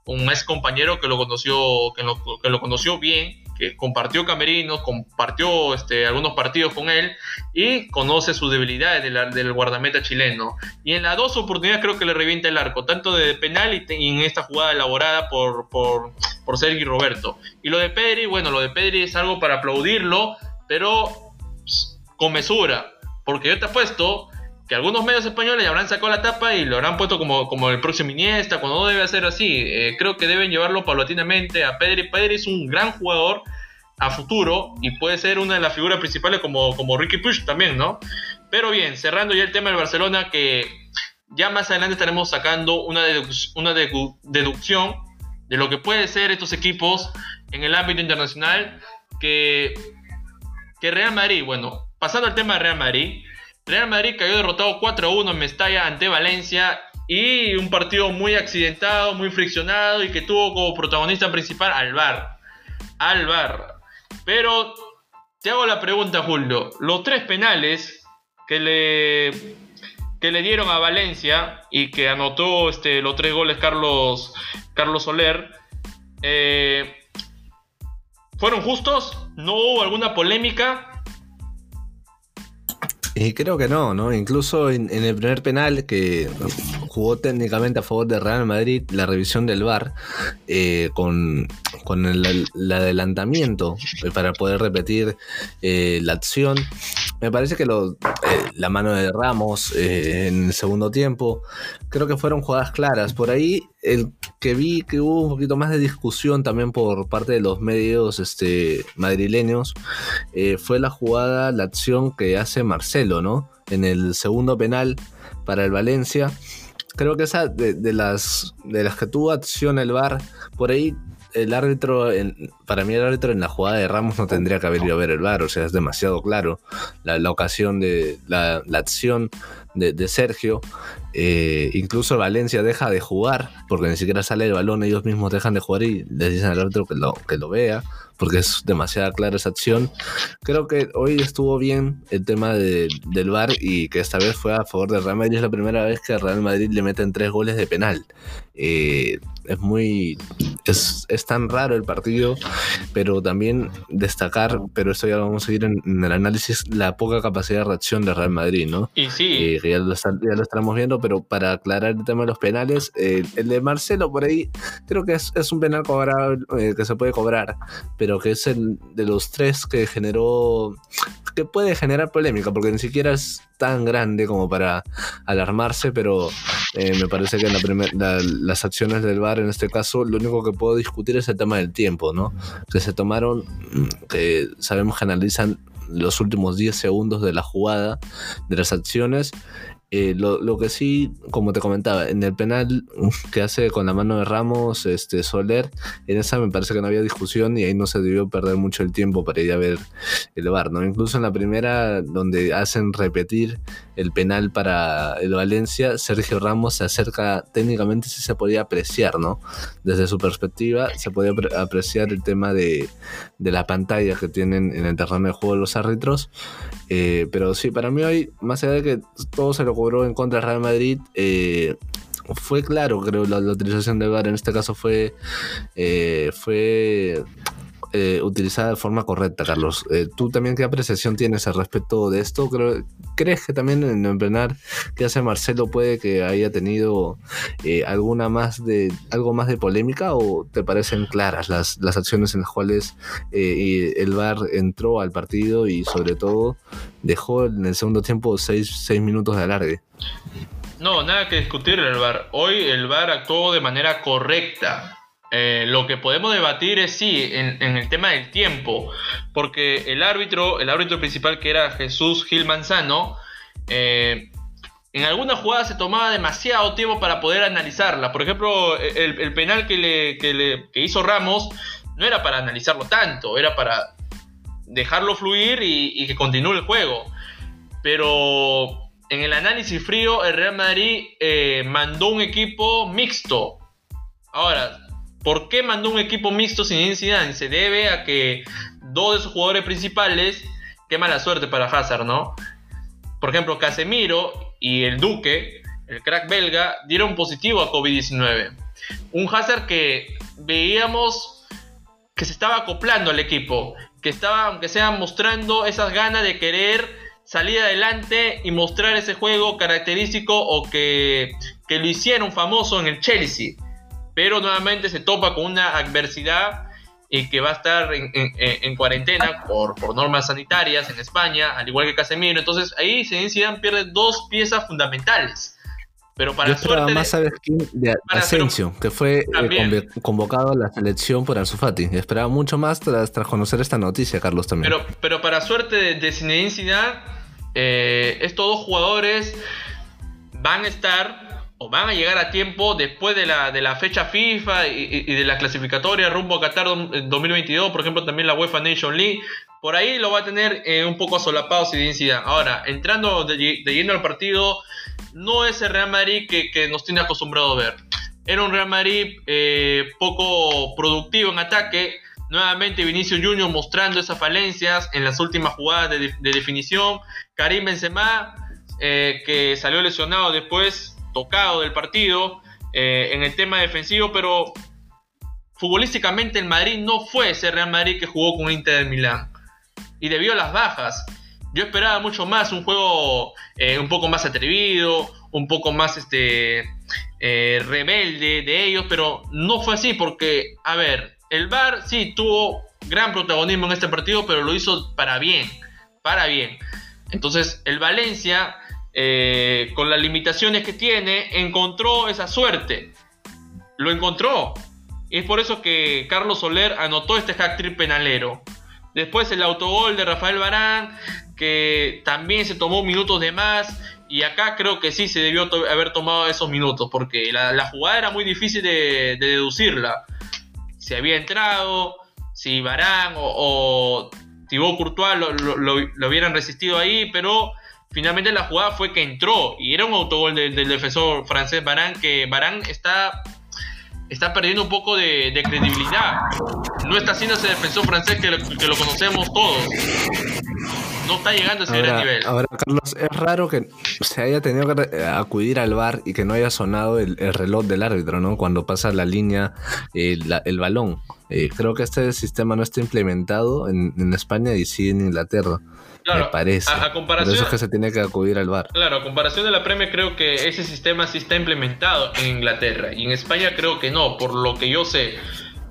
A: un ex compañero que lo conoció, que que lo conoció bien que compartió camerinos, compartió este, algunos partidos con él y conoce sus debilidades del guardameta chileno. Y en las dos oportunidades creo que le revienta el arco, tanto de penal y, en esta jugada elaborada por, por, por Sergi Roberto. Y lo de Pedri, bueno, lo de Pedri es algo para aplaudirlo, pero pues, con mesura. Porque yo te apuesto que algunos medios españoles ya habrán sacado la tapa y lo habrán puesto como, como el próximo Iniesta, cuando no debe ser así. Eh, creo que deben llevarlo paulatinamente a Pedri. Pedri es un gran jugador a futuro y puede ser una de las figuras principales como, como Ricky Push también, ¿no? Pero bien, cerrando ya el tema del Barcelona, que ya más adelante estaremos sacando una, una deducción de lo que puede ser estos equipos en el ámbito internacional, que, que Real Madrid, bueno, pasando al tema de Real Madrid, Real Madrid cayó derrotado 4-1 en Mestalla ante Valencia y un partido muy accidentado, muy friccionado y que tuvo como protagonista principal al VAR. Al VAR. Pero te hago la pregunta, Julio. Los tres penales que le, que le dieron a Valencia y que anotó este, los tres goles Carlos, Carlos Soler, eh, ¿Fueron justos? ¿No hubo alguna polémica?
B: Y creo que no, ¿no? Incluso en, el primer penal que jugó técnicamente a favor de Real Madrid, la revisión del VAR, eh, con, el, adelantamiento para poder repetir eh, la acción, me parece que lo, eh, la mano de Ramos en el segundo tiempo, creo que fueron jugadas claras. Por ahí el que vi que hubo un poquito más de discusión también por parte de los medios este, madrileños fue la jugada, la acción que hace Marcelo ¿no? En el segundo penal para el Valencia. Creo que esa de, las, de las que tuvo acción el VAR, por ahí el árbitro, para mí el árbitro en la jugada de Ramos no tendría que haber ido a ver el VAR, o sea, es demasiado claro la, ocasión de la, acción de, Sergio. Eh, incluso Valencia deja de jugar, porque ni siquiera sale el balón, ellos mismos dejan de jugar y les dicen al árbitro que lo, que lo vea porque es demasiado clara esa acción. Creo que hoy estuvo bien el tema del VAR y que esta vez fue a favor de Real Madrid. Es la primera vez que Real Madrid le meten tres goles de penal. Eh, es muy. Es, tan raro el partido, pero también destacar, pero esto ya lo vamos a seguir en, el análisis, la poca capacidad de reacción de Real Madrid, ¿no?
A: Y sí.
B: Eh, ya, lo, estamos viendo, pero para aclarar el tema de los penales, eh, el de Marcelo por ahí, creo que es, un penal cobrable, que se puede cobrar, pero que es el de los tres que generó, que puede generar polémica, porque ni siquiera es tan grande como para alarmarse, pero eh, me parece que en la las acciones del VAR en este caso, lo único que puedo discutir es el tema del tiempo, ¿no? Que se tomaron, que sabemos que analizan los últimos 10 segundos de la jugada, de las acciones, eh, lo, que sí, como te comentaba, en el penal que hace con la mano de Ramos, este Soler, en esa me parece que no había discusión y ahí no se debió perder mucho el tiempo para ir a ver el VAR, ¿no? Incluso en la primera, donde hacen repetir el penal para el Valencia, Sergio Ramos se acerca, técnicamente sí se podía apreciar, ¿no? Desde su perspectiva, se podía apreciar el tema de, de la pantalla que tienen en el terreno de juego los árbitros. Eh, pero sí, para mí hoy, más allá de que todo se lo cobró en contra del Real Madrid, eh, fue claro, creo, la, utilización del VAR en este caso fue, eh, fue eh, utilizada de forma correcta, Carlos. Eh, ¿Tú también qué apreciación tienes al respecto de esto? ¿Crees que también en el que hace Marcelo puede que haya tenido eh, alguna más de algo más de polémica o te parecen claras las, las acciones en las cuales el VAR entró al partido y sobre todo dejó en el segundo tiempo seis, seis minutos de alargue?
A: No, nada que discutir el VAR. Hoy el VAR actuó de manera correcta. Eh, lo que podemos debatir es sí, en, el tema del tiempo, porque el árbitro, el árbitro principal que era Jesús Gil Manzano, eh, en alguna jugada se tomaba demasiado tiempo para poder analizarla. Por ejemplo, el, penal que, le, que, hizo Ramos no era para analizarlo tanto, era para dejarlo fluir y, que continúe el juego. Pero en el análisis frío, el Real Madrid eh, mandó un equipo mixto. Ahora, ¿Por qué mandó un equipo mixto sin incidencia? Se debe a que dos de sus jugadores principales, qué mala suerte para Hazard, ¿no? Por ejemplo, Casemiro y el Duque, el crack belga, dieron positivo a COVID-19. Un Hazard que veíamos que se estaba acoplando al equipo, que estaba, aunque sea, mostrando esas ganas de querer salir adelante y mostrar ese juego característico o que, que lo hicieron famoso en el Chelsea pero nuevamente se topa con una adversidad y que va a estar en, cuarentena por, por, normas sanitarias en España, al igual que Casemiro. Entonces ahí Zidane pierde dos piezas fundamentales. Pero para
B: Yo suerte más, ¿sabes quién? De Asensio, que fue eh, convocado a la selección por Ansu Fati. Esperaba mucho más tras, tras, conocer esta noticia, Carlos, también.
A: Pero, pero para suerte de, de Zinedine eh, estos dos jugadores van a estar o van a llegar a tiempo después de la, de la fecha FIFA y, de la clasificatoria rumbo a Qatar 2022, por ejemplo también la UEFA Nation League, por ahí lo va a tener eh, un poco solapado si densidad. Ahora, entrando de, lleno al partido, no es el Real Madrid que, nos tiene acostumbrado a ver. Era un Real Madrid eh, poco productivo en ataque. Nuevamente Vinicio Junior mostrando esas falencias en las últimas jugadas de, definición. Karim Benzema, eh, que salió lesionado después tocado del partido eh, en el tema defensivo, pero futbolísticamente el Madrid no fue ese Real Madrid que jugó con Inter de Milán. Y debido a las bajas, yo esperaba mucho más, un juego eh, un poco más atrevido, un poco más este eh, rebelde de ellos, pero no fue así porque, a ver, el VAR sí tuvo gran protagonismo en este partido, pero lo hizo para bien, para bien. Entonces el Valencia, eh, con las limitaciones que tiene, encontró esa suerte. Lo encontró. Y es por eso que Carlos Soler anotó este hack penalero. Después el autogol de Rafael Barán, que también se tomó minutos de más. Y acá creo que sí se debió haber tomado esos minutos, porque la, jugada era muy difícil de, deducirla. Si había entrado, si Barán o, Thibaut Courtois lo, hubieran resistido ahí, pero finalmente la jugada fue que entró y era un autogol del, defensor francés Barán, que Barán está está perdiendo un poco de, credibilidad. No está siendo ese defensor francés que lo, que lo conocemos todos. No está llegando a ese gran nivel.
B: Ahora, Carlos, es raro que se haya tenido que acudir al bar y que no haya sonado el, reloj del árbitro, ¿no? Cuando pasa la línea, el balón. Eh, creo que este sistema no está implementado en, en España y sí en Inglaterra. Me parece. A, comparación, Por eso es que se tiene que acudir al bar.
A: Claro, a comparación de la Premier, creo que ese sistema sí está implementado en Inglaterra. Y en España creo que no, por lo que yo sé.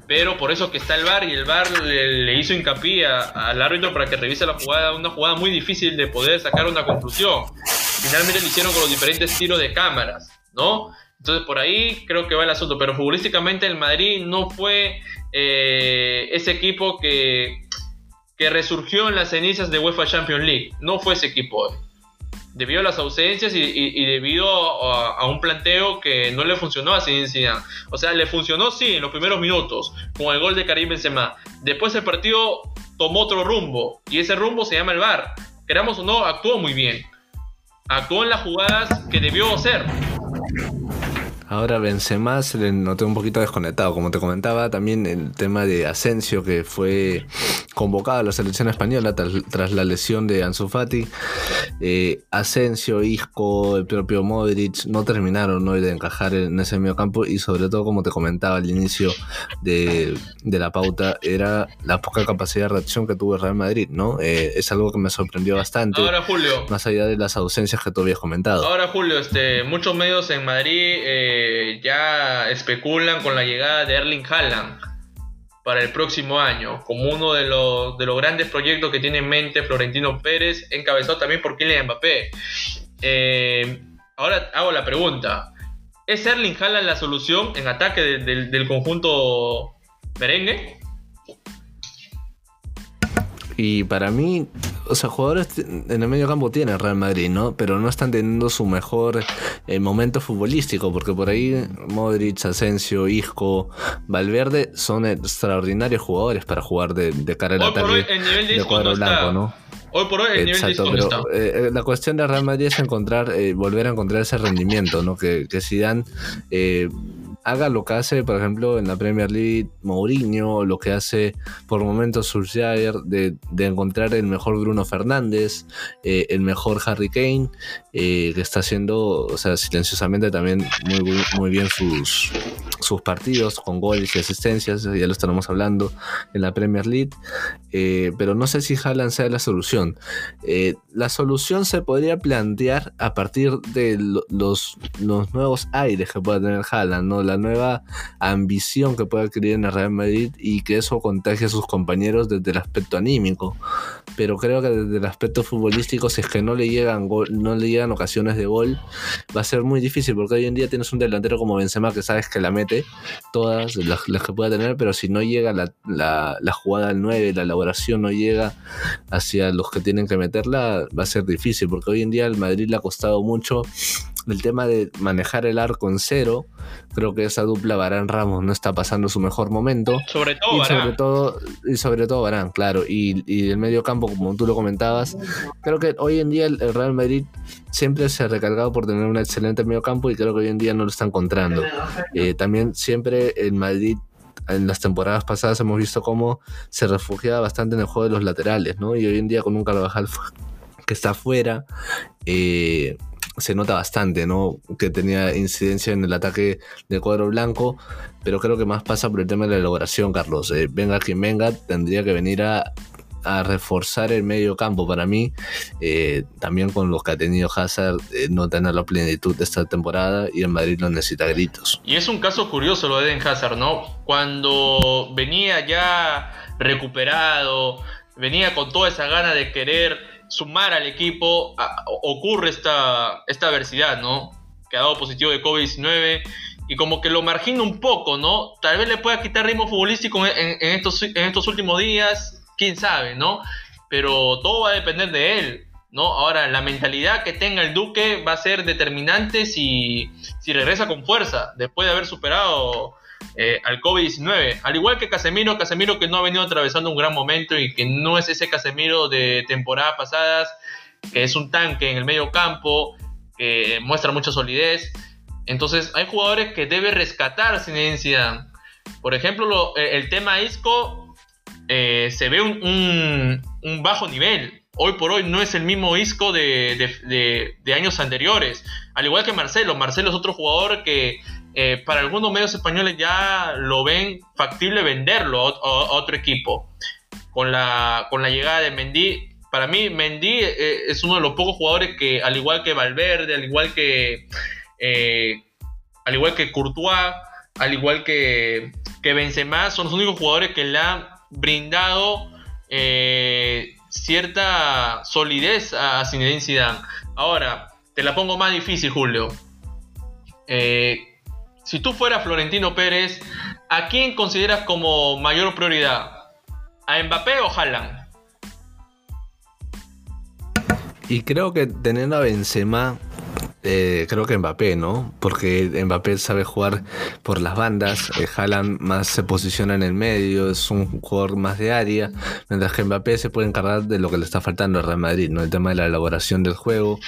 A: Pero por eso que está el VAR y el VAR le, hizo hincapié al árbitro para que revise la jugada, una jugada muy difícil de poder sacar una conclusión. Finalmente lo hicieron con los diferentes tiros de cámaras, ¿no? Entonces por ahí creo que va el asunto, pero futbolísticamente el Madrid no fue eh, ese equipo que, que resurgió en las cenizas de UEFA Champions League, no fue ese equipo debido a las ausencias y, debido a, un planteo que no le funcionó a O sea, le funcionó sí en los primeros minutos con el gol de Karim Benzema. Después el partido tomó otro rumbo y ese rumbo se llama el VAR. Queramos o no, actuó muy bien. Actuó en las jugadas que debió hacer.
B: Ahora Benzema se le noté un poquito desconectado, como te comentaba, también el tema de Asensio que fue convocado a la selección española tras, la lesión de Ansu Fati. Eh, Asensio, Isco, el propio Modric no terminaron hoy de encajar en ese medio campo y sobre todo, como te comentaba al inicio de, la pauta, era la poca capacidad de reacción que tuvo el Real Madrid, ¿no? Eh, es algo que me sorprendió bastante.
A: Ahora, Julio.
B: Más allá de las ausencias que tú habías comentado.
A: Ahora, Julio, este, muchos medios en Madrid... Eh, ya especulan con la llegada de Erling Haaland para el próximo año, como uno de los, de los grandes proyectos que tiene en mente Florentino Pérez, encabezado también por Kylian Mbappé. Eh, ahora hago la pregunta, ¿es Erling Haaland la solución en ataque del conjunto merengue?
B: Y para mí, o sea, jugadores en el medio campo tiene Real Madrid, ¿no? Pero no están teniendo su mejor eh, momento futbolístico, porque por ahí Modric, Asensio, Isco, Valverde son extraordinarios jugadores para jugar de, cara al ataque
A: de, cuadro blanco, ¿no? Hoy por hoy el Exacto, nivel pero
B: eh, la cuestión de Real Madrid es encontrar, eh, volver a encontrar ese rendimiento, ¿no? Que, que Zidane haga lo que hace, por ejemplo, en la Premier League Mourinho, lo que hace por momentos Solskjaer de, de encontrar el mejor Bruno Fernández, eh, el mejor Harry Kane, eh, que está haciendo, o sea, silenciosamente también muy, muy bien sus, sus partidos con goles y asistencias, ya lo estaremos hablando en la Premier League, eh, pero no sé si Haaland sea la solución. la solución se podría plantear a partir de los, los nuevos aires que pueda tener Haaland, ¿no? Nueva ambición que pueda adquirir en el Real Madrid y que eso contagie a sus compañeros desde el aspecto anímico. Pero creo que desde el aspecto futbolístico, si es que no le llegan no le llegan ocasiones de gol, va a ser muy difícil porque hoy en día tienes un delantero como Benzema que sabes que la mete todas las, que pueda tener, pero si no llega la, la jugada al 9, la elaboración no llega hacia los que tienen que meterla, va a ser difícil porque hoy en día al Madrid le ha costado mucho el tema de manejar el arco en cero, creo que esa dupla Barán Ramos no está pasando su mejor momento.
A: Sobre todo,
B: y sobre todo Y sobre todo Barán, claro. Y, y el medio campo, como tú lo comentabas, creo que hoy en día el, Real Madrid siempre se ha recargado por tener un excelente medio campo y creo que hoy en día no lo está encontrando. Eh, también siempre el Madrid en las temporadas pasadas hemos visto cómo se refugiaba bastante en el juego de los laterales, ¿no? Y hoy en día con un Carvajal que está afuera, eh, se nota bastante, ¿no? Que tenía incidencia en el ataque del cuadro blanco, pero creo que más pasa por el tema de la elaboración, Carlos. Eh, venga quien venga, tendría que venir a, reforzar el medio campo para mí, eh, también con los que ha tenido Hazard, eh, no tener la plenitud de esta temporada y en Madrid lo necesita gritos.
A: Y es un caso curioso lo de Eden Hazard, ¿no? Cuando venía ya recuperado, venía con toda esa gana de querer sumar al equipo, ocurre esta, esta adversidad, ¿no? Que ha dado positivo de COVID-19 y como que lo margina un poco, ¿no? Tal vez le pueda quitar ritmo futbolístico en, estos, en estos últimos días, quién sabe, ¿no? Pero todo va a depender de él, ¿no? Ahora, la mentalidad que tenga el Duque va a ser determinante si, si regresa con fuerza, después de haber superado eh, al COVID-19. Al igual que Casemiro, Casemiro que no ha venido atravesando un gran momento y que no es ese Casemiro de temporadas pasadas, que es un tanque en el medio campo, que muestra mucha solidez. Entonces hay jugadores que debe rescatar sin. Por ejemplo, eh, el tema Isco eh, se ve un, bajo nivel. Hoy por hoy no es el mismo Isco de años anteriores. Al igual que Marcelo. Marcelo es otro jugador que eh, para algunos medios españoles ya lo ven factible venderlo a, otro equipo. Con la, con la llegada de Mendy, para mí Mendy eh, es uno de los pocos jugadores que, al igual que Valverde, al igual que, eh, al igual que Courtois, al igual que, que Benzema, son los únicos jugadores que le han brindado cierta solidez a Zinedine Zidane. Ahora, te la pongo más difícil, Julio. Eh, si tú fueras Florentino Pérez, ¿a quién consideras como mayor prioridad? ¿A Mbappé o Haaland?
B: Y creo que teniendo a Benzema eh, creo que Mbappé, ¿no? Porque Mbappé sabe jugar por las bandas, eh, Haaland más se posiciona en el medio, es un jugador más de área, mientras que Mbappé se puede encargar de lo que le está faltando al Real Madrid, ¿no? El tema de la elaboración del juego.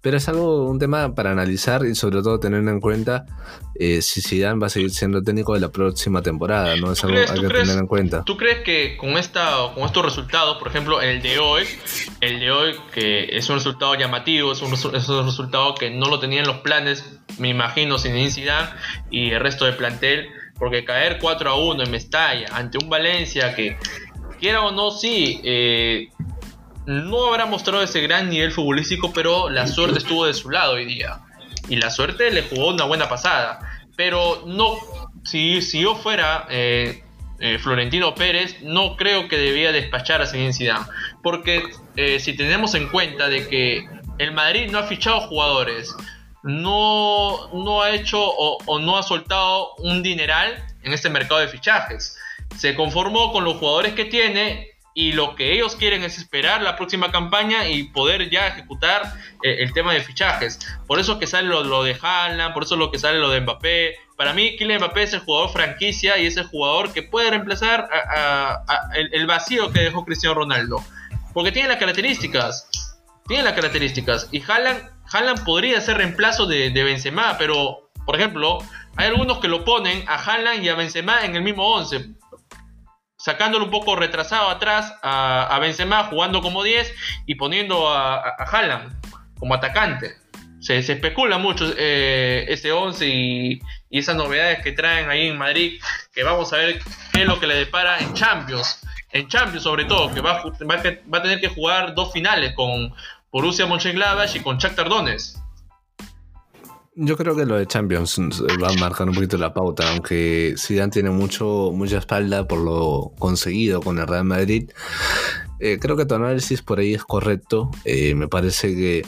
B: Pero es algo, un tema para analizar y sobre todo tener en cuenta eh, si Zidane va a seguir siendo técnico de la próxima temporada, ¿no? Es algo que hay que tener en cuenta.
A: ¿Tú crees que con, esta, con estos resultados, por ejemplo, el de hoy, el de hoy, que es un resultado llamativo, es un, es un resultado que no lo tenían los planes, me imagino, sin Zidane y el resto del plantel, porque caer 4 a 1 en Mestalla ante un Valencia que, quiera o no, sí, eh, no habrá mostrado ese gran nivel futbolístico, pero la suerte estuvo de su lado hoy día. Y la suerte le jugó una buena pasada. Pero no, si, si yo fuera eh, eh, Florentino Pérez, no creo que debía despachar a Zidane. Porque si tenemos en cuenta de que el Madrid no ha fichado jugadores, no, no ha hecho o, no ha soltado un dineral en este mercado de fichajes. Se conformó con los jugadores que tiene y lo que ellos quieren es esperar la próxima campaña y poder ya ejecutar eh, el tema de fichajes. Por eso que sale lo, de Haaland, por eso lo que sale lo de Mbappé. Para mí, Kylian Mbappé es el jugador franquicia y es el jugador que puede reemplazar el, el, vacío que dejó Cristiano Ronaldo. Porque tiene las características tiene las características. Y Haaland, podría ser reemplazo de, Benzema, pero, por ejemplo, hay algunos que lo ponen a Haaland y a Benzema en el mismo 11. Sacándolo un poco retrasado atrás a, Benzema jugando como 10 y poniendo a, a Haaland como atacante. Se, especula mucho eh, ese 11 y, y, esas novedades que traen ahí en Madrid, que vamos a ver qué es lo que le depara en Champions. En Champions sobre todo, que va, va, va a tener que jugar dos finales con, Borussia Mönchengladbach y con Chuck Tardones.
B: Yo creo que lo de Champions va a marcar un poquito la pauta, aunque Zidane tiene mucho, mucha espalda por lo conseguido con el Real Madrid. Eh, creo que tu análisis por ahí es correcto. Eh, me parece que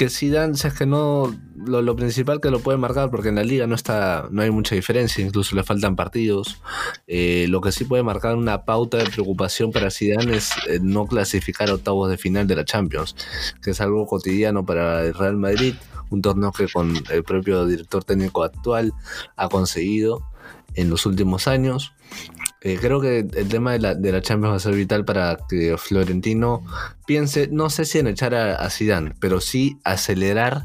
B: que Zidane, si es que no, lo, principal que lo puede marcar, porque en la liga no está, no hay mucha diferencia, incluso le faltan partidos. Eh, lo que sí puede marcar una pauta de preocupación para Zidane es eh, no clasificar octavos de final de la Champions, que es algo cotidiano para el Real Madrid, un torneo que con el propio director técnico actual ha conseguido en los últimos años. Eh, creo que el tema de la, de la, Champions va a ser vital para que Florentino piense, no sé si en echar a, a Zidane, pero sí acelerar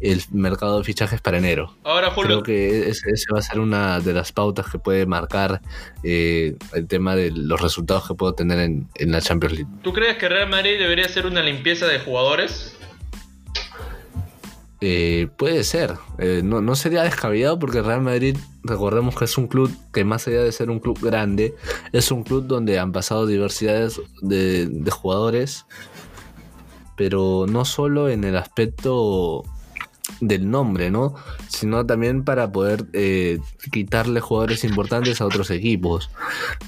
B: el mercado de fichajes para enero.
A: Ahora,
B: Creo que esa va a ser una de las pautas que puede marcar eh, el tema de los resultados que puedo tener en, en, la Champions League.
A: ¿Tú crees que Real Madrid debería hacer una limpieza de jugadores?
B: Eh, puede ser, eh, no, no, sería descabellado porque Real Madrid, recordemos que es un club que más allá de ser un club grande, es un club donde han pasado diversidades de, jugadores, pero no solo en el aspecto del nombre, ¿no? Sino también para poder eh, quitarle jugadores importantes a otros equipos.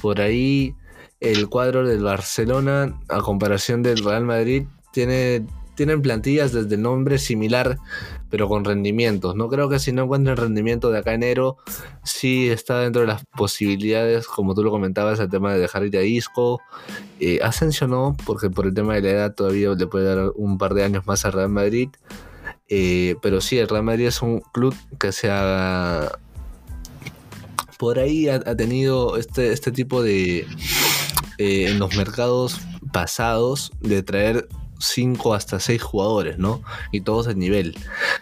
B: Por ahí el cuadro del Barcelona, a comparación del Real Madrid, tiene tienen plantillas desde el nombre similar, pero con rendimientos. No creo que si no encuentren rendimiento de acá enero, sí está dentro de las posibilidades, como tú lo comentabas, el tema de dejar ir a Isco. Eh, Ascensionó, porque por el tema de la edad todavía le puede dar un par de años más al Real Madrid. Eh, pero sí, el Real Madrid es un club que se ha... Por ahí ha, tenido este, este tipo de... Eh, en los mercados pasados de traer 5 hasta 6 jugadores, ¿no? Y todos de nivel.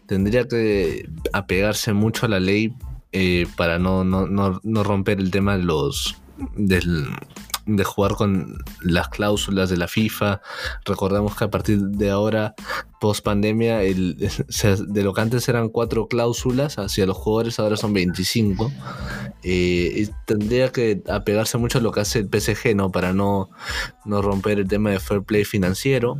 B: Tendría que apegarse mucho a la ley eh, para no, no, no, romper el tema de los del, de jugar con las cláusulas de la FIFA. Recordemos que a partir de ahora, post pandemia, el, *laughs* de lo que antes eran cuatro cláusulas hacia los jugadores, ahora son 25. Eh, y tendría que apegarse mucho a lo que hace el PSG, ¿no? Para no, no romper el tema de fair play financiero.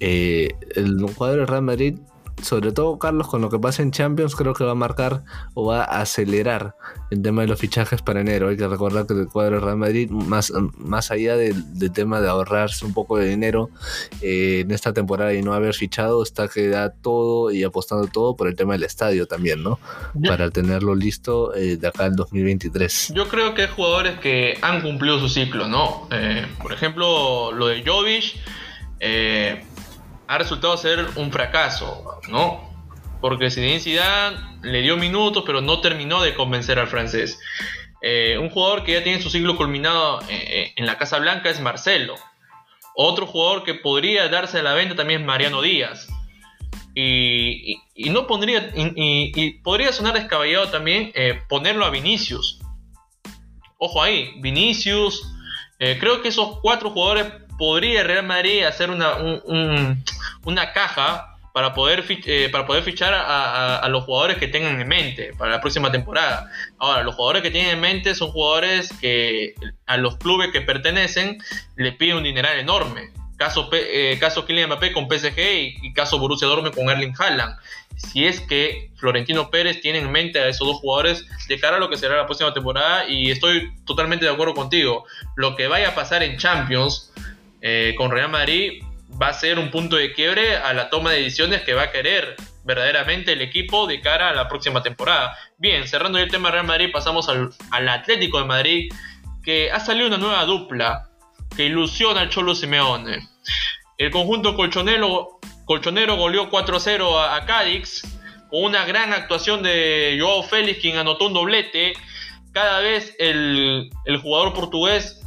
B: Eh, el jugador de Real Madrid sobre todo Carlos, con lo que pasa en Champions, creo que va a marcar o va a acelerar el tema de los fichajes para enero. Hay que recordar que el cuadro de Real Madrid, más, más allá del, tema de ahorrarse un poco de dinero eh, en esta temporada y no haber fichado, está que da todo y apostando todo por el tema del estadio también, ¿no? Para tenerlo listo eh, de acá al 2023.
A: Yo creo que hay jugadores que han cumplido su ciclo, ¿no? Eh, por ejemplo, lo de Jovic. Eh, ha resultado ser un fracaso, ¿no? Porque Zinedine le dio minutos, pero no terminó de convencer al francés. Eh, un jugador que ya tiene su siglo culminado eh, eh, en la Casa Blanca es Marcelo. Otro jugador que podría darse a la venta también es Mariano Díaz. Y, no pondría y, podría sonar descabellado también ponerlo a Vinicius. Ojo ahí, Vinicius. creo que esos cuatro jugadores podría Real Madrid hacer una, una caja para poder, eh, para poder fichar a, los jugadores que tengan en mente para la próxima temporada. Ahora, los jugadores que tienen en mente son jugadores que a los clubes que pertenecen le piden un dineral enorme. Caso, eh, caso Kylian Mbappé con PSG y, caso Borussia Dortmund con Erling Haaland. Si es que Florentino Pérez tiene en mente a esos dos jugadores de cara a lo que será la próxima temporada y estoy totalmente de acuerdo contigo. Lo que vaya a pasar en Champions eh, con Real Madrid va a ser un punto de quiebre a la toma de decisiones que va a querer verdaderamente el equipo de cara a la próxima temporada. Bien, cerrando el tema Real Madrid, pasamos al, Atlético de Madrid, que ha salido una nueva dupla que ilusiona al Cholo Simeone. El conjunto colchonero, colchonero goleó 4-0 a, Cádiz, con una gran actuación de Joao Félix, quien anotó un doblete. Cada vez el, jugador portugués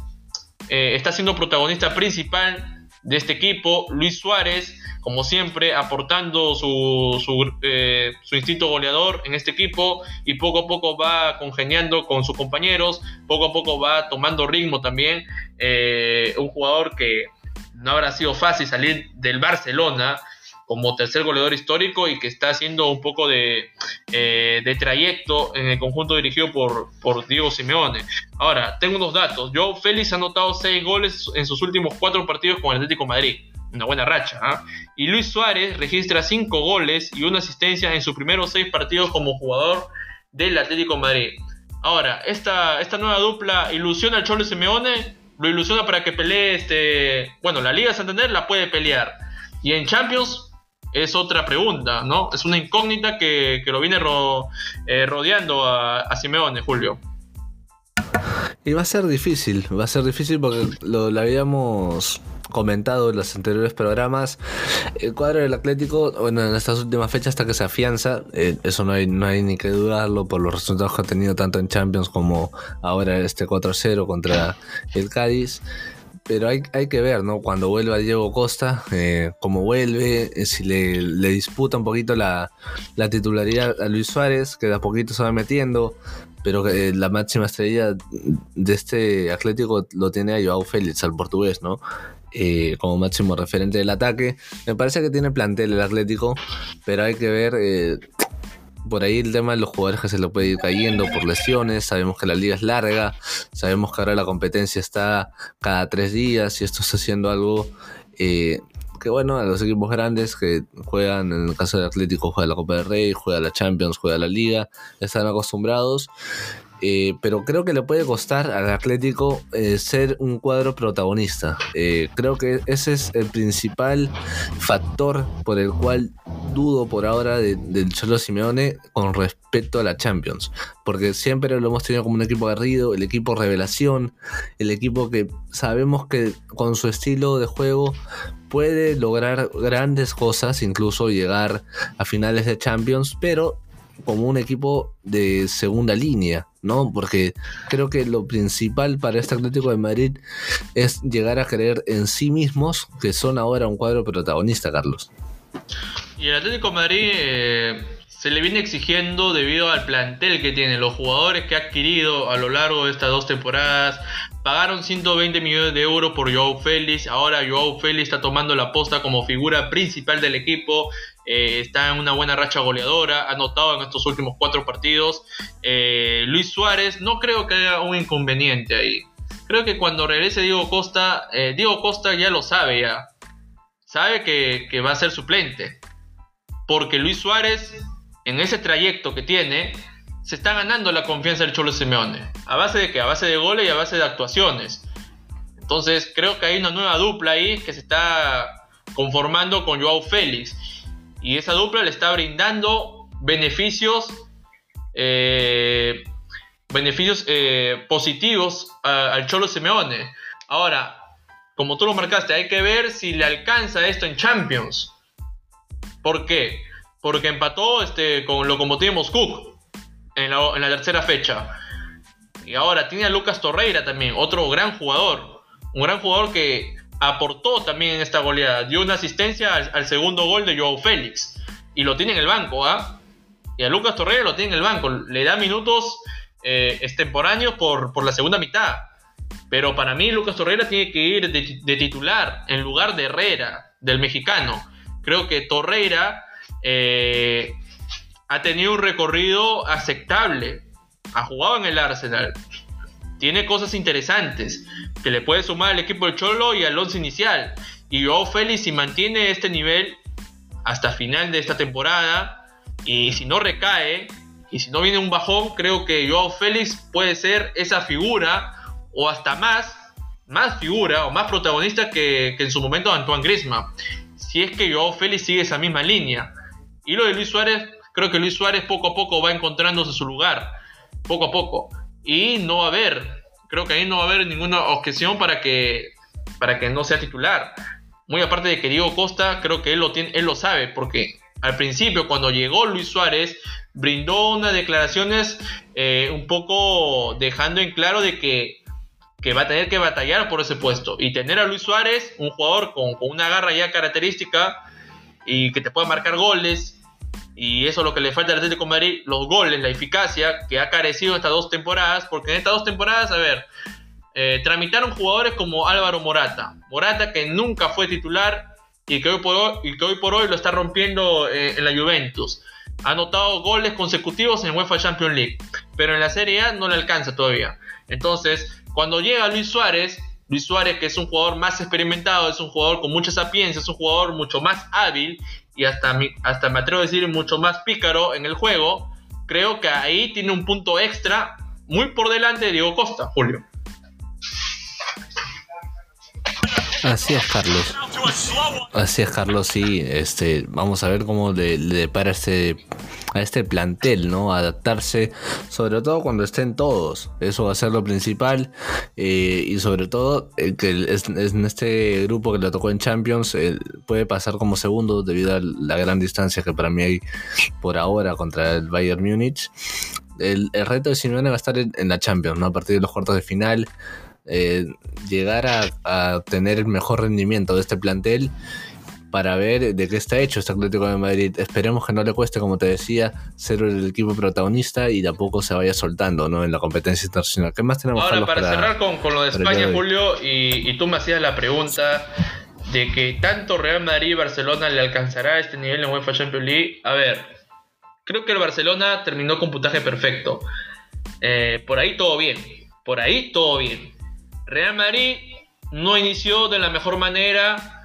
A: eh, está siendo protagonista principal de este equipo. Luis Suárez, como siempre, aportando su, su, eh, instinto goleador en este equipo y poco a poco va congeniando con sus compañeros, poco a poco va tomando ritmo también. Eh, un jugador que no habrá sido fácil salir del Barcelona como tercer goleador histórico y que está haciendo un poco de, eh, de trayecto en el conjunto dirigido por, por, Diego Simeone. Ahora, tengo unos datos. Joe Félix ha anotado 6 goles en sus últimos 4 partidos con el Atlético Madrid. Una buena racha. ¿ah? Y Luis Suárez registra 5 goles y una asistencia en sus primeros 6 partidos como jugador del Atlético Madrid. Ahora, esta, esta nueva dupla ilusiona al Cholo Simeone, lo ilusiona para que pelee este. Bueno, la Liga Santander la puede pelear. Y en Champions es otra pregunta, ¿no? Es una incógnita que, lo viene eh, rodeando a, Simeone, Julio.
B: Y va a ser difícil, va a ser difícil porque lo, habíamos comentado en los anteriores programas. El cuadro del Atlético, bueno, en estas últimas fechas hasta que se afianza, eh, eso no hay, no hay ni que dudarlo por los resultados que ha tenido tanto en Champions como ahora este 4-0 contra el Cádiz pero hay, hay que ver, ¿no? Cuando vuelva Diego Costa, eh, cómo vuelve, eh, si le, disputa un poquito la, titularidad a Luis Suárez, que de a poquito se va metiendo, pero que la máxima estrella de este Atlético lo tiene a Joao Félix, al portugués, ¿no? eh, como máximo referente del ataque. Me parece que tiene plantel el Atlético, pero hay que ver eh, por ahí el tema de los jugadores que se lo puede ir cayendo por lesiones. Sabemos que la liga es larga, sabemos que ahora la competencia está cada tres días y esto está haciendo algo eh, que bueno, a los equipos grandes que juegan, en el caso del Atlético, juega la Copa del Rey, juega la Champions, juega la Liga, están acostumbrados. Eh, pero creo que le puede costar al Atlético eh, ser un cuadro protagonista. Eh, creo que ese es el principal factor por el cual dudo por ahora del Cholo Simeone con respecto a la Champions. Porque siempre lo hemos tenido como un equipo aguerrido, el equipo revelación, el equipo que sabemos que con su estilo de juego puede lograr grandes cosas, incluso llegar a finales de Champions, pero como un equipo de segunda línea, ¿no? Porque creo que lo principal para este Atlético de Madrid es llegar a creer en sí mismos, que son ahora un cuadro protagonista, Carlos.
A: Y el Atlético de Madrid eh, se le viene exigiendo debido al plantel que tiene, los jugadores que ha adquirido a lo largo de estas dos temporadas. Pagaron 120 millones de euros por Joao Félix. Ahora Joao Félix está tomando la posta como figura principal del equipo. Eh, está en una buena racha goleadora, ha anotado en estos últimos cuatro partidos. Eh, Luis Suárez, no creo que haya un inconveniente ahí. Creo que cuando regrese Diego Costa, eh, Diego Costa ya lo sabe ya. Sabe que, que, va a ser suplente. Porque Luis Suárez, en ese trayecto que tiene, se está ganando la confianza del Cholo Simeone. ¿A base de qué? A base de goles y a base de actuaciones. Entonces creo que hay una nueva dupla ahí que se está conformando con Joao Félix y esa dupla le está brindando beneficios, eh, beneficios eh, positivos al Cholo Simeone. Ahora, como tú lo marcaste, hay que ver si le alcanza esto en Champions. ¿Por qué? Porque empató este, con Lokomotiv Moscú en la, en la tercera fecha. Y ahora tiene a Lucas Torreira también, otro gran jugador. Un gran jugador que aportó también en esta goleada. Dio una asistencia al, segundo gol de Joao Félix. Y lo tiene en el banco, ¿ah? Y a Lucas Torreira lo tiene en el banco. Le da minutos eh, extemporáneos por, por, la segunda mitad. Pero para mí Lucas Torreira tiene que ir de, titular en lugar de Herrera, del mexicano. Creo que Torreira eh, ha tenido un recorrido aceptable. Ha jugado en el Arsenal tiene cosas interesantes que le puede sumar al equipo del Cholo y al once inicial. Y Joao Félix si mantiene este nivel hasta final de esta temporada y si no recae y si no viene un bajón, creo que Joao Félix puede ser esa figura o hasta más, más figura o más protagonista que, en su momento Antoine Griezmann. Si es que Joao Félix sigue esa misma línea. Y lo de Luis Suárez, creo que Luis Suárez poco a poco va encontrándose su lugar. Poco a poco y no va a haber, creo que ahí no va a haber ninguna objeción para que, para que no sea titular. Muy aparte de que Diego Costa, creo que él lo, tiene, él lo sabe, porque al principio cuando llegó Luis Suárez, brindó unas declaraciones eh, un poco dejando en claro de que, que, va a tener que batallar por ese puesto. Y tener a Luis Suárez, un jugador con, con una garra ya característica y que te pueda marcar goles, y eso es lo que le falta al Atlético de Madrid, los goles, la eficacia que ha carecido estas dos temporadas, porque en estas dos temporadas, a ver, eh, tramitaron jugadores como Álvaro Morata. Morata que nunca fue titular y que hoy por hoy, lo está rompiendo eh, en la Juventus. Ha anotado goles consecutivos en UEFA Champions League, pero en la Serie A no le alcanza todavía. Entonces, cuando llega Luis Suárez, Luis Suárez, que es un jugador más experimentado, es un jugador con mucha sapiencia, es un jugador mucho más hábil y hasta, hasta me atrevo a decir mucho más pícaro en el juego, creo que ahí tiene un punto extra muy por delante de Diego Costa, Julio.
B: Así es, Carlos. Así es, Carlos, sí. Este, vamos a ver cómo le, le depara este, a este plantel, ¿no? Adaptarse, sobre todo cuando estén todos. Eso va a ser lo principal. Eh, y sobre todo, eh, que es, en este grupo que le tocó en Champions, eh, puede pasar como segundo debido a la gran distancia que para mí hay por ahora contra el Bayern Múnich. El, reto de Simeone va a estar en, la Champions, ¿no? A partir de los cuartos de final. llegar a, a, tener el mejor rendimiento de este plantel para ver de qué está hecho este Atlético de Madrid. Esperemos que no le cueste, como te decía, ser el equipo protagonista y de a poco se vaya soltando ¿no? en la competencia internacional. ¿Qué más tenemos
A: Ahora, para, cerrar con, lo de España, Julio, y, y tú me hacías la pregunta de que tanto Real Madrid y Barcelona le alcanzará este nivel en UEFA Champions League. A ver, creo que el Barcelona terminó con puntaje perfecto. Eh, por ahí todo bien. Por ahí todo bien. Real Madrid no inició de la mejor manera.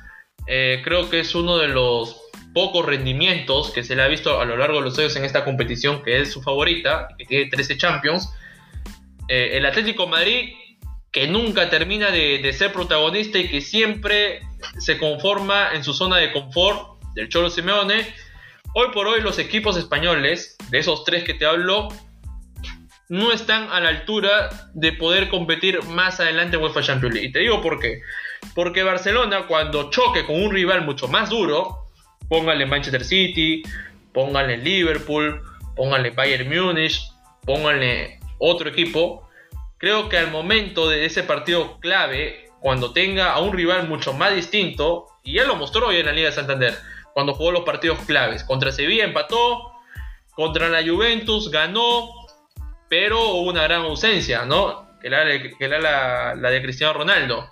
A: Eh, creo que es uno de los pocos rendimientos que se le ha visto a lo largo de los años en esta competición, que es su favorita, que tiene 13 Champions. Eh, el Atlético Madrid, que nunca termina de, ser protagonista y que siempre se conforma en su zona de confort del Cholo Simeone. Hoy por hoy los equipos españoles, de esos tres que te hablo, no están a la altura de poder competir más adelante en UEFA Champions League. Y te digo por qué. Porque Barcelona, cuando choque con un rival mucho más duro, póngale Manchester City, póngale Liverpool, póngale Bayern Múnich, póngale otro equipo, creo que al momento de ese partido clave, cuando tenga a un rival mucho más distinto, y ya lo mostró hoy en la Liga de Santander, cuando jugó los partidos claves, contra Sevilla empató, contra la Juventus ganó, pero hubo una gran ausencia, ¿no? Que era, la, de Cristiano Ronaldo.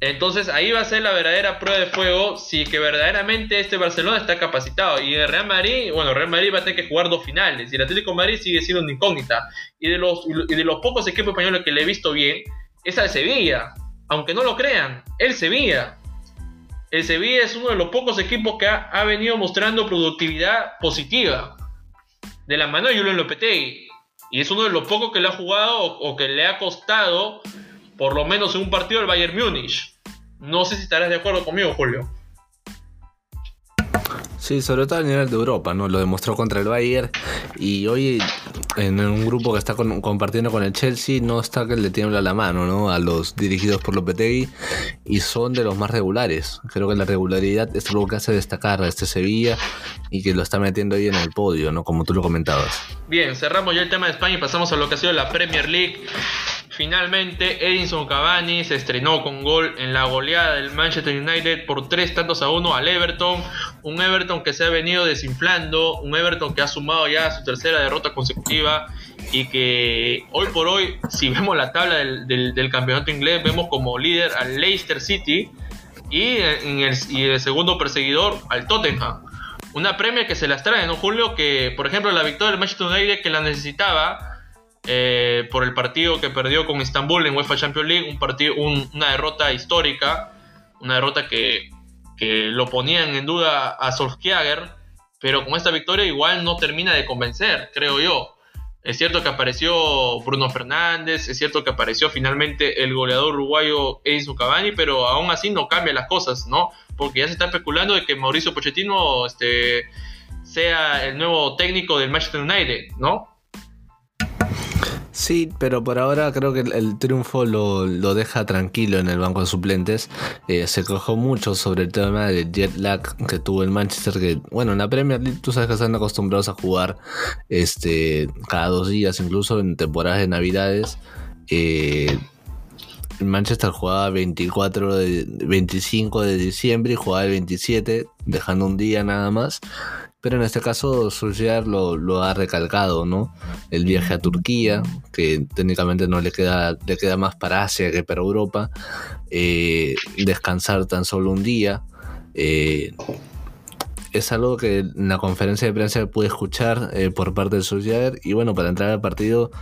A: Entonces ahí va a ser la verdadera prueba de fuego si que verdaderamente este Barcelona está capacitado. Y el Real Madrid, bueno, Real Madrid va a tener que jugar dos finales. Y el Atlético de Madrid sigue siendo una incógnita. Y de los, y de los pocos equipos españoles que le he visto bien, es el Sevilla. Aunque no lo crean, el Sevilla. El Sevilla es uno de los pocos equipos que ha, ha venido mostrando productividad positiva. De la mano de Julio Lopetegui. Y es uno de los pocos que le ha jugado o, que le ha costado, por lo menos en un partido, el Bayern Múnich. No sé si estarás de acuerdo conmigo, Julio.
B: Sí, sobre todo a nivel de Europa, ¿no? Lo demostró contra el Bayern y hoy en un grupo que está compartiendo con el Chelsea no está que le tiembla la mano, ¿no? A los dirigidos por Lopetegui y son de los más regulares. Creo que la regularidad es algo que hace destacar a este Sevilla y que lo está metiendo ahí en el podio, ¿no? Como tú lo comentabas.
A: Bien, cerramos ya el tema de España y pasamos a lo que ha sido la Premier League. Finalmente, Edinson Cavani se estrenó con gol en la goleada del Manchester United por tres tantos a uno al Everton. Un Everton que se ha venido desinflando, un Everton que ha sumado ya su tercera derrota consecutiva y que hoy por hoy, si vemos la tabla del, campeonato inglés, vemos como líder al Leicester City y, en el, y el segundo perseguidor al Tottenham. Una premia que se las trae, ¿no, Julio? Que, por ejemplo, la victoria del Manchester United que la necesitaba eh, por el partido que perdió con Istanbul en UEFA Champions League, un partido, una derrota histórica, una derrota que, lo ponían en duda a Solskjaer, pero con esta victoria igual no termina de convencer, creo yo. Es cierto que apareció Bruno Fernández, es cierto que apareció finalmente el goleador uruguayo Edison Cavani, pero aún así no cambia las cosas, ¿no? Porque ya se está especulando de que Mauricio Pochettino este, sea el nuevo técnico del Manchester United, ¿no?
B: Sí, pero por ahora creo que el, triunfo lo, deja tranquilo en el banco de suplentes. Eh, se cojó mucho sobre el tema del jet lag que tuvo el Manchester. Que, bueno, en la Premier League tú sabes que están acostumbrados a jugar este, cada dos días, incluso en temporadas de Navidades. Eh, Manchester jugaba 24 de, 25 de diciembre y jugaba el 27, dejando un día nada más. Pero en este caso Solskjaer lo, ha recalcado, ¿no? El viaje a Turquía, que técnicamente no le queda, le queda más para Asia que para Europa. Eh, descansar tan solo un día. Eh, es algo que en la conferencia de prensa pude escuchar eh, por parte de Solskjaer y bueno para entrar al partido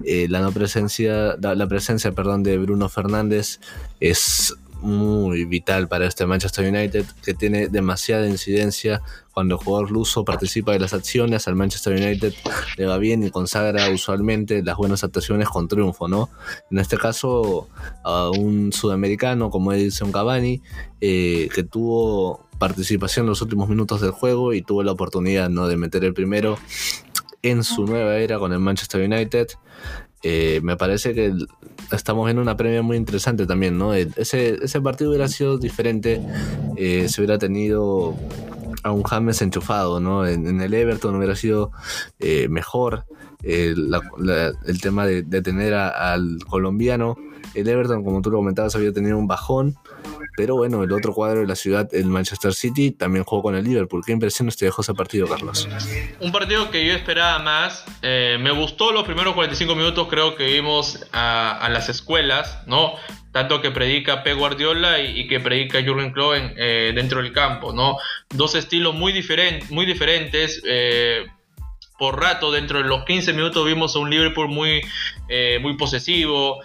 B: la no presencia la presencia perdón de Bruno Fernández es muy vital para este Manchester United que tiene demasiada incidencia cuando el jugador luso participa de las acciones al Manchester United le va bien y consagra usualmente las buenas actuaciones con triunfo no en este caso a un sudamericano como Edison Cavani eh, que tuvo participación en los últimos minutos del juego y tuvo la oportunidad ¿no? de meter el primero en su nueva era con el Manchester United eh, me parece que estamos en una premia muy interesante también, ¿no? Ese, ese partido hubiera sido diferente eh, si hubiera tenido a un James enchufado, ¿no? En, el Everton hubiera sido eh, mejor el tema de, tener al colombiano. El Everton, como tú lo comentabas, había tenido un bajón Pero bueno, el otro cuadro de la ciudad, el Manchester City, también jugó con el Liverpool. ¿Qué impresiones te dejó ese partido, Carlos?
A: Un partido que yo esperaba más. Eh, me gustó los primeros 45 minutos, creo que vimos a, las escuelas, ¿no? Tanto que predica Pep Guardiola y, que predica Jürgen Klopp eh, dentro del campo, ¿no? Dos estilos muy, muy diferentes. Eh, por rato, dentro de los 15 minutos vimos a un Liverpool muy, muy posesivo,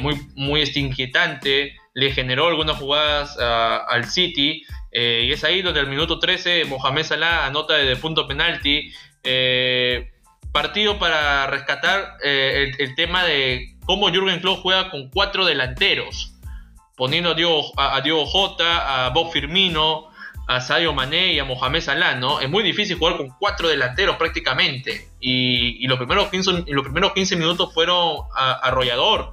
A: muy, muy inquietante le generó algunas jugadas al City. Eh, y es ahí donde al minuto 13 Mohamed Salah anota de punto penalti. Eh, partido para rescatar eh, el, tema de cómo Jürgen Klopp juega con cuatro delanteros. Poniendo a Diego, a, Jota, a Bob Firmino, a Sadio Mané y a Mohamed Salah, ¿no? Es muy difícil jugar con cuatro delanteros prácticamente. Y, los, primeros 15, los primeros 15 minutos fueron arrollador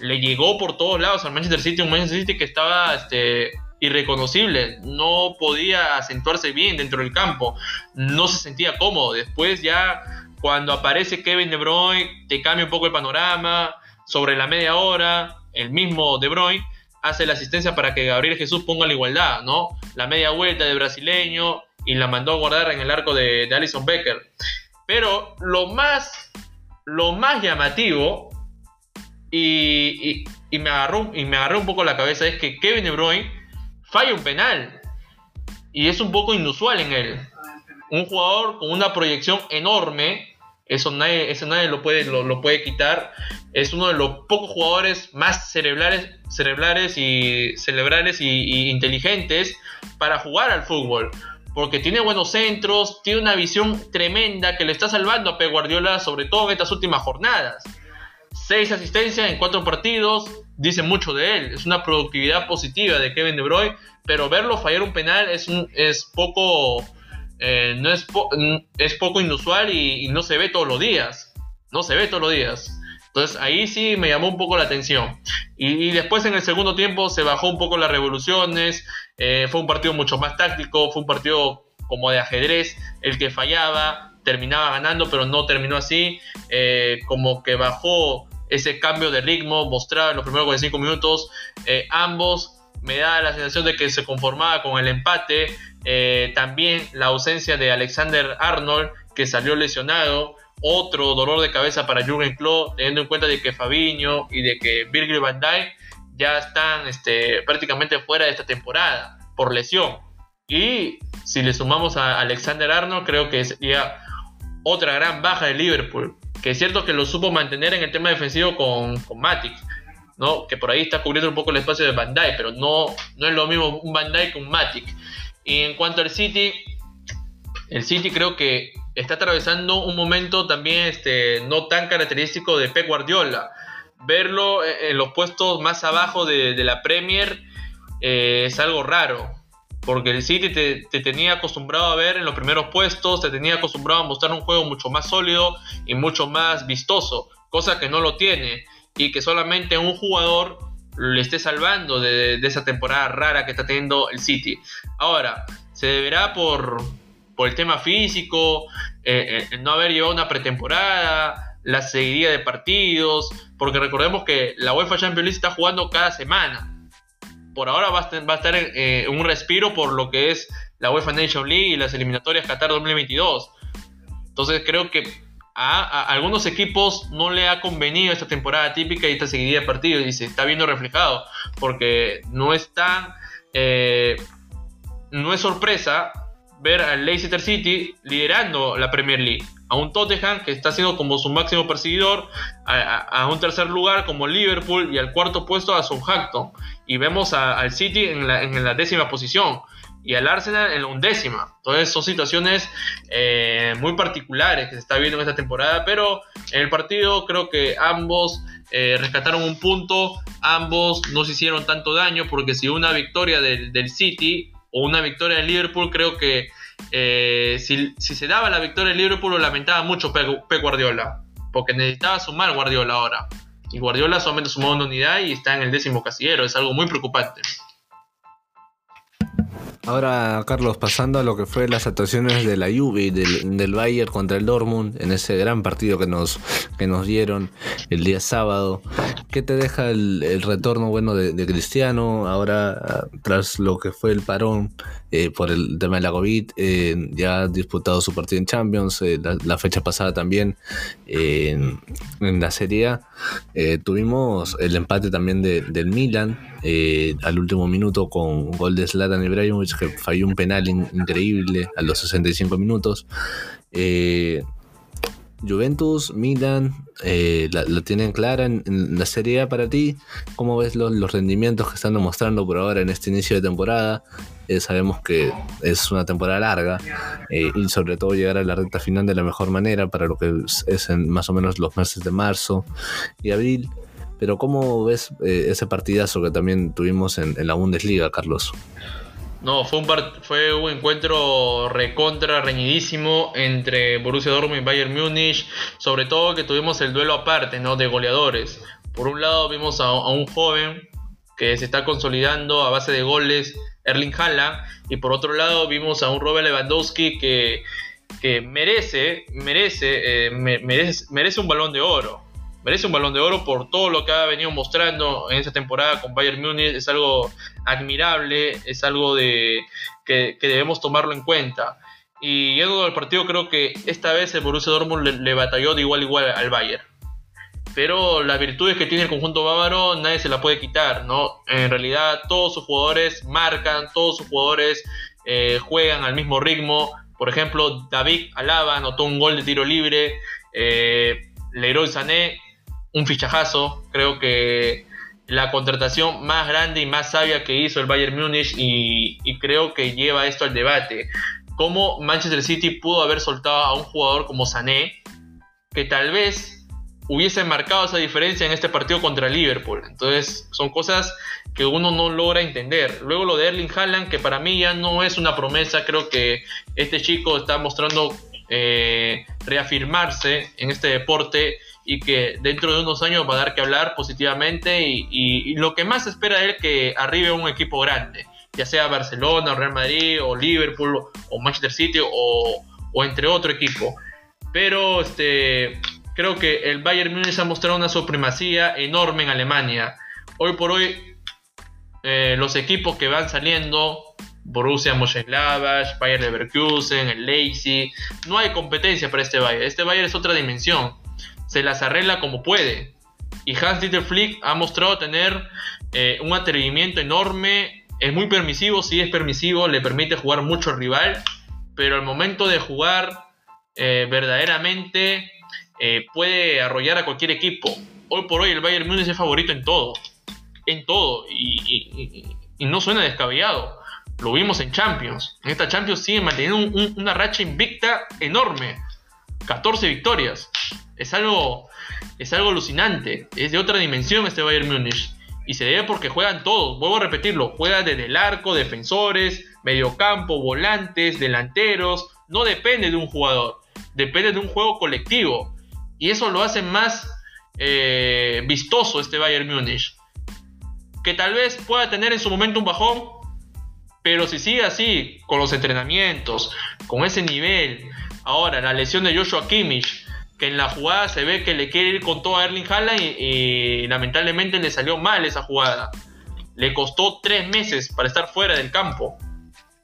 A: le llegó por todos lados al Manchester City, un Manchester City que estaba este, irreconocible, no podía acentuarse bien dentro del campo, no se sentía cómodo. Después ya cuando aparece Kevin De Bruyne, te cambia un poco el panorama, sobre la media hora, el mismo De Bruyne hace la asistencia para que Gabriel Jesús ponga la igualdad, ¿no? La media vuelta de brasileño y la mandó a guardar en el arco de, de Alison Becker. Pero lo más, lo más llamativo y, me agarró, y me agarró un poco la cabeza es que Kevin De Bruyne falla un penal. Y es un poco inusual en él. Un jugador con una proyección enorme. Eso nadie, eso nadie lo, puede, lo, puede quitar. Es uno de los pocos jugadores más cerebrales, cerebrales y cerebrales y, inteligentes para jugar al fútbol porque tiene buenos centros, tiene una visión tremenda que le está salvando a Pep Guardiola, sobre todo en estas últimas jornadas. Seis asistencias en cuatro partidos, dice mucho de él. Es una productividad positiva de Kevin De Bruyne, pero verlo fallar un penal es, es poco, eh, no es, es, poco inusual y, no se ve todos los días. No se ve todos los días. Entonces ahí sí me llamó un poco la atención. Y, después en el segundo tiempo se bajó un poco las revoluciones. Eh, fue un partido mucho más táctico, fue un partido como de ajedrez, el que fallaba, terminaba ganando, pero no terminó así. Eh, como que bajó ese cambio de ritmo mostrado en los primeros 45 minutos. Eh, ambos me da la sensación de que se conformaba con el empate. Eh, también la ausencia de Alexander Arnold, que salió lesionado. Otro dolor de cabeza para Jürgen Klopp, teniendo en cuenta de que Fabiño y de que Virgil van Dijk ya están este, prácticamente fuera de esta temporada por lesión. Y si le sumamos a Alexander Arnold, creo que sería otra gran baja de Liverpool, que es cierto que lo supo mantener en el tema defensivo con, con Matic, ¿no? que por ahí está cubriendo un poco el espacio de Van Dijk, pero no, no es lo mismo un Dijk que un Matic. Y en cuanto al City, el City creo que está atravesando un momento también este, no tan característico de Pep Guardiola. Verlo en los puestos más abajo de, la Premier eh, es algo raro porque el City te, tenía acostumbrado a ver en los primeros puestos, te tenía acostumbrado a mostrar un juego mucho más sólido y mucho más vistoso, cosa que no lo tiene y que solamente un jugador le esté salvando de, esa temporada rara que está teniendo el City. Ahora, se deberá por, el tema físico, eh, eh, no haber llevado una pretemporada, la seguidilla de partidos, porque recordemos que la UEFA Champions League está jugando cada semana por ahora va a estar, eh, un respiro por lo que es la UEFA Nation League y las eliminatorias Qatar 2022. Entonces creo que a, algunos equipos no le ha convenido esta temporada típica y esta seguidilla de partidos y se está viendo reflejado porque no es tan... Eh, no es sorpresa ver al Leicester City liderando la Premier League. A un Tottenham que está siendo como su máximo perseguidor, a, un tercer lugar como Liverpool y al cuarto puesto a Southampton. Y vemos al City en la, décima posición y al Arsenal en la undécima. Entonces son situaciones eh, muy particulares que se está viendo en esta temporada, pero en el partido creo que ambos eh, rescataron un punto, ambos no se hicieron tanto daño porque si una victoria del, del City o una victoria del Liverpool creo que eh, si, se daba la victoria en Liverpool lo lamentaba mucho Pep Guardiola, porque necesitaba sumar Guardiola ahora. Y Guardiola solamente sumó una unidad y está en el décimo casillero, es algo muy preocupante.
B: Ahora, Carlos, pasando a lo que fue las actuaciones de la Juve y del, del Bayern contra el Dortmund en ese gran partido que nos, que nos dieron el día sábado, ¿qué te deja el, retorno bueno de, Cristiano ahora tras lo que fue el parón eh, por el tema de la COVID? Eh, ya ha disputado su partido en Champions, eh, la, fecha pasada también en la Serie A. tuvimos el empate también del Milan al último minuto con gol de Zlatan Ibrahimovic que falló un penal increíble a los 65 minutos. Eh, Juventus, Milan, eh, la, tienen clara en, la Serie A para ti. ¿Cómo ves los, rendimientos que están demostrando por ahora en este inicio de temporada? Eh, sabemos que es una temporada larga y sobre todo llegar a la recta final de la mejor manera para lo que es, en más o menos los meses de marzo y abril. Pero ¿cómo ves ese partidazo que también tuvimos en la Bundesliga, Carlos?
A: No, fue un, fue un encuentro recontra, reñidísimo entre Borussia Dortmund y Bayern Múnich. Sobre todo que tuvimos el duelo aparte, ¿no? De goleadores. Por un lado vimos a, un joven que se está consolidando a base de goles, Erling Haaland. Y por otro lado vimos a un Robert Lewandowski que, que merece, merece, eh, merece, merece un balón de oro merece un balón de oro por todo lo que ha venido mostrando en esta temporada con Bayern Múnich. Es algo admirable, es algo de, que, debemos tomarlo en cuenta. Y yendo al partido, creo que esta vez el Borussia Dortmund le, batalló de igual a igual al Bayern. Pero las virtudes que tiene el conjunto bávaro nadie se la puede quitar, ¿no? En realidad todos sus jugadores marcan, todos sus jugadores eh, juegan al mismo ritmo. Por ejemplo, David Alaba anotó un gol de tiro libre. Eh, Leroy Sané un fichajazo. Creo que la contratación más grande y más sabia que hizo el Bayern Múnich y, creo que lleva esto al debate. ¿Cómo Manchester City pudo haber soltado a un jugador como Sané que tal vez hubiese marcado esa diferencia en este partido contra Liverpool? Entonces son cosas que uno no logra entender. Luego lo de Erling Haaland, que para mí ya no es una promesa, creo que este chico está mostrando eh, reafirmarse en este deporte y que dentro de unos años va a dar que hablar positivamente y, lo que más espera es que arribe un equipo grande, ya sea Barcelona, Real Madrid o Liverpool o Manchester City o, entre otro equipo. Pero este, creo que el Bayern Múnich ha mostrado una supremacía enorme en Alemania. Hoy por hoy eh, los equipos que van saliendo Borussia Mönchengladbach, Bayern Leverkusen, el Leipzig, no hay competencia para este Bayern. Este Bayern es otra dimensión se las arregla como puede. Y Hans Dieter Flick ha mostrado tener eh, un atrevimiento enorme. Es muy permisivo, sí es permisivo, le permite jugar mucho al rival. Pero al momento de jugar eh, verdaderamente eh, puede arrollar a cualquier equipo. Hoy por hoy el Bayern Múnich es favorito en todo. En todo. Y, no suena descabellado. Lo vimos en Champions. En esta Champions sigue manteniendo una racha invicta enorme. 14 victorias. Es algo, es algo alucinante. Es de otra dimensión este Bayern Múnich. Y se debe porque juegan todos. Vuelvo a repetirlo. Juega desde el arco, defensores, mediocampo, volantes, delanteros. No depende de un jugador. Depende de un juego colectivo. Y eso lo hace más eh, vistoso este Bayern Múnich. Que tal vez pueda tener en su momento un bajón. Pero si sigue así, con los entrenamientos, con ese nivel. Ahora, la lesión de Joshua Kimmich que en la jugada se ve que le quiere ir con todo a Erling Haaland y, lamentablemente le salió mal esa jugada. Le costó tres meses para estar fuera del campo.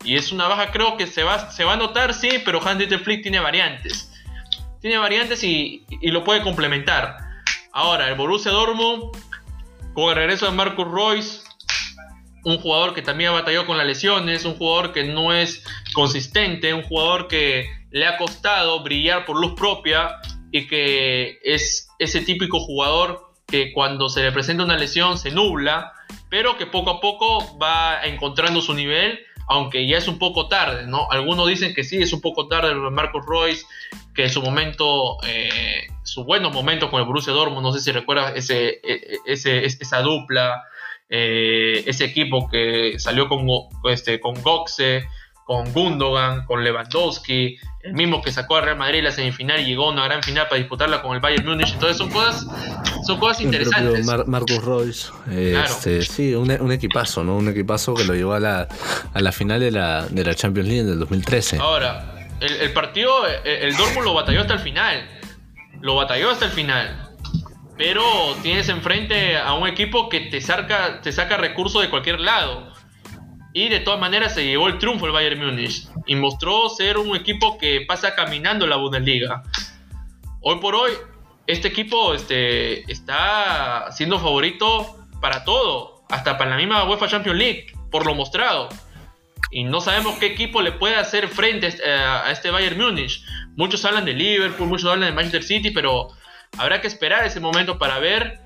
A: Y es una baja, creo que se va, se va a notar, sí, pero Hans-Dieter Flick tiene variantes. Tiene variantes y, lo puede complementar. Ahora, el Borussia Dortmund, con el regreso de Marcus Royce, un jugador que también ha batallado con las lesiones, un jugador que no es consistente, un jugador que le ha costado brillar por luz propia y que es ese típico jugador que cuando se le presenta una lesión se nubla, pero que poco a poco va encontrando su nivel, aunque ya es un poco tarde, ¿no? Algunos dicen que sí, es un poco tarde Marcus Royce, que en su momento, eh, su buenos momentos con el Borussia Dortmund, no sé si recuerdas ese, e, ese, esa dupla, eh, ese equipo que salió con, este, con Goxe, con Gundogan, con Lewandowski, el mismo que sacó a Real Madrid la semifinal y llegó a una gran final para disputarla con el Bayern Múnich. Entonces son cosas, son cosas interesantes.
B: Marcus Royce, este, sí, un, equipazo, ¿no? Un equipazo que lo llevó a la, a la final de la, de la Champions League del 2013.
A: Ahora, el, partido, el, Dortmund lo batalló hasta el final. Lo batalló hasta el final. Pero tienes enfrente a un equipo que te saca, te saca recursos de cualquier lado y de todas maneras se llevó el triunfo el Bayern Múnich y mostró ser un equipo que pasa caminando la Bundesliga. Hoy por hoy, este equipo este, está siendo favorito para todo, hasta para la misma UEFA Champions League, por lo mostrado. Y no sabemos qué equipo le puede hacer frente a este Bayern Múnich. Muchos hablan de Liverpool, muchos hablan de Manchester City, pero habrá que esperar ese momento para ver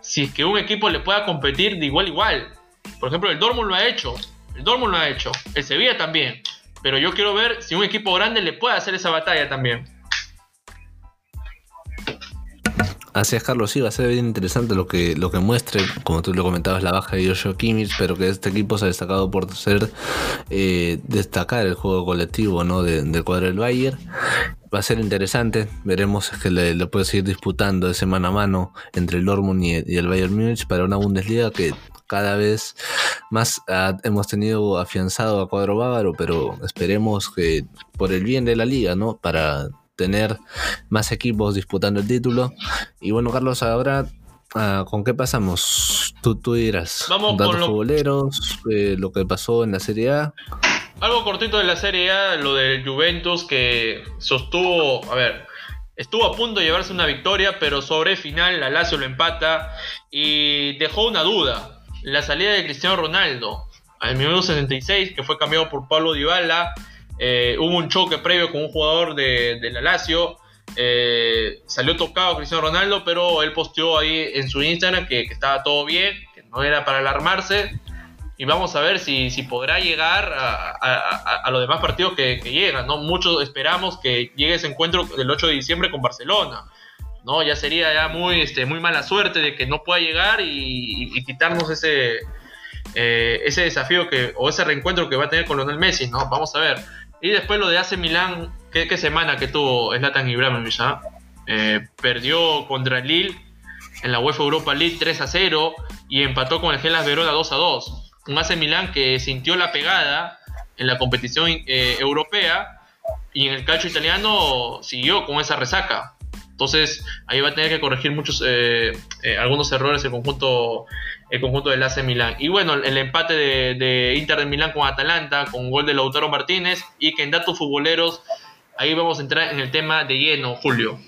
A: si es que un equipo le pueda competir de igual a igual. Por ejemplo, el Dortmund lo ha hecho, el Dortmund lo ha hecho. El Sevilla también. Pero yo quiero ver si un equipo grande le puede hacer esa batalla también.
B: Así es, Carlos, sí, va a ser bien interesante lo que, lo que muestre, como tú lo comentabas, la baja de Joshua Kimmich, pero que este equipo se ha destacado por ser eh, destacar el juego colectivo ¿no? del cuadro del Bayern. Va a ser interesante, veremos que le, puede seguir disputando ese mano a mano entre el Dortmund y, y el Bayern Múnich para una Bundesliga que cada vez más ah, hemos tenido afianzado a cuadro bávaro, pero esperemos que por el bien de la liga, ¿no? Para tener más equipos disputando el título. Y bueno, Carlos, ahora ah, ¿Con qué pasamos? Tú, tú dirás.
A: Vamos con
B: los futboleros, eh, lo que pasó en la Serie A.
A: Algo cortito de la Serie A, lo del Juventus que sostuvo, a ver, estuvo a punto de llevarse una victoria, pero sobre final la Lazio lo empata y dejó una duda la salida de Cristiano Ronaldo al minuto 66, que fue cambiado por Pablo Dybala. Eh, hubo un choque previo con un jugador de, la Lazio. Eh, salió tocado Cristiano Ronaldo, pero él posteó ahí en su Instagram que, estaba todo bien, que no era para alarmarse. Y vamos a ver si, si podrá llegar a, los demás partidos que, llegan. ¿no? Muchos esperamos que llegue ese encuentro del 8 de diciembre con Barcelona. ¿No? Ya sería ya muy, este, muy mala suerte de que no pueda llegar y, quitarnos ese, eh, ese desafío que, o ese reencuentro que va a tener con Lionel Messi, ¿no? Vamos a ver. Y después lo de AC Milán, ¿qué, semana que tuvo Zlatan Ibrahimovic, ¿ah? eh, perdió contra el Lille en la UEFA Europa League 3 a 0 y empató con el Gelas Verona 2 a 2. Un AC Milán que sintió la pegada en la competición eh, europea y en el calcio italiano siguió con esa resaca. Entonces ahí va a tener que corregir muchos eh, eh, algunos errores el conjunto el conjunto del AC Milán. Y bueno, el empate de, Inter de Milán con Atalanta, con gol de Lautaro Martínez y que en datos futboleros, ahí vamos a entrar en el tema de lleno, Julio.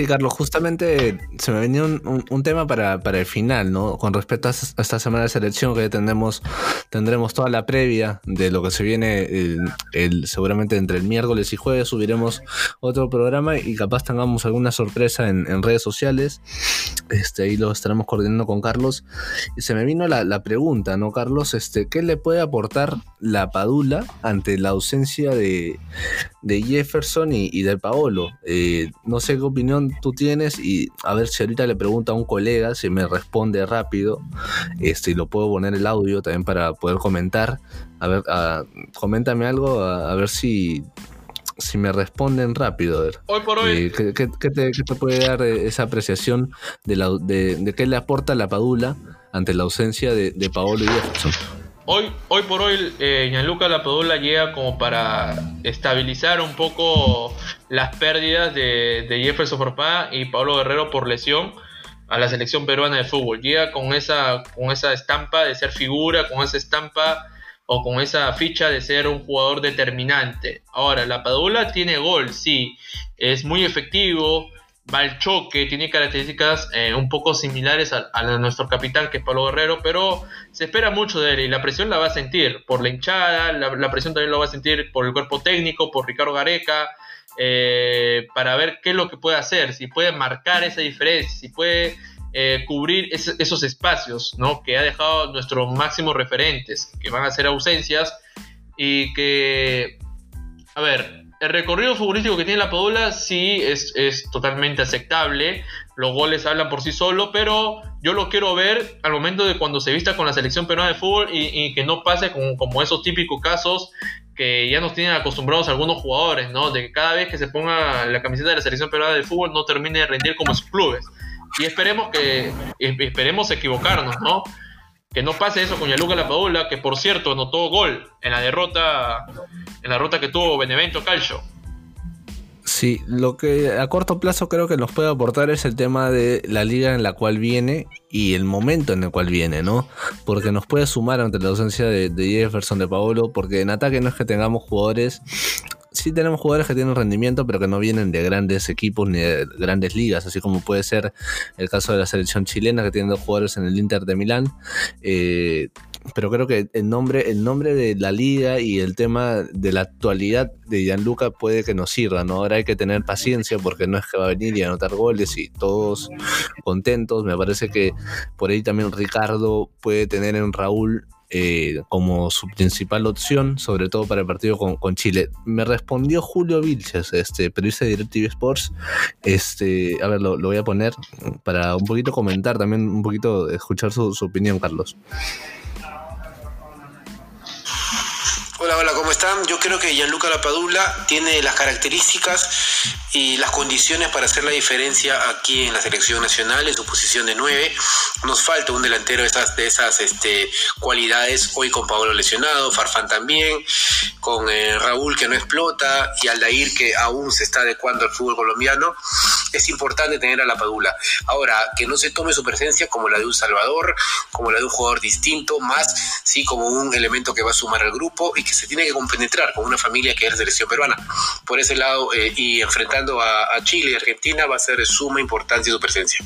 B: Sí, Carlos, justamente se me venía un, tema para, el final, ¿no? Con respecto a esta semana de selección que tendremos, tendremos toda la previa de lo que se viene seguramente entre el miércoles y jueves subiremos otro programa y capaz tengamos alguna sorpresa en, redes sociales. Este, ahí lo estaremos coordinando con Carlos. Y se me vino la, pregunta, ¿no, Carlos? Este, ¿Qué le puede aportar la Padula ante la ausencia de, Jefferson y, de Paolo? Eh, no sé qué opinión tú tienes y a ver si ahorita le pregunto a un colega si me responde rápido, este, y lo puedo poner el audio también para poder comentar. A ver, coméntame algo, a, ver si, si me responden rápido.
A: Hoy por hoy.
B: Eh, ¿qué, te, puede dar eh, esa apreciación de, la, de, qué le aporta la Padula ante la ausencia de, de Paolo y Jefferson?
A: Hoy, hoy por hoy, eh, Gianluca Lapadula llega como para estabilizar un poco las pérdidas de, de Jefferson y Pablo Guerrero por lesión a la selección peruana de fútbol. Llega con esa, con esa estampa de ser figura, con esa estampa o con esa ficha de ser un jugador determinante. Ahora, la Padula tiene gol, sí, es muy efectivo, va al choque, tiene características eh, un poco similares a, nuestro capitán que es Pablo Guerrero, pero se espera mucho de él y la presión la va a sentir por la hinchada, la, presión también lo va a sentir por el cuerpo técnico, por Ricardo Gareca, eh, para ver qué es lo que puede hacer, si puede marcar esa diferencia, si puede eh, cubrir esos espacios ¿no? que ha dejado nuestros máximos referentes, que van a ser ausencias y que, a ver, el recorrido futbolístico que tiene la Padula sí es, totalmente aceptable. Los goles hablan por sí solo, pero yo lo quiero ver al momento de cuando se vista con la selección peruana de fútbol y, que no pase como, como, esos típicos casos que ya nos tienen acostumbrados algunos jugadores, ¿no? De que cada vez que se ponga la camiseta de la selección peruana de fútbol no termine de rendir como sus clubes. Y esperemos que esperemos equivocarnos, ¿no? Que no pase eso con Yaluca Lapadula, que por cierto anotó gol en la derrota en la derrota que tuvo Benevento Calcio.
B: Sí, lo que a corto plazo creo que nos puede aportar es el tema de la liga en la cual viene y el momento en el cual viene, ¿no? Porque nos puede sumar ante la ausencia de, Jefferson, de Paolo, porque en ataque no es que tengamos jugadores sí tenemos jugadores que tienen rendimiento, pero que no vienen de grandes equipos ni de grandes ligas, así como puede ser el caso de la selección chilena, que tiene dos jugadores en el Inter de Milán. Eh, pero creo que el nombre, el nombre de la liga y el tema de la actualidad de Gianluca puede que nos sirva, ¿no? Ahora hay que tener paciencia porque no es que va a venir y anotar goles y todos contentos. Me parece que por ahí también Ricardo puede tener en Raúl eh, como su principal opción, sobre todo para el partido con, Chile. Me respondió Julio Vilches, este periodista de DirecTV Sports. Este, a ver, lo, voy a poner para un poquito comentar, también un poquito escuchar su, su opinión, Carlos.
C: Hola, hola, ¿cómo están? Yo creo que Gianluca Lapadula tiene las características y las condiciones para hacer la diferencia aquí en la selección nacional en su posición de 9. Nos falta un delantero de esas, de esas este, cualidades hoy con Pablo lesionado, Farfán también, con eh, Raúl que no explota y Aldair que aún se está adecuando al fútbol colombiano. Es importante tener a la Padula. Ahora, que no se tome su presencia como la de un Salvador, como la de un jugador distinto, más sí como un elemento que va a sumar al grupo y que se tiene que compenetrar con una familia que es de selección peruana. Por ese lado, eh, y enfrentar a, Chile y Argentina va a ser de suma importancia su presencia.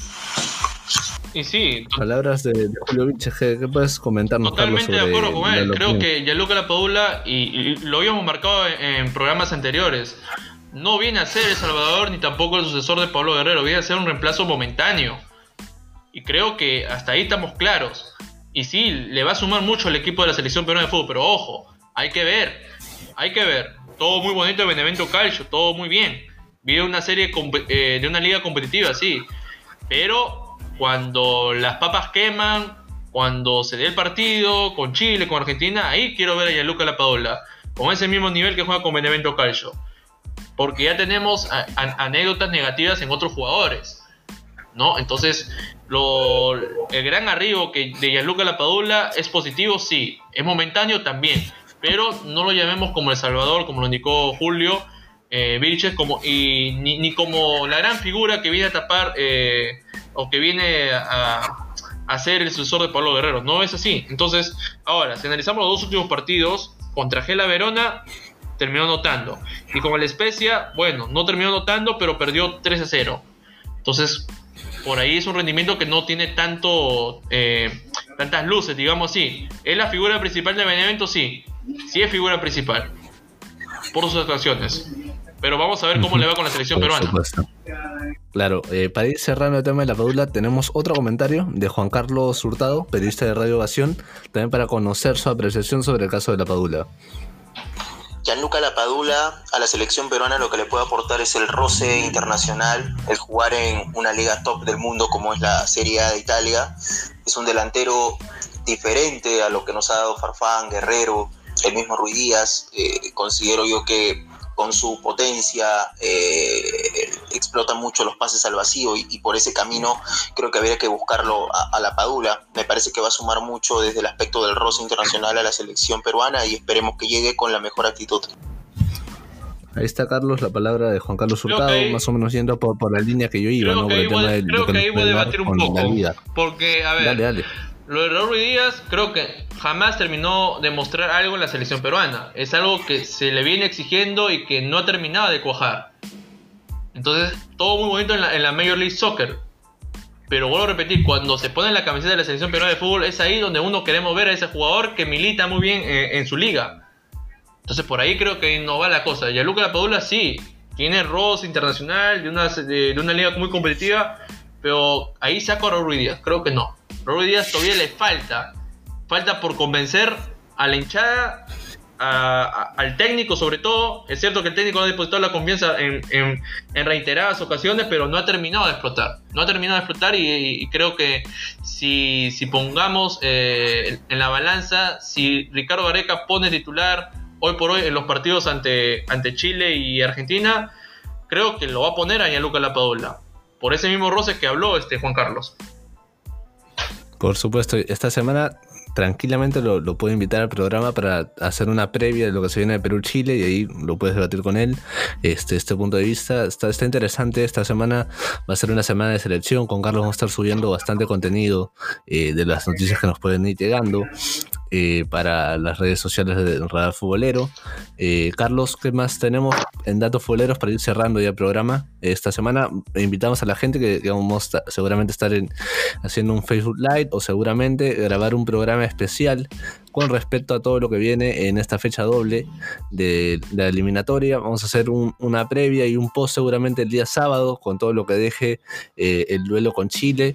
A: Y sí.
B: Palabras de, Julio Vilches, ¿qué, puedes comentarnos?
A: Totalmente de acuerdo con él. Creo que Gianluca Lapadula, y, y lo habíamos marcado en, programas anteriores, no viene a ser El Salvador ni tampoco el sucesor de Pablo Guerrero, viene a ser un reemplazo momentáneo. Y creo que hasta ahí estamos claros. Y sí, le va a sumar mucho al equipo de la selección peruana de fútbol, pero ojo, hay que ver, hay que ver. Todo muy bonito el Benevento Calcio, todo muy bien vive una serie eh, de una liga competitiva, sí. Pero cuando las papas queman, cuando se dé el partido con Chile, con Argentina, ahí quiero ver a Gianluca Lapadula con ese mismo nivel que juega con Benevento Calcio. Porque ya tenemos anécdotas negativas en otros jugadores. ¿no? Entonces, el gran arribo que de Gianluca Lapadula es positivo, sí. Es momentáneo también. Pero no lo llamemos como El Salvador, como lo indicó Julio eh, como, y ni, como la gran figura que viene a tapar eh, o que viene a, a, ser el sucesor de Pablo Guerrero. No es así. Entonces, ahora, si analizamos los dos últimos partidos, contra Gela Verona terminó notando. Y con el Especia, bueno, no terminó notando, pero perdió 3 a 0. Entonces, por ahí es un rendimiento que no tiene tanto eh, tantas luces, digamos así. ¿Es la figura principal de Benevento? Sí. Sí es figura principal. Por sus actuaciones pero vamos a ver cómo le va con la selección peruana.
B: Claro, eh, para ir cerrando el tema de la Padula, tenemos otro comentario de Juan Carlos Hurtado, periodista de Radio Ovación, también para conocer su apreciación sobre el caso de la Padula.
D: Gianluca Lapadula a la selección peruana lo que le puede aportar es el roce internacional, el jugar en una liga top del mundo como es la Serie A de Italia. Es un delantero diferente a lo que nos ha dado Farfán, Guerrero, el mismo Ruiz Díaz. Eh, considero yo que con su potencia eh, explota mucho los pases al vacío y, por ese camino creo que habría que buscarlo a, la Padula. Me parece que va a sumar mucho desde el aspecto del roce internacional a la selección peruana y esperemos que llegue con la mejor actitud.
B: Ahí está Carlos, la palabra de Juan Carlos Hurtado, más o menos yendo por, la línea que yo iba, ¿no?
A: creo que ahí voy a debatir un poco. Porque, a ver, dale, dale. Lo de Raúl Díaz creo que jamás terminó de mostrar algo en la selección peruana. Es algo que se le viene exigiendo y que no ha terminado de cuajar. Entonces, todo muy bonito en la, Major League Soccer. Pero vuelvo a repetir, cuando se pone la camiseta de la selección peruana de fútbol, es ahí donde uno queremos ver a ese jugador que milita muy bien eh, en, su liga. Entonces, por ahí creo que no va la cosa. Y a Luca Padula sí, tiene roce internacional de una, de, una liga muy competitiva, pero ahí saco a Raúl Díaz, creo que no. Raúl Díaz todavía le falta. Falta por convencer a la hinchada al técnico sobre todo. Es cierto que el técnico ha depositado la confianza en, reiteradas ocasiones, pero no ha terminado de explotar. No ha terminado de explotar y, creo que si, pongamos eh, en la balanza, si Ricardo Gareca pone titular hoy por hoy en los partidos ante, ante Chile y Argentina, creo que lo va a poner a Gianluca Lapadula. Por ese mismo roce que habló este Juan Carlos.
B: Por supuesto, esta semana tranquilamente lo, puedo invitar al programa para hacer una previa de lo que se viene de Perú-Chile y ahí lo puedes debatir con él. Este, este punto de vista está, está interesante. Esta semana va a ser una semana de selección. Con Carlos vamos a estar subiendo bastante contenido eh, de las noticias que nos pueden ir llegando. Eh, para las redes sociales del Radar Futbolero. Eh, Carlos, ¿qué más tenemos en datos futboleros para ir cerrando ya el programa? Esta semana invitamos a la gente que, vamos a seguramente estar haciendo un Facebook Live o seguramente grabar un programa especial con respecto a todo lo que viene en esta fecha doble de, la eliminatoria. Vamos a hacer una previa y un post seguramente el día sábado con todo lo que deje eh, el duelo con Chile.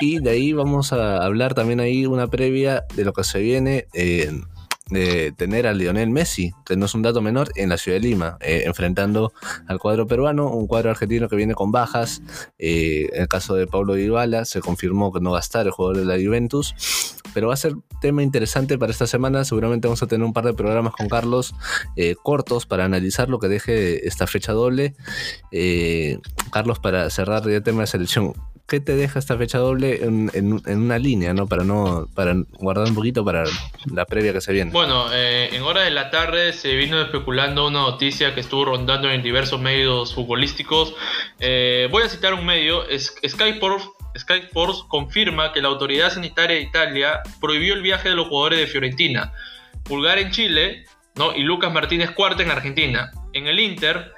B: Y de ahí vamos a hablar también ahí una previa de lo que se viene. en de tener a Lionel Messi, que no es un dato menor, en la ciudad de Lima, eh, enfrentando al cuadro peruano, un cuadro argentino que viene con bajas. Eh, en el caso de Pablo Dybala, se confirmó que no estar el jugador de la Juventus, pero va a ser tema interesante para esta semana. Seguramente vamos a tener un par de programas con Carlos eh, cortos para analizar lo que deje esta fecha doble. Carlos, para cerrar el tema de selección, ¿qué te deja esta fecha doble en, una línea, ¿no? Para no, para guardar un poquito para la previa que se viene.
A: Bueno, eh, en hora de la tarde se vino especulando una noticia que estuvo rondando en diversos medios futbolísticos. Eh, voy a citar un medio, Sky Sports, confirma que la autoridad sanitaria de Italia prohibió el viaje de los jugadores de Fiorentina, Pulgar en Chile, ¿no? y Lucas Martínez Cuarta en Argentina. En el Inter,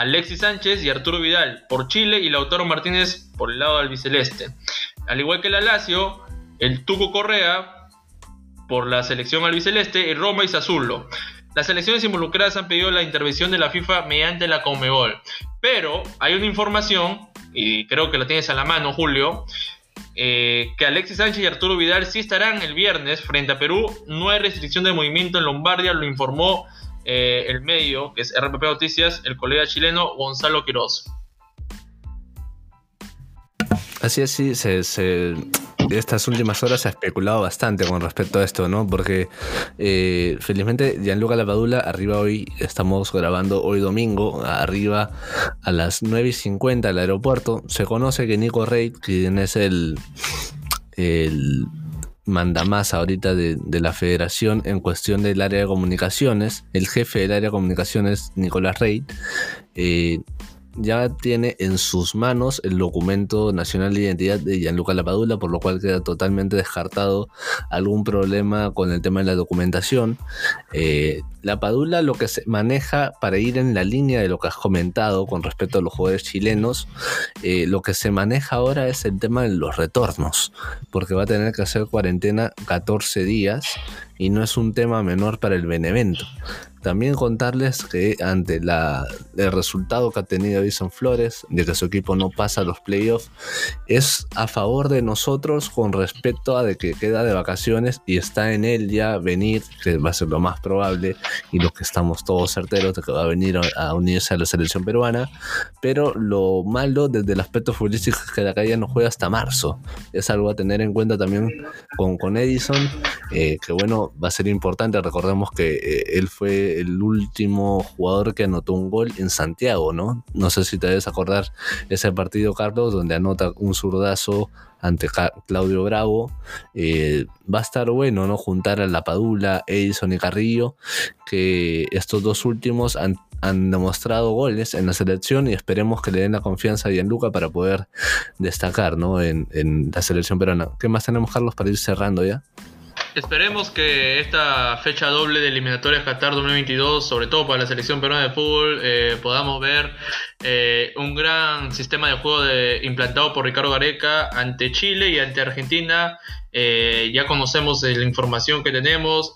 A: Alexis Sánchez y Arturo Vidal por Chile y Lautaro Martínez por el lado albiceleste. Al igual que la Lazio, el Tuco Correa por la selección albiceleste y Roma y Sassuolo. Las selecciones involucradas han pedido la intervención de la FIFA mediante la Conmebol. Pero hay una información, y creo que la tienes a la mano, Julio, eh, que Alexis Sánchez y Arturo Vidal sí estarán el viernes frente a Perú. No hay restricción de movimiento en Lombardia, lo informó eh, el medio, que es RPP Noticias, el colega chileno Gonzalo Quiroz.
B: Así es, sí, se, estas últimas horas se ha especulado bastante con respecto a esto, ¿no? Porque eh, felizmente Gianluca Lapadula, arriba hoy, estamos grabando hoy domingo, arriba a las 9 y 50 al aeropuerto. Se conoce que Nico Reid, quien es el, el manda más ahorita de, la federación en cuestión del área de comunicaciones. El jefe del área de comunicaciones, Nicolás Rey, eh, ya tiene en sus manos el documento nacional de identidad de Gianluca Lapadula, por lo cual queda totalmente descartado algún problema con el tema de la documentación. Eh, Lapadula lo que se maneja para ir en la línea de lo que has comentado con respecto a los jugadores chilenos, eh, lo que se maneja ahora es el tema de los retornos, porque va a tener que hacer cuarentena 14 días y no es un tema menor para el Benevento. También contarles que ante el resultado que ha tenido Edison Flores, de que su equipo no pasa a los playoffs, es a favor de nosotros con respecto a de que queda de vacaciones y está en él ya venir, que va a ser lo más probable, y los que estamos todos certeros de que va a venir a unirse a la selección peruana. Pero lo malo desde el aspecto futbolístico es que la calle no juega hasta marzo. Es algo a tener en cuenta también con, con Edison, eh, que bueno, va a ser importante. Recordemos que eh, él fue el último jugador que anotó un gol en Santiago, ¿no? No sé si te debes acordar ese partido, Carlos, donde anota un zurdazo ante Claudio Bravo. Eh, va a estar bueno, ¿no? Juntar a La Padula, Edison y Carrillo, que estos dos últimos han, demostrado goles en la selección y esperemos que le den la confianza a Gianluca para poder destacar, ¿no? En, en la selección peruana. ¿Qué más tenemos, Carlos, para ir cerrando ya?
A: Esperemos que esta fecha doble de eliminatorias Qatar 2022, sobre todo para la selección peruana de fútbol, eh, podamos ver eh, un gran sistema de juego implantado por Ricardo Gareca ante Chile y ante Argentina. Eh, ya conocemos la información que tenemos.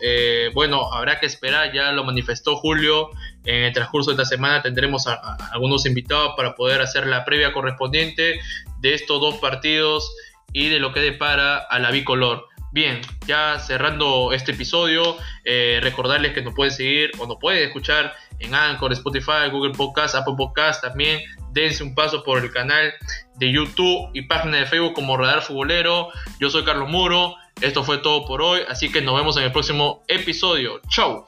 A: bueno, habrá que esperar, ya lo manifestó Julio. En el transcurso de esta semana tendremos a algunos invitados para poder hacer la previa correspondiente de estos dos partidos y de lo que depara a la bicolor. Bien, ya cerrando este episodio, eh, recordarles que nos pueden seguir o nos pueden escuchar en Anchor, Spotify, Google Podcast, Apple Podcast también. Dense un paso por el canal de YouTube y página de Facebook como Radar Futbolero. Yo soy Carlos Muro. Esto fue todo por hoy, así que nos vemos en el próximo episodio. Chau.